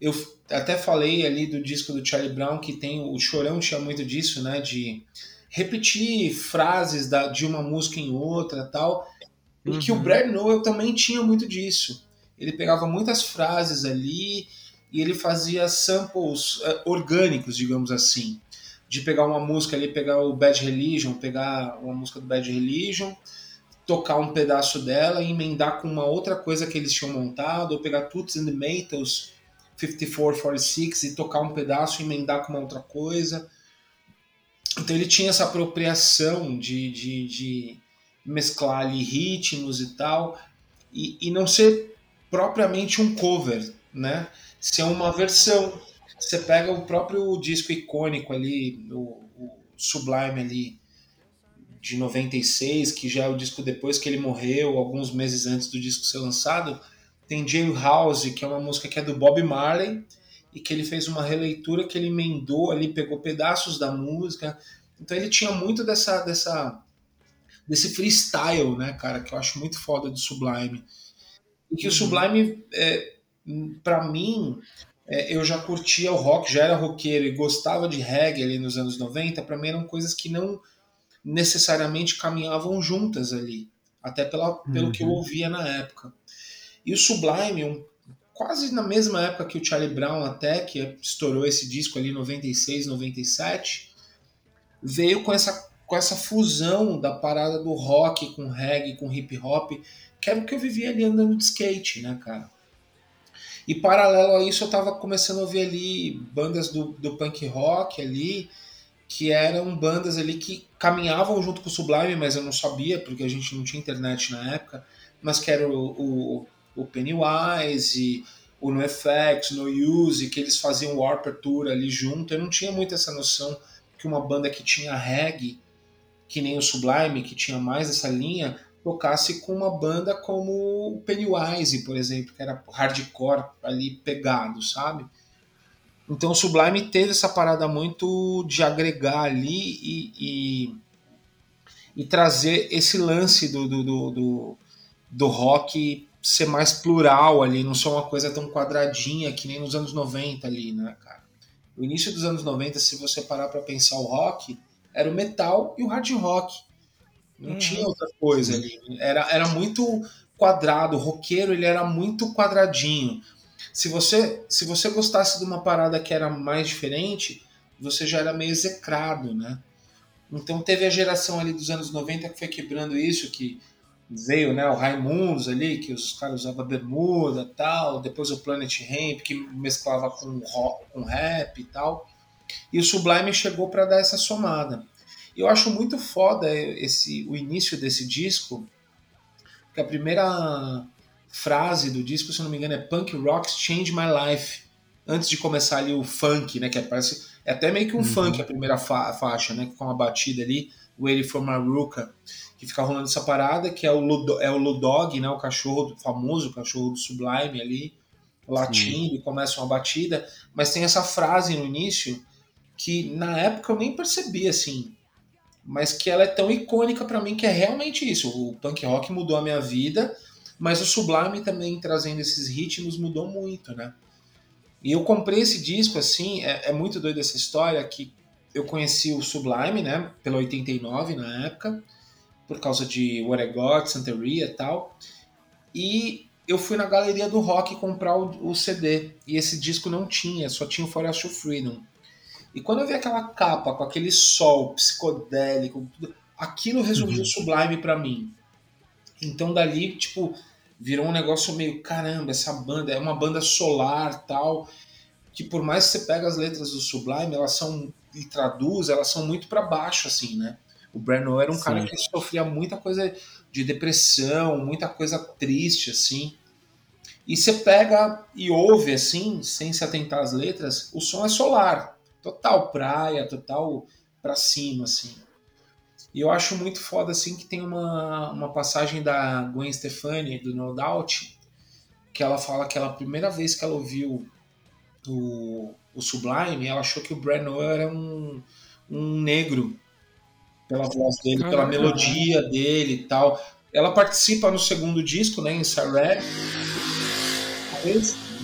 eu até falei ali do disco do Charlie Brown, que tem o Chorão tinha muito disso, né? De repetir frases da, de uma música em outra tal. E que o Brad Noel também tinha muito disso. Ele pegava muitas frases ali e ele fazia samples eh, orgânicos, digamos assim. De pegar uma música ali, pegar o Bad Religion, pegar uma música do Bad Religion, tocar um pedaço dela e emendar com uma outra coisa que eles tinham montado, ou pegar Toots and the Maytals 5446 e tocar um pedaço e emendar com uma outra coisa. Então ele tinha essa apropriação de, de, de mesclar ali ritmos e tal, e, e não ser propriamente um cover, né? Ser uma versão. Você pega o próprio disco icônico ali, o, o Sublime ali, de 96, que já é o disco depois que ele morreu, alguns meses antes do disco ser lançado, tem Jailhouse, que é uma música que é do Bob Marley, e que ele fez uma releitura que ele emendou ali, pegou pedaços da música. Então ele tinha muito dessa, dessa desse freestyle, né, cara, que eu acho muito foda do Sublime. E que o Sublime, é, para mim, é, eu já curtia o rock, já era roqueiro e gostava de reggae ali nos anos 90, para mim eram coisas que não necessariamente caminhavam juntas ali, até pela, pelo que eu ouvia na época. E o Sublime, um, quase na mesma época que o Charlie Brown até, que estourou esse disco ali em 96, 97, veio com essa, com essa fusão da parada do rock com reggae, com hip hop, que era o que eu vivia ali andando de skate, né, cara? E paralelo a isso, eu tava começando a ouvir ali bandas do, do punk rock ali, que eram bandas ali que caminhavam junto com o Sublime, mas eu não sabia, porque a gente não tinha internet na época, mas que era o, o, o Pennywise, o NoFX, No Use, que eles faziam o Tour ali junto. Eu não tinha muito essa noção que uma banda que tinha reggae, que nem o Sublime, que tinha mais essa linha, tocasse com uma banda como o Pennywise, por exemplo, que era hardcore ali pegado, sabe? Então o Sublime teve essa parada muito de agregar ali e, e, e trazer esse lance do, do, do, do, do rock ser mais plural ali, não ser uma coisa tão quadradinha que nem nos anos 90 ali, né, cara? O início dos anos 90, se você parar pra pensar o rock, era o metal e o hard rock. Não Uhum. tinha outra coisa ali. Era, era muito quadrado. O roqueiro ele era muito quadradinho. Se você, se você gostasse de uma parada que era mais diferente, você já era meio execrado, né? Então teve a geração ali dos anos 90 que foi quebrando isso, que veio né, o Raimundos ali, que os caras usavam bermuda e tal, depois o Planet Ramp, que mesclava com, rock, com rap e tal. E o Sublime chegou para dar essa somada. E eu acho muito foda esse, o início desse disco, que a primeira frase do disco, se não me engano, é Punk Rocks Change My Life. Antes de começar ali o funk, né? Que parece, é até meio que um funk a primeira fa faixa, né? Com a batida ali, Waiting for Maruka, que fica rolando essa parada, que é o, Ludo, é o Ludog, né? O cachorro do, famoso, o cachorro do Sublime ali, latindo e começa uma batida. Mas tem essa frase no início que na época eu nem percebi assim, mas que ela é tão icônica para mim que é realmente isso. O punk rock mudou a minha vida, mas o Sublime também trazendo esses ritmos mudou muito, né? E eu comprei esse disco assim, é, é muito doido essa história que eu conheci o Sublime, né, pela 89 na época, por causa de What I Got, Santeria e tal. E eu fui na galeria do rock comprar o, o CD, e esse disco não tinha, só tinha o Forest of Freedom. E quando eu vi aquela capa com aquele sol psicodélico, tudo, aquilo resolveu o Sublime pra mim. Então dali, tipo, virou um negócio meio, caramba, essa banda é uma banda solar, tal, que por mais que você pega as letras do Sublime, elas são e traduz, elas são muito pra baixo assim, né? O Breno era um cara Sim. que sofria muita coisa de depressão, muita coisa triste assim. E você pega e ouve assim, sem se atentar às letras, o som é solar, total praia, total pra cima assim. E eu acho muito foda assim que tem uma, uma passagem da Gwen Stefani do No Doubt que ela fala que ela a primeira vez que ela ouviu o, o Sublime, ela achou que o Brad Noel era um, um negro pela voz dele, pela melodia dele e tal. Ela participa no segundo disco, né, em Sarah.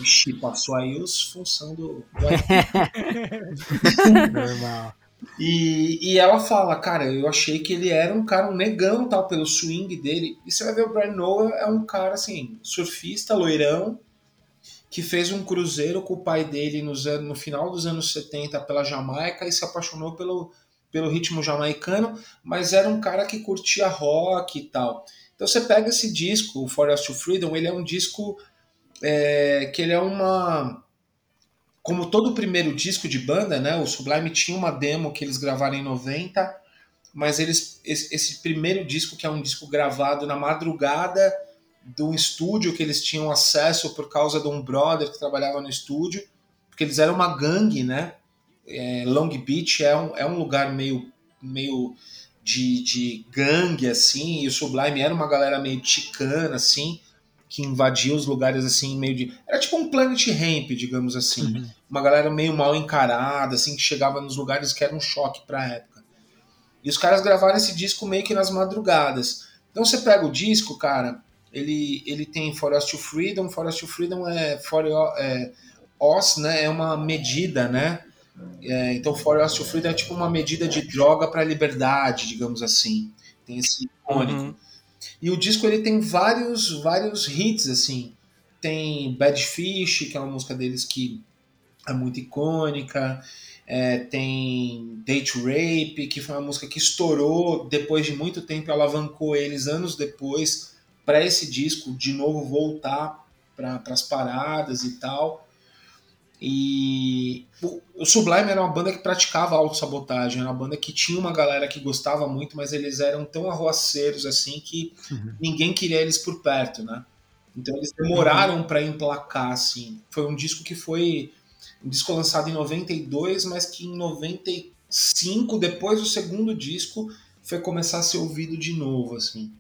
Ixi, passou aí os função do, do Normal. E, e ela fala, cara, eu achei que ele era um cara, um negão, tal, pelo swing dele. E você vai ver o Brian Noah é um cara, assim, surfista, loirão, que fez um cruzeiro com o pai dele nos anos, no final dos anos 70 pela Jamaica e se apaixonou pelo, pelo ritmo jamaicano, mas era um cara que curtia rock e tal. Então você pega esse disco, o Forest to Freedom, ele é um disco é, que ele é uma como todo o primeiro disco de banda, né, o Sublime tinha uma demo que eles gravaram em 90, mas eles esse, esse primeiro disco que é um disco gravado na madrugada do estúdio que eles tinham acesso por causa de um brother que trabalhava no estúdio, porque eles eram uma gangue, né? É, Long Beach é um, é um lugar meio meio de, de gangue assim, e o Sublime era uma galera meio ticana assim, que invadia os lugares assim, meio de. Era tipo um Planet Ramp, digamos assim. Uma galera meio mal encarada, assim, que chegava nos lugares que era um choque pra época. E os caras gravaram esse disco meio que nas madrugadas. Então você pega o disco, cara, ele, ele tem Forest to Freedom. Forest to Freedom é, for, é OS, né? É uma medida, né? É, então Forest to Freedom é tipo uma medida de droga pra liberdade, digamos assim. Tem esse icônico. Uhum. E o disco ele tem vários, vários hits, assim. Tem Bad Fish, que é uma música deles que é muito icônica. É, tem Date Rape, que foi uma música que estourou depois de muito tempo, alavancou eles anos depois para esse disco de novo voltar para as paradas e tal. E o, Sublime era uma banda que praticava autossabotagem, era uma banda que tinha uma galera que gostava muito, mas eles eram tão arroaceiros assim que ninguém queria eles por perto, né? Então eles demoraram para emplacar assim. Foi um disco que foi um disco lançado em 92, mas que em 95, depois do segundo disco, foi começar a ser ouvido de novo assim.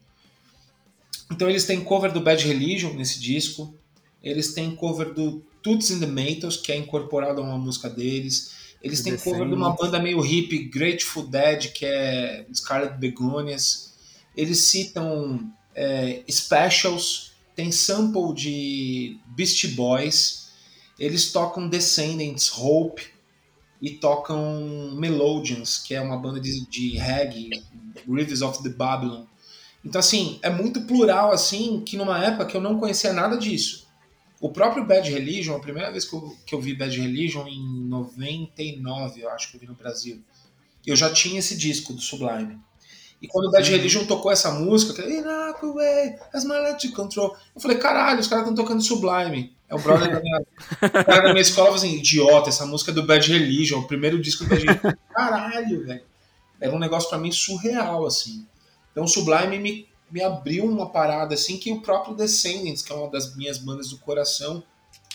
Então eles têm cover do Bad Religion nesse disco. Eles têm cover do Toots and the Maytals, que é incorporado a uma música deles. Eles têm cover de uma banda meio hippie, Grateful Dead, que é Scarlet Begonias. Eles citam é, Specials, tem sample de Beastie Boys. Eles tocam Descendants, Hope e tocam Melodians, que é uma banda de, de reggae, Rivers of the Babylon. Então, assim, é muito plural, assim, que numa época que eu não conhecia nada disso. O próprio Bad Religion, a primeira vez que eu, que eu vi Bad Religion, em 99, eu acho que eu vi no Brasil, eu já tinha esse disco do Sublime. E quando o Bad Religion tocou essa música, que way, as my life to control, eu falei, caralho, os caras estão tocando Sublime. É o brother da minha, o cara da minha escola falou assim, idiota, essa música é do Bad Religion, o primeiro disco do Bad Religion. Caralho, velho. Era um negócio pra mim surreal, assim. Então o Sublime me, me abriu uma parada, assim, que o próprio Descendants, que é uma das minhas bandas do coração,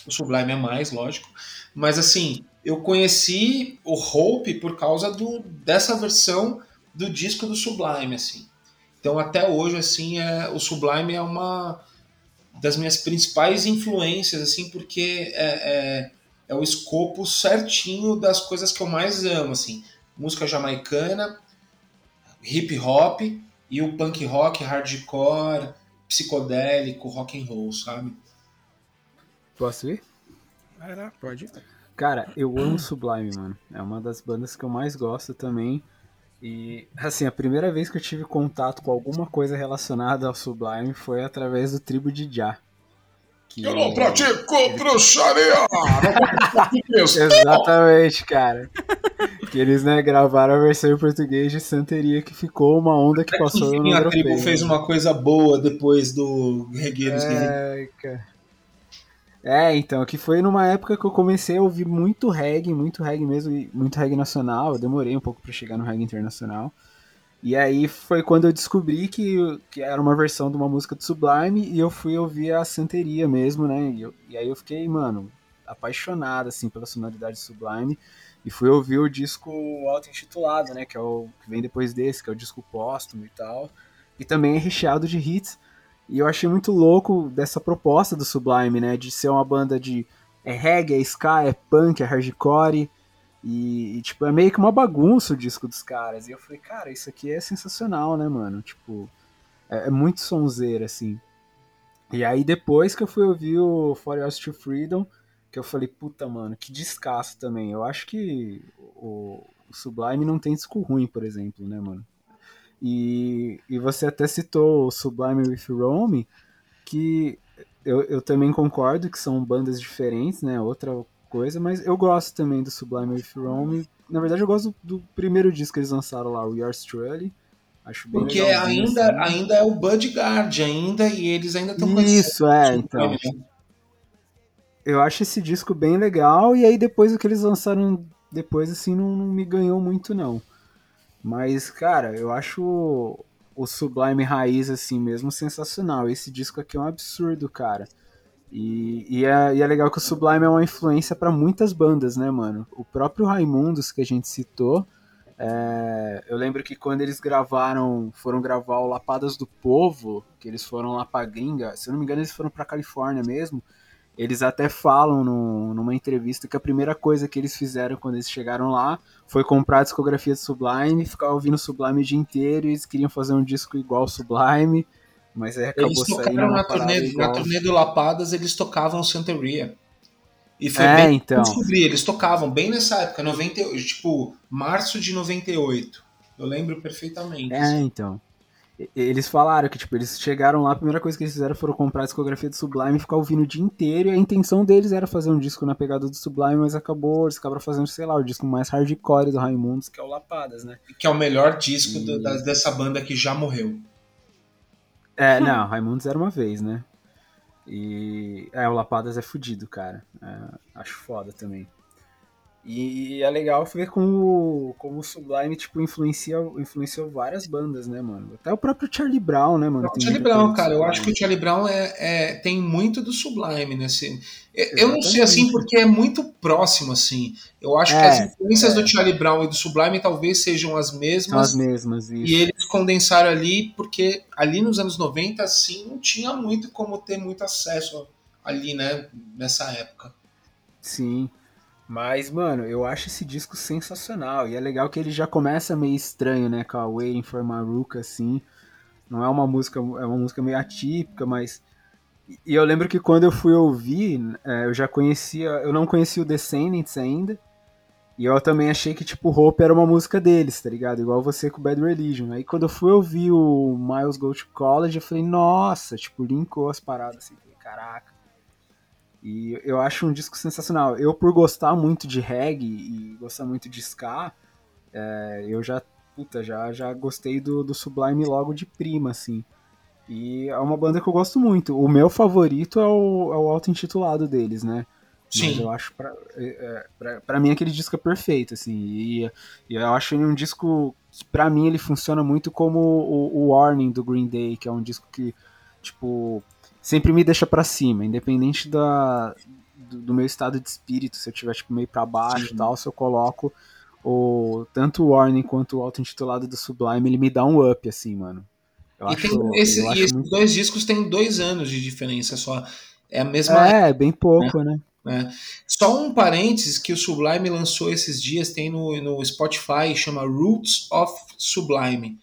o Sublime é mais, lógico, mas assim, eu conheci o Hope por causa do, dessa versão do disco do Sublime, assim. Então até hoje, assim, é, o Sublime é uma das minhas principais influências, assim, porque é, é, é o escopo certinho das coisas que eu mais amo, assim. Música jamaicana, hip hop e o punk rock, hardcore, psicodélico, rock and roll, sabe? Posso ir? Vai lá. Pode? Cara, eu amo Sublime, mano. É uma das bandas que eu mais gosto também. E, assim, a primeira vez que eu tive contato com alguma coisa relacionada ao Sublime foi através do Tribo de Já. Que... Eu não pratico bruxaria! Exatamente, cara. que eles, né, gravaram a versão em português de Santeria, que ficou uma onda que passou no Enfim, a tribo europeu. fez uma coisa boa depois do Regueiros. É. É, então, que foi numa época que eu comecei a ouvir muito reggae, muito reggae mesmo, e muito reggae nacional. Eu demorei um pouco pra chegar no reggae internacional. E aí foi quando eu descobri que, que era uma versão de uma música do Sublime e eu fui ouvir a Santeria mesmo, né? E, eu- e aí eu fiquei, mano, apaixonado, assim, pela sonoridade Sublime. E fui ouvir o disco auto-intitulado, né? Que é o que vem depois desse, que é o disco póstumo e tal. E também é recheado de hits. E eu achei muito louco dessa proposta do Sublime, né? De ser uma banda de é reggae, é ska, é punk, é hardcore. E, e, tipo, é meio que uma bagunça o disco dos caras. E eu falei, cara, isso aqui é sensacional, né, mano? Tipo, é, é muito sonzeira, assim. E aí depois que eu fui ouvir o For Yours to Freedom, que eu falei, puta, mano, que descasso também. Eu acho que o, o Sublime não tem disco ruim, por exemplo, né, mano? E, e você até citou o Sublime with Rome, que eu, eu também concordo que são bandas diferentes, né? Outra coisa, mas eu gosto também do Sublime with Rome. Na verdade, eu gosto do, do primeiro disco que eles lançaram lá, o Yours Truly. Acho bem Porque ainda, assim. ainda é o Budguard, ainda, e eles ainda estão Isso, é, então. Eu acho esse disco bem legal, e aí depois o que eles lançaram depois, assim, não, não me ganhou muito, não. Mas, cara, eu acho o Sublime Raiz, assim mesmo, sensacional. Esse disco aqui é um absurdo, cara. E, e, é, e é legal que o Sublime é uma influência pra muitas bandas, né, mano? O próprio Raimundos, que a gente citou, é, eu lembro que quando eles gravaram, foram gravar o Lapadas do Povo, que eles foram lá pra gringa, se eu não me engano eles foram pra Califórnia mesmo, eles até falam no- numa entrevista que a primeira coisa que eles fizeram quando eles chegaram lá foi comprar a discografia do Sublime, ficar ouvindo Sublime o dia inteiro, e eles queriam fazer um disco igual ao Sublime, mas aí acabou Eles tocaram na turnê, igual. na turnê do Lapadas, eles tocavam Santeria. E foi É, bem então. descobri, eles tocavam bem nessa época, 90, tipo, março de 98. Eu lembro perfeitamente. É, assim. então. Eles falaram que, tipo, eles chegaram lá, a primeira coisa que eles fizeram foram comprar a discografia do Sublime e ficar ouvindo o dia inteiro. E a intenção deles era fazer um disco na pegada do Sublime, mas acabou, eles acabaram fazendo, sei lá, o disco mais hardcore do Raimundos, que é o Lapadas, né? Que é o melhor disco E- do- da- dessa banda que já morreu. É, não, Raimundos era uma vez, né? E. É, o Lapadas é fudido, cara. É, acho foda também. E é legal ver como, como o Sublime, tipo, influencia, influenciou várias bandas, né, mano? Até o próprio Charlie Brown, né, mano? O Charlie Brown, cara, eu Sublime. acho que o Charlie Brown é, é- tem muito do Sublime nesse. Eu- Eu não sei assim porque é muito próximo assim. Eu acho que É, as influências é. do Charlie Brown e do Sublime talvez sejam as São mesmas. as mesmas, isso. E eles condensaram ali porque ali nos anos 90 assim não tinha muito como ter muito acesso ali, né, nessa época. Sim. Mas, mano, eu acho esse disco sensacional. E é legal que ele já começa meio estranho, né? Com a Waiting for Maruka, assim. Não é uma música, é uma música meio atípica, mas. E eu lembro que quando eu fui ouvir, é, eu já conhecia. Eu não conhecia o Descendants ainda. E eu também achei que, tipo, Hope era uma música deles, tá ligado? Igual você com Bad Religion. Aí quando eu fui ouvir o Miles Go to College, eu falei, nossa, tipo, linkou as paradas assim. Falei, caraca. E eu acho um disco sensacional. Eu, por gostar muito de reggae e gostar muito de ska, é, eu já, puta, já, já gostei do, do Sublime logo de prima, assim. E é uma banda que eu gosto muito. O meu favorito é o, é o auto-intitulado deles, né? Mas Sim. eu acho, pra, é, é, pra, pra mim, aquele disco é perfeito, assim. E, e eu acho ele um disco que, pra mim, ele funciona muito como o, o Warning do Green Day, que é um disco que, tipo, sempre me deixa pra cima, independente da, do, do meu estado de espírito, se eu tiver, tipo, meio pra baixo e tal, se eu coloco o, tanto o Warning quanto o auto-intitulado do Sublime, ele me dá um up, assim, mano. Eu e acho, tem esse- e esses muito... dois discos têm dois anos de diferença só. É a mesma É, bem pouco, né? né? Só um parênteses que o Sublime lançou esses dias, tem no, no Spotify, chama Roots of Sublime,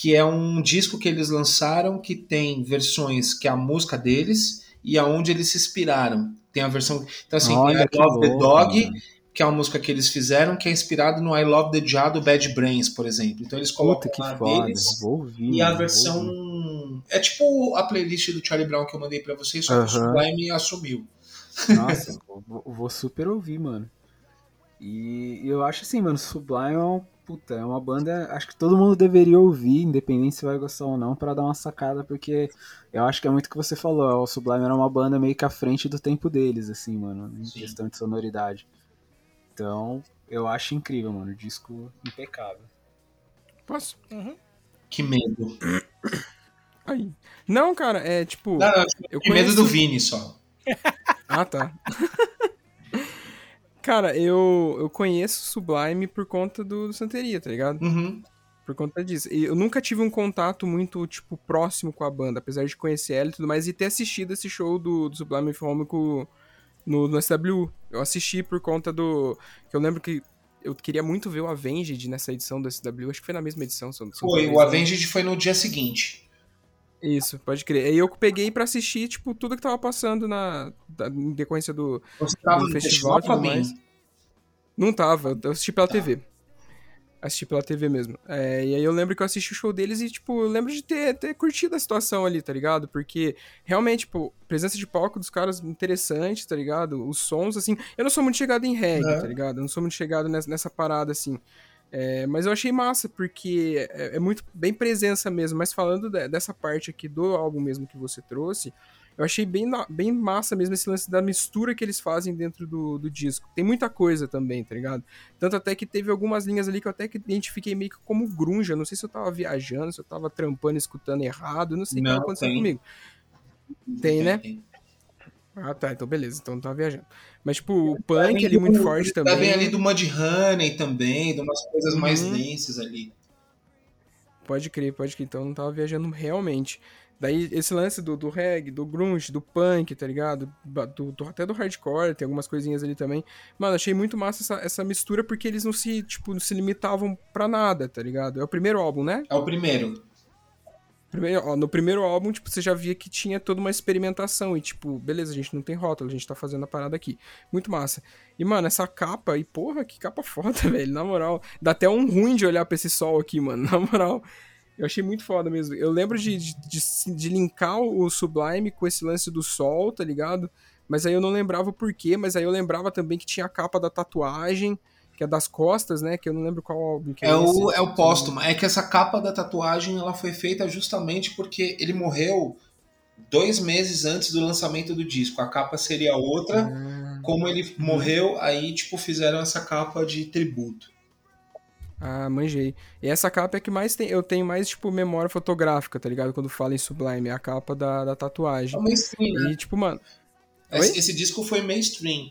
que é um disco que eles lançaram que tem versões que é a música deles e aonde eles se inspiraram. Tem a versão. Então, assim, Olha tem I Love the Dog, mano. que é uma música que eles fizeram, que é inspirado no I Love the Jah do Bad Brains, por exemplo. Então eles colocam Puta que foda. deles ouvir. e a versão. É tipo a playlist do Charlie Brown que eu mandei pra vocês, só que o Aham. Sublime assumiu. Nossa, vou, vou super ouvir, mano. E eu acho assim, mano, Sublime é um, puta, é uma banda, acho que todo mundo deveria ouvir, independente se vai gostar ou não, pra dar uma sacada, porque eu acho que é muito o que você falou, o Sublime era uma banda meio que à frente do tempo deles, assim, mano, em Sim. questão de sonoridade. Então, eu acho incrível, mano, disco impecável. Posso? Que medo. Aí. Não, cara, é tipo. Não, não, eu que medo conheço- do Vini só. Ah, tá. Cara, eu, eu conheço Sublime por conta do, do Santeria, tá ligado? Uhum. Por conta disso. E eu nunca tive um contato muito, tipo, próximo com a banda, apesar de conhecer ela e tudo mais, e ter assistido esse show do, do Sublime Fômico no, no SW. Eu assisti por conta do. que eu lembro que eu queria muito ver o Avenged nessa edição do SW, acho que foi na mesma edição. eu não Foi, o. Avenged foi no dia seguinte. Isso, pode crer. Aí eu peguei pra assistir, tipo, tudo que tava passando na. Da, em decorrência do, Você tava do festival e tudo também? mais. Não tava, eu assisti pela Tá. TV. Assisti pela TV mesmo. É, e aí eu lembro que eu assisti o show deles e, tipo, eu lembro de ter, ter curtido a situação ali, tá ligado? Porque, realmente, tipo, presença de palco dos caras interessante, tá ligado? Os sons, assim. Eu não sou muito chegado em reggae, Uhum. tá ligado? Eu não sou muito chegado nessa, nessa parada, assim. É, mas eu achei massa, porque é, é muito bem presença mesmo. Mas falando de- dessa parte aqui do álbum mesmo que você trouxe, eu achei bem, bem massa mesmo esse lance da mistura que eles fazem dentro do, do disco. Tem muita coisa também, tá ligado? Tanto até que teve algumas linhas ali que eu até que identifiquei meio que como grunge. Eu não sei se eu tava viajando, se eu tava trampando, escutando errado. Não sei o que tava acontecendo tem. comigo. Tem, né? Ah, tá. Então beleza. Então não tava viajando. Mas, tipo, o punk ali muito forte Tá bem também. ali do Mudhoney também, de umas coisas mais Uhum. densas ali. Pode crer, pode crer. Então não tava viajando realmente. Daí esse lance do, do reggae, do grunge, do punk, tá ligado? Do, do- até do hardcore, tem algumas coisinhas ali também. Mano, achei muito massa essa, essa mistura porque eles não se, tipo, não se limitavam pra nada, tá ligado? É o primeiro álbum, né? É o primeiro. Primeiro, ó, no primeiro álbum, tipo, você já via que tinha toda uma experimentação e, tipo, beleza, a gente não tem rótulo, a gente tá fazendo a parada aqui. Muito massa. E, mano, essa capa, e porra, que capa foda, velho, na moral. Dá até um ruim de olhar pra esse sol aqui, mano, na moral. Eu achei muito foda mesmo. Eu lembro de, de, de, de linkar o Sublime com esse lance do sol, tá ligado? Mas aí eu não lembrava o porquê, mas aí eu lembrava também que tinha a capa da tatuagem, que é das costas, né? Que eu não lembro qual álbum que é, É o, é o póstumo. É que essa capa da tatuagem ela foi feita justamente porque ele morreu dois meses antes do lançamento do disco. A capa seria outra. Ah. Como ele morreu, aí tipo fizeram essa capa de tributo. Ah, manjei. E essa capa é que mais tem. Eu tenho mais, tipo, memória fotográfica, tá ligado? Quando fala em Sublime, é a capa da, da É tatuagem. o mainstream, né? E, tipo, mano. Esse, esse disco foi mainstream.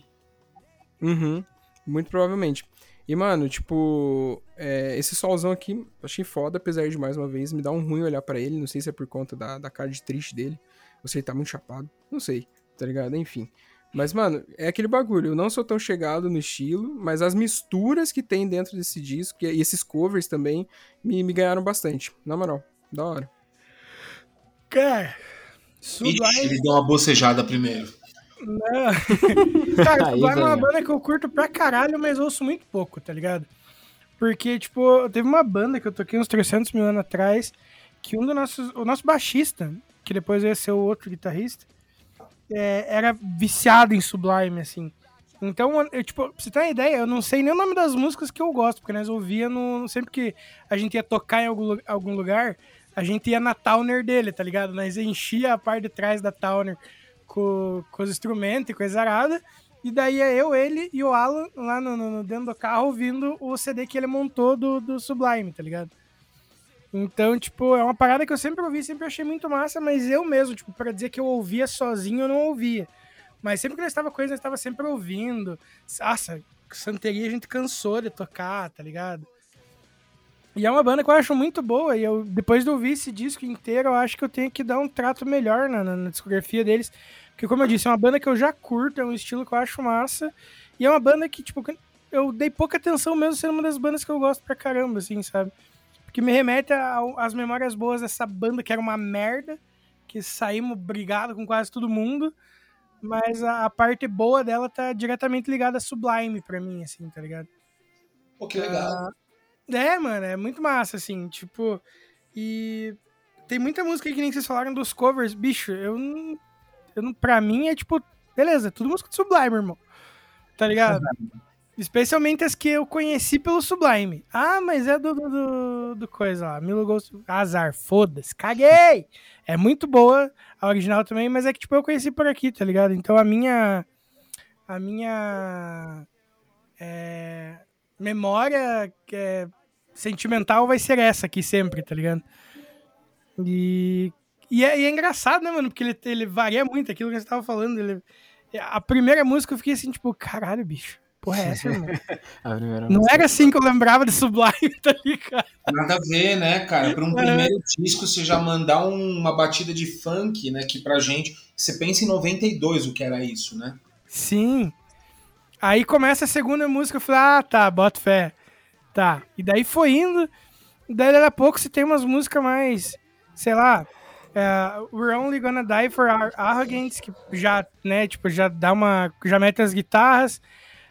Uhum. Muito provavelmente. E, mano, tipo, é, esse solzão aqui, achei foda, apesar de, mais uma vez, me dar um ruim olhar pra ele. Não sei se é por conta da, da cara de triste dele. Ou se ele tá muito chapado. Não sei. tá ligado? Enfim. Mas, mano, é aquele bagulho. Eu não sou tão chegado no estilo, mas as misturas que tem dentro desse disco e esses covers também me, me ganharam bastante. Na moral, da hora. Cara, Sublime. ele deu uma bocejada primeiro. Não. Cara, Aí, é uma banda que eu curto pra caralho, mas ouço muito pouco, tá ligado? Porque, tipo, teve uma banda que eu toquei uns 300 mil anos atrás, que um dos nossos. O nosso baixista, que depois ia ser o outro guitarrista, é, era viciado em Sublime, assim. Então, eu, tipo, pra você ter uma ideia, eu não sei nem o nome das músicas que eu gosto, porque nós ouvia no. Sempre que a gente ia tocar em algum, algum lugar, a gente ia na Towner dele, tá ligado? Nós enchia a parte de trás da Towner com, com os instrumentos e coisa arada. E daí é eu, ele e o Alan lá no, no- dentro do carro ouvindo o CD que ele montou do, do Sublime, tá ligado? Então, tipo, é uma parada que eu sempre ouvi, sempre achei muito massa, mas eu mesmo, tipo, pra dizer que eu ouvia sozinho, eu não ouvia. Mas sempre que nós estava com eles, nós estava sempre ouvindo. Nossa, Santeria a gente cansou de tocar, tá ligado? E é uma banda que eu acho muito boa. E eu, depois de ouvir esse disco inteiro, eu acho que eu tenho que dar um trato melhor na, na- na discografia deles. Porque, como eu disse, é uma banda que eu já curto, é um estilo que eu acho massa. E é uma banda que, tipo, eu dei pouca atenção mesmo sendo uma das bandas que eu gosto pra caramba, assim, sabe? Porque me remete às memórias boas dessa banda que era uma merda, que saímos brigado com quase todo mundo. Mas a, a parte boa dela tá diretamente ligada a Sublime pra mim, assim, tá ligado? Pô, que legal. É, mano, é muito massa, assim, tipo. E tem muita música que nem vocês falaram dos covers, bicho, eu não. Eu não pra mim é tipo, beleza, tudo música de Sublime, irmão. Tá ligado? Especialmente as que eu conheci pelo Sublime. Ah, mas é do, do, do, do coisa lá. Milo Ghost. Azar, foda-se, caguei! É muito boa a original também, mas é que, tipo, eu conheci por aqui, tá ligado? Então a minha. A minha. é, memória é, sentimental vai ser essa aqui sempre, tá ligado? E. E é, e é engraçado, né, mano? Porque ele, ele varia muito aquilo que você tava falando. Ele, a primeira música eu fiquei assim, tipo, caralho, bicho. Porra, é essa, primeira Não música. era assim que eu lembrava de Sublime, tá ligado? Nada a ver, né, cara? Para um É. primeiro disco, você já mandar um- uma batida de funk, né? Que pra gente. Você pensa em 92 o que era isso, né? Sim. Aí começa a segunda música, eu falei, ah, tá, bota fé. Tá. E daí foi indo. Daí daqui a pouco você tem umas músicas mais, sei lá, é, We're Only Gonna Die for Our Arrogance, que já, né, tipo, já dá uma. Já mete as guitarras.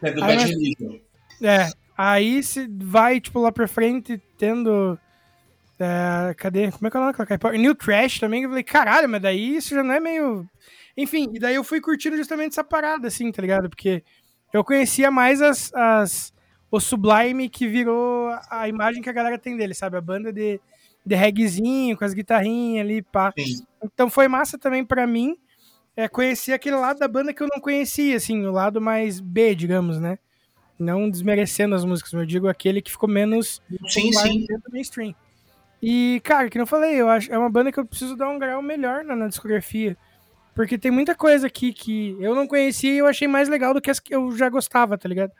É do Aí Bad Religion. É. Aí se vai, tipo, lá pra frente, tendo. é, cadê? Como é que é o nome daquela? New Trash também. Eu falei, caralho, mas daí isso já não é meio. Enfim, e daí eu fui curtindo justamente essa parada, assim, tá ligado? Porque eu conhecia mais as, as, o Sublime que virou a imagem que a galera tem dele, sabe? A banda de, de reggaezinho, com as guitarrinhas ali, pá. Sim. Então foi massa também pra mim é, conhecer aquele lado da banda que eu não conhecia, assim, o lado mais B, digamos, né? Não desmerecendo as músicas, mas eu digo aquele que ficou menos Sim, sim. dentro do mainstream. E, cara, que não falei, eu acho é uma banda que eu preciso dar um grau melhor na, na discografia. Porque tem muita coisa aqui que eu não conhecia e eu achei mais legal do que as que eu já gostava, tá ligado?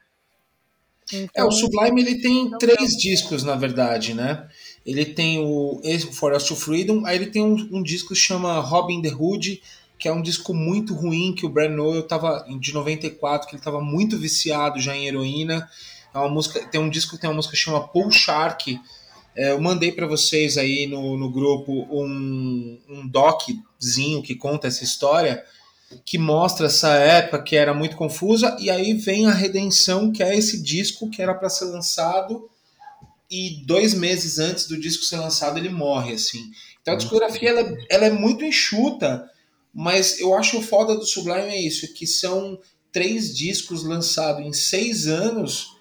É, Então, o Sublime ele tem três discos, na verdade, né? Ele tem o Forest of Freedom, aí ele tem um, um disco que chama Robin the Hood, que é um disco muito ruim, que o Brad Noel tava, de 94, que ele tava muito viciado já em heroína. É uma música, tem um disco que tem uma música que chama Pool Shark. É, eu mandei para vocês aí no, no grupo um, um doczinho que conta essa história, que mostra essa época que era muito confusa, e aí vem a redenção, que é esse disco que era para ser lançado, e dois meses antes do disco ser lançado ele morre, assim. Então a discografia ela, ela é muito enxuta, mas eu acho o foda do Sublime é isso, que são três discos lançados em seis anos,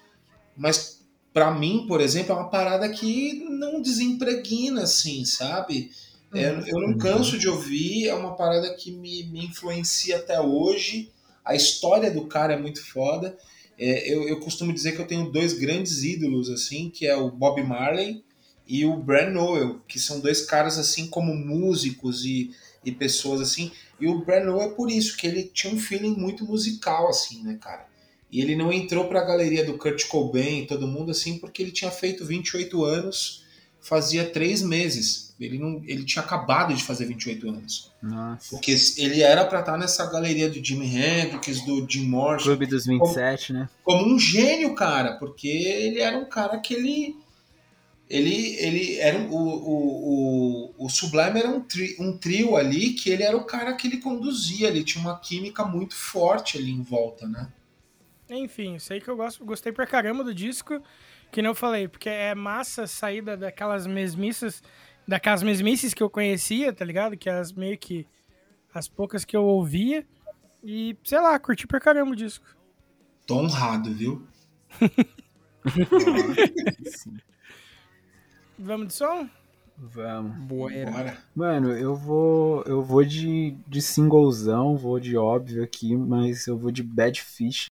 mas para mim, por exemplo, é uma parada que não desempregna, assim, sabe? É, eu não canso de ouvir, é uma parada que me, me influencia até hoje. A história do cara é muito foda. É, eu, eu costumo dizer que eu tenho dois grandes ídolos, assim, que é o Bob Marley e o Brad Noel, que são dois caras, assim, como músicos e, e pessoas, assim. E o Brad Noel é por isso, que ele tinha um feeling muito musical, assim, né, cara? E ele não entrou pra galeria do Kurt Cobain e todo mundo, assim, porque ele tinha feito 28 anos fazia três meses. Ele, não, ele tinha acabado de fazer 28 anos. Nossa. Porque ele era pra estar nessa galeria do Jimi Hendrix, do Jim Morrison, Clube dos 27, né? como um gênio, cara, porque ele era um cara que ele. Ele, ele era o, o, o, o Sublime era um, tri- um trio ali que ele era o cara que ele conduzia, ele tinha uma química muito forte ali em volta, né? Enfim, sei que eu gosto, gostei pra caramba do disco, que não eu falei, porque é massa sair da- daquelas mesmices, daquelas mesmices que eu conhecia, tá ligado? Que as meio que as poucas que eu ouvia e, sei lá, curti pra caramba o disco. Tô honrado, viu? Vamos de som? Vamos. Boa. Bora. Mano, eu vou. Eu vou de, de singlezão, vou de óbvio aqui, mas eu vou de Bad Fish.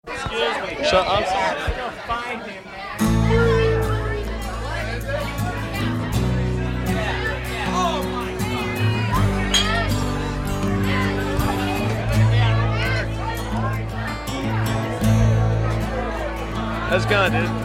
That's gone, dude.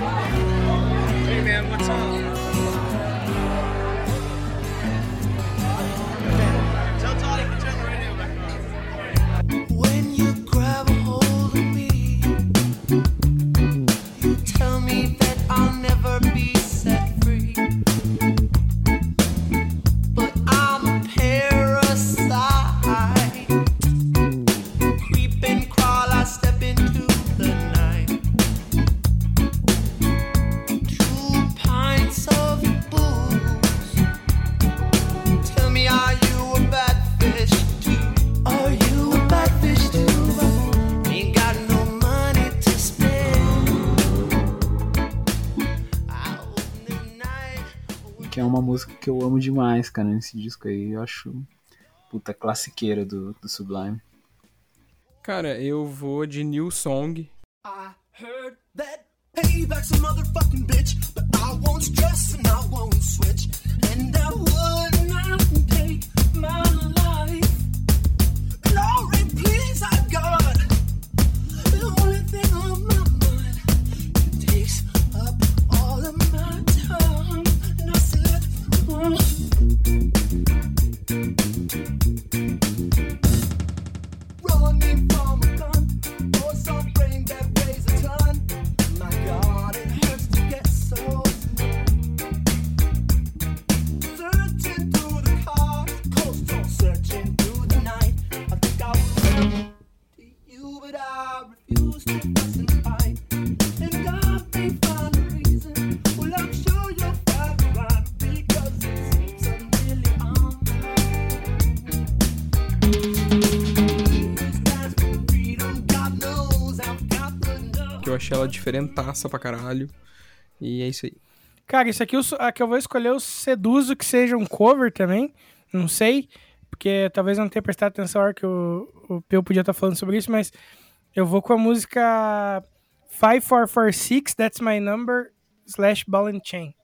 Uma música que eu amo demais, cara, nesse disco aí. Eu acho. Puta classiqueira do, do Sublime. Cara, eu vou de New Song. I heard that payback's a motherfucking bitch, but I won't stress and I won't switch, and I would but I refuse to fuss achei ela diferentaça pra caralho. E é isso aí. Cara, isso aqui eu, que eu vou escolher eu seduzo que seja um cover também. Não sei, porque talvez não tenha prestado atenção na hora que o, o Peu podia estar falando sobre isso, mas eu vou com a música 5446, That's My Number, slash Ball and Chain.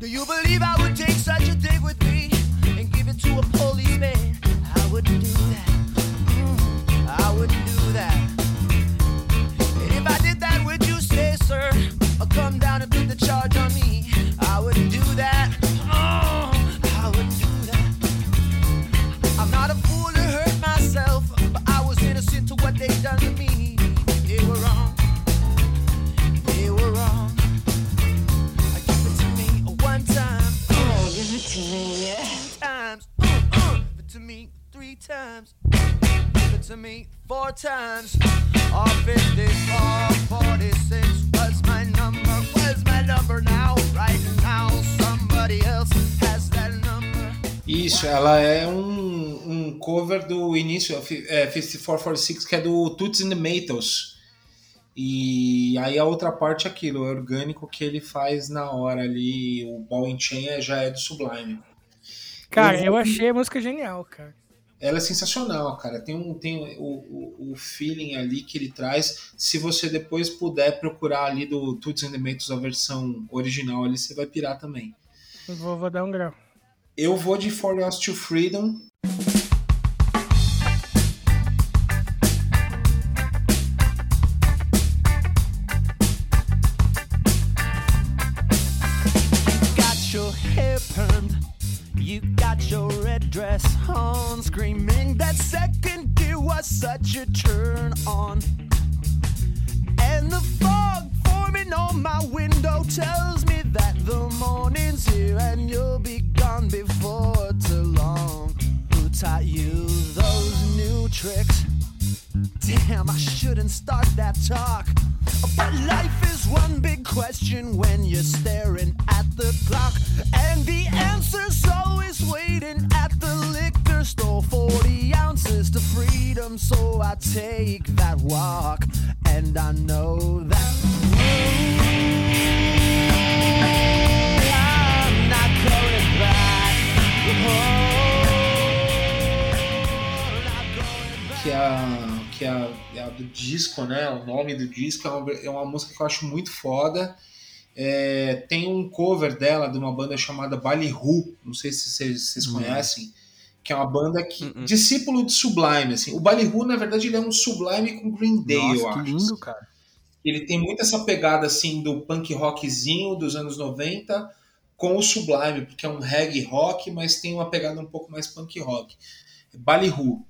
Do you believe I would take such a thing with me and give it to a policeman? To me four times. Or 54, 46 was my number. Was my number now? Right now, somebody else has that number. Isso, ela é um, um cover do início, é, 5446, que é do Toots and the Maytals. E aí a outra parte é aquilo, é orgânico que ele faz na hora ali, o Ball and Chain é- já é do Sublime. Cara, Eu eu achei a música genial, cara. Ela é sensacional, cara. Tem, um, tem o, o, o feeling ali que ele traz. Se você depois puder procurar ali do the Maytals a versão original ali, você vai pirar também. Vou, vou dar um grau. Eu vou de For Us to Freedom. Was such a turn on. And the fog forming on my window tells me that the morning's here and you'll be gone before too long. Who taught you those new tricks? Damn, I shouldn't start that talk. But life is one big question when you're staring at the clock. And the answer's always waiting at the liquor store. 40 ounces to freedom, so I take that walk. And I know that. I'm not going back. Oh, é a, que é a, é a do disco, né? O nome do disco é uma, é uma música que eu acho muito foda. É, tem um cover dela de uma banda chamada Ballyhoo, não sei se vocês, vocês conhecem, que é uma banda que Uhum. discípulo de Sublime, assim. O Ballyhoo, na verdade, ele é um Sublime com Green Day, eu Nossa, acho. que lindo, cara. Ele tem muito essa pegada assim do punk rockzinho dos anos 90 com o Sublime, porque é um reggae rock, mas tem uma pegada um pouco mais punk rock. Ballyhoo.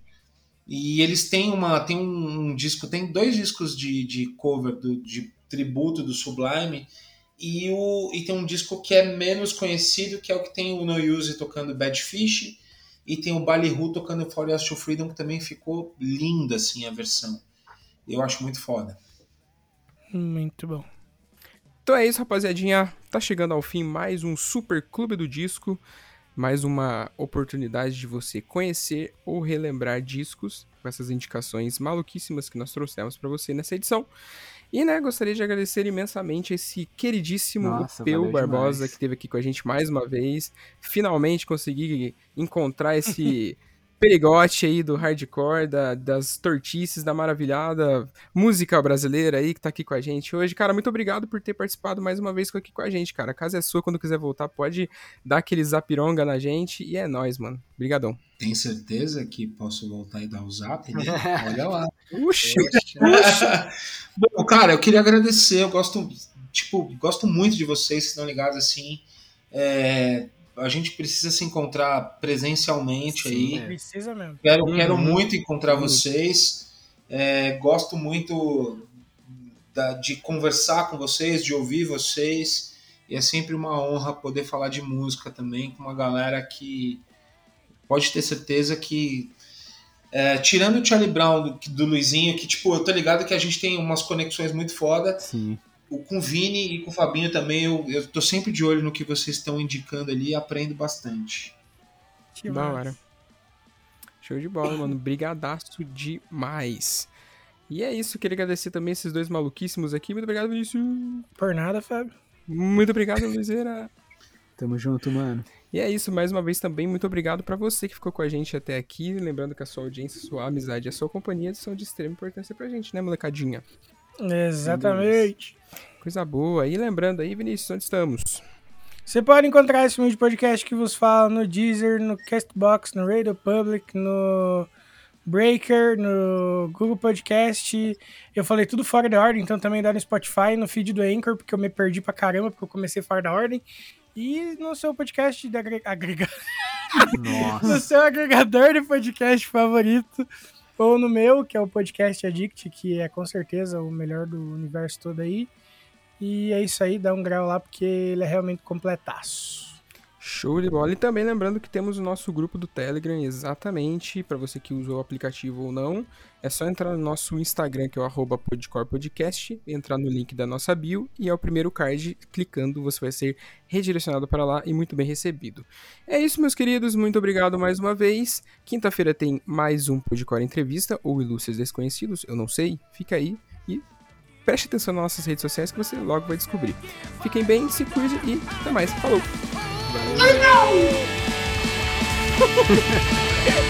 E eles têm uma tem um, um disco, tem dois discos de, de cover do, de tributo do Sublime e, o, e tem um disco que é menos conhecido, que é o que tem o No Use tocando Bad Fish e tem o Ballyhoo tocando For to Freedom, que também ficou linda assim a versão. Eu acho muito foda. Muito bom. Então é isso, rapaziadinha. Tá chegando ao fim mais um Super Clube do Disco. Mais uma oportunidade de você conhecer ou relembrar discos com essas indicações maluquíssimas que nós trouxemos pra você nessa edição. E, né, gostaria de agradecer imensamente esse queridíssimo Nossa, Peu Barbosa, demais. que esteve aqui com a gente mais uma vez. Finalmente consegui encontrar esse perigote aí do hardcore, da- das tortices, da maravilhada música brasileira aí que tá aqui com a gente hoje. Cara, muito obrigado por ter participado mais uma vez aqui com a gente, cara. A casa é sua, quando quiser voltar, pode dar aquele zapironga na gente e é nóis, mano. Obrigadão. Tem certeza que posso voltar e dar o zap, né? Olha lá. Uxi, Bom, cara, eu queria agradecer. Eu gosto, tipo, gosto muito de vocês, que estão ligados assim. É, a gente precisa se encontrar presencialmente aí. é. Precisa mesmo. Quero, Uhum. quero muito encontrar vocês. É, gosto muito da- de conversar com vocês, de ouvir vocês. E é sempre uma honra poder falar de música também com uma galera que pode ter certeza que. é, tirando o Charlie Brown do, do Luizinho, que tipo, eu tô ligado que a gente tem umas conexões muito foda. Sim. O, com o Vini e com o Fabinho também, eu, eu tô sempre de olho no que vocês estão indicando ali e aprendo bastante. Que da hora. Show de bola, mano. Brigadaço demais. E é isso, queria agradecer também esses dois maluquíssimos aqui. Muito obrigado, Vinícius. Por nada, Fábio. Muito obrigado, Luizeira. Tamo junto, mano. E é isso, mais uma vez também, muito obrigado pra você que ficou com a gente até aqui. Lembrando que a sua audiência, sua amizade e a sua companhia são de extrema importância pra gente, né, molecadinha? Exatamente. Coisa boa. E lembrando aí, Vinícius, onde estamos? Você pode encontrar esse humilde podcast que vos fala no Deezer, no Castbox, no Radio Public, no Breaker, no Google Podcast. Eu falei tudo fora da ordem, então também dá no Spotify, no feed do Anchor, porque eu me perdi pra caramba, porque eu comecei fora da ordem. E no seu podcast de agre- agregar. Nossa. no seu agregador de podcast favorito. Ou no meu, que é o Podcast Addict, que é com certeza o melhor do universo todo aí. E é isso aí, dá um grau lá, porque ele é realmente completaço. Show de bola. E também lembrando que temos o nosso grupo do Telegram, exatamente, para você que usou o aplicativo ou não. É só entrar no nosso Instagram, que é o podcorpodcast, entrar no link da nossa bio e é o primeiro card, clicando você vai ser redirecionado para lá e muito bem recebido. É isso, meus queridos, muito obrigado mais uma vez. Quinta-feira tem mais um Podcore Entrevista, ou Ilustres Desconhecidos, eu não sei, fica aí preste atenção nas nossas redes sociais que você logo vai descobrir. Fiquem bem, se cuide e até mais. Falou! Tudo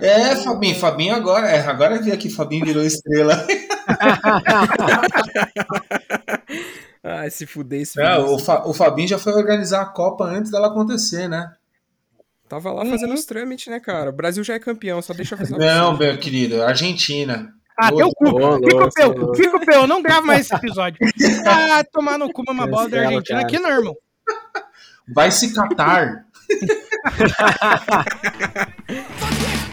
É, Fabinho, Fabinho agora, é, agora vi aqui, Fabinho virou estrela. Ah, se fuder esse É, o, Fa- o Fabinho já foi organizar a Copa antes dela acontecer, né? Tava lá fazendo os trâmites, né, cara? O Brasil já é campeão, só deixa eu avisar Não, meu querido, Argentina. Ah, teu cu. Fica peu. Fica o peu. Não grava mais esse episódio. Ah, tomar no cu uma bola da Argentina aqui não, irmão. Vai se catar.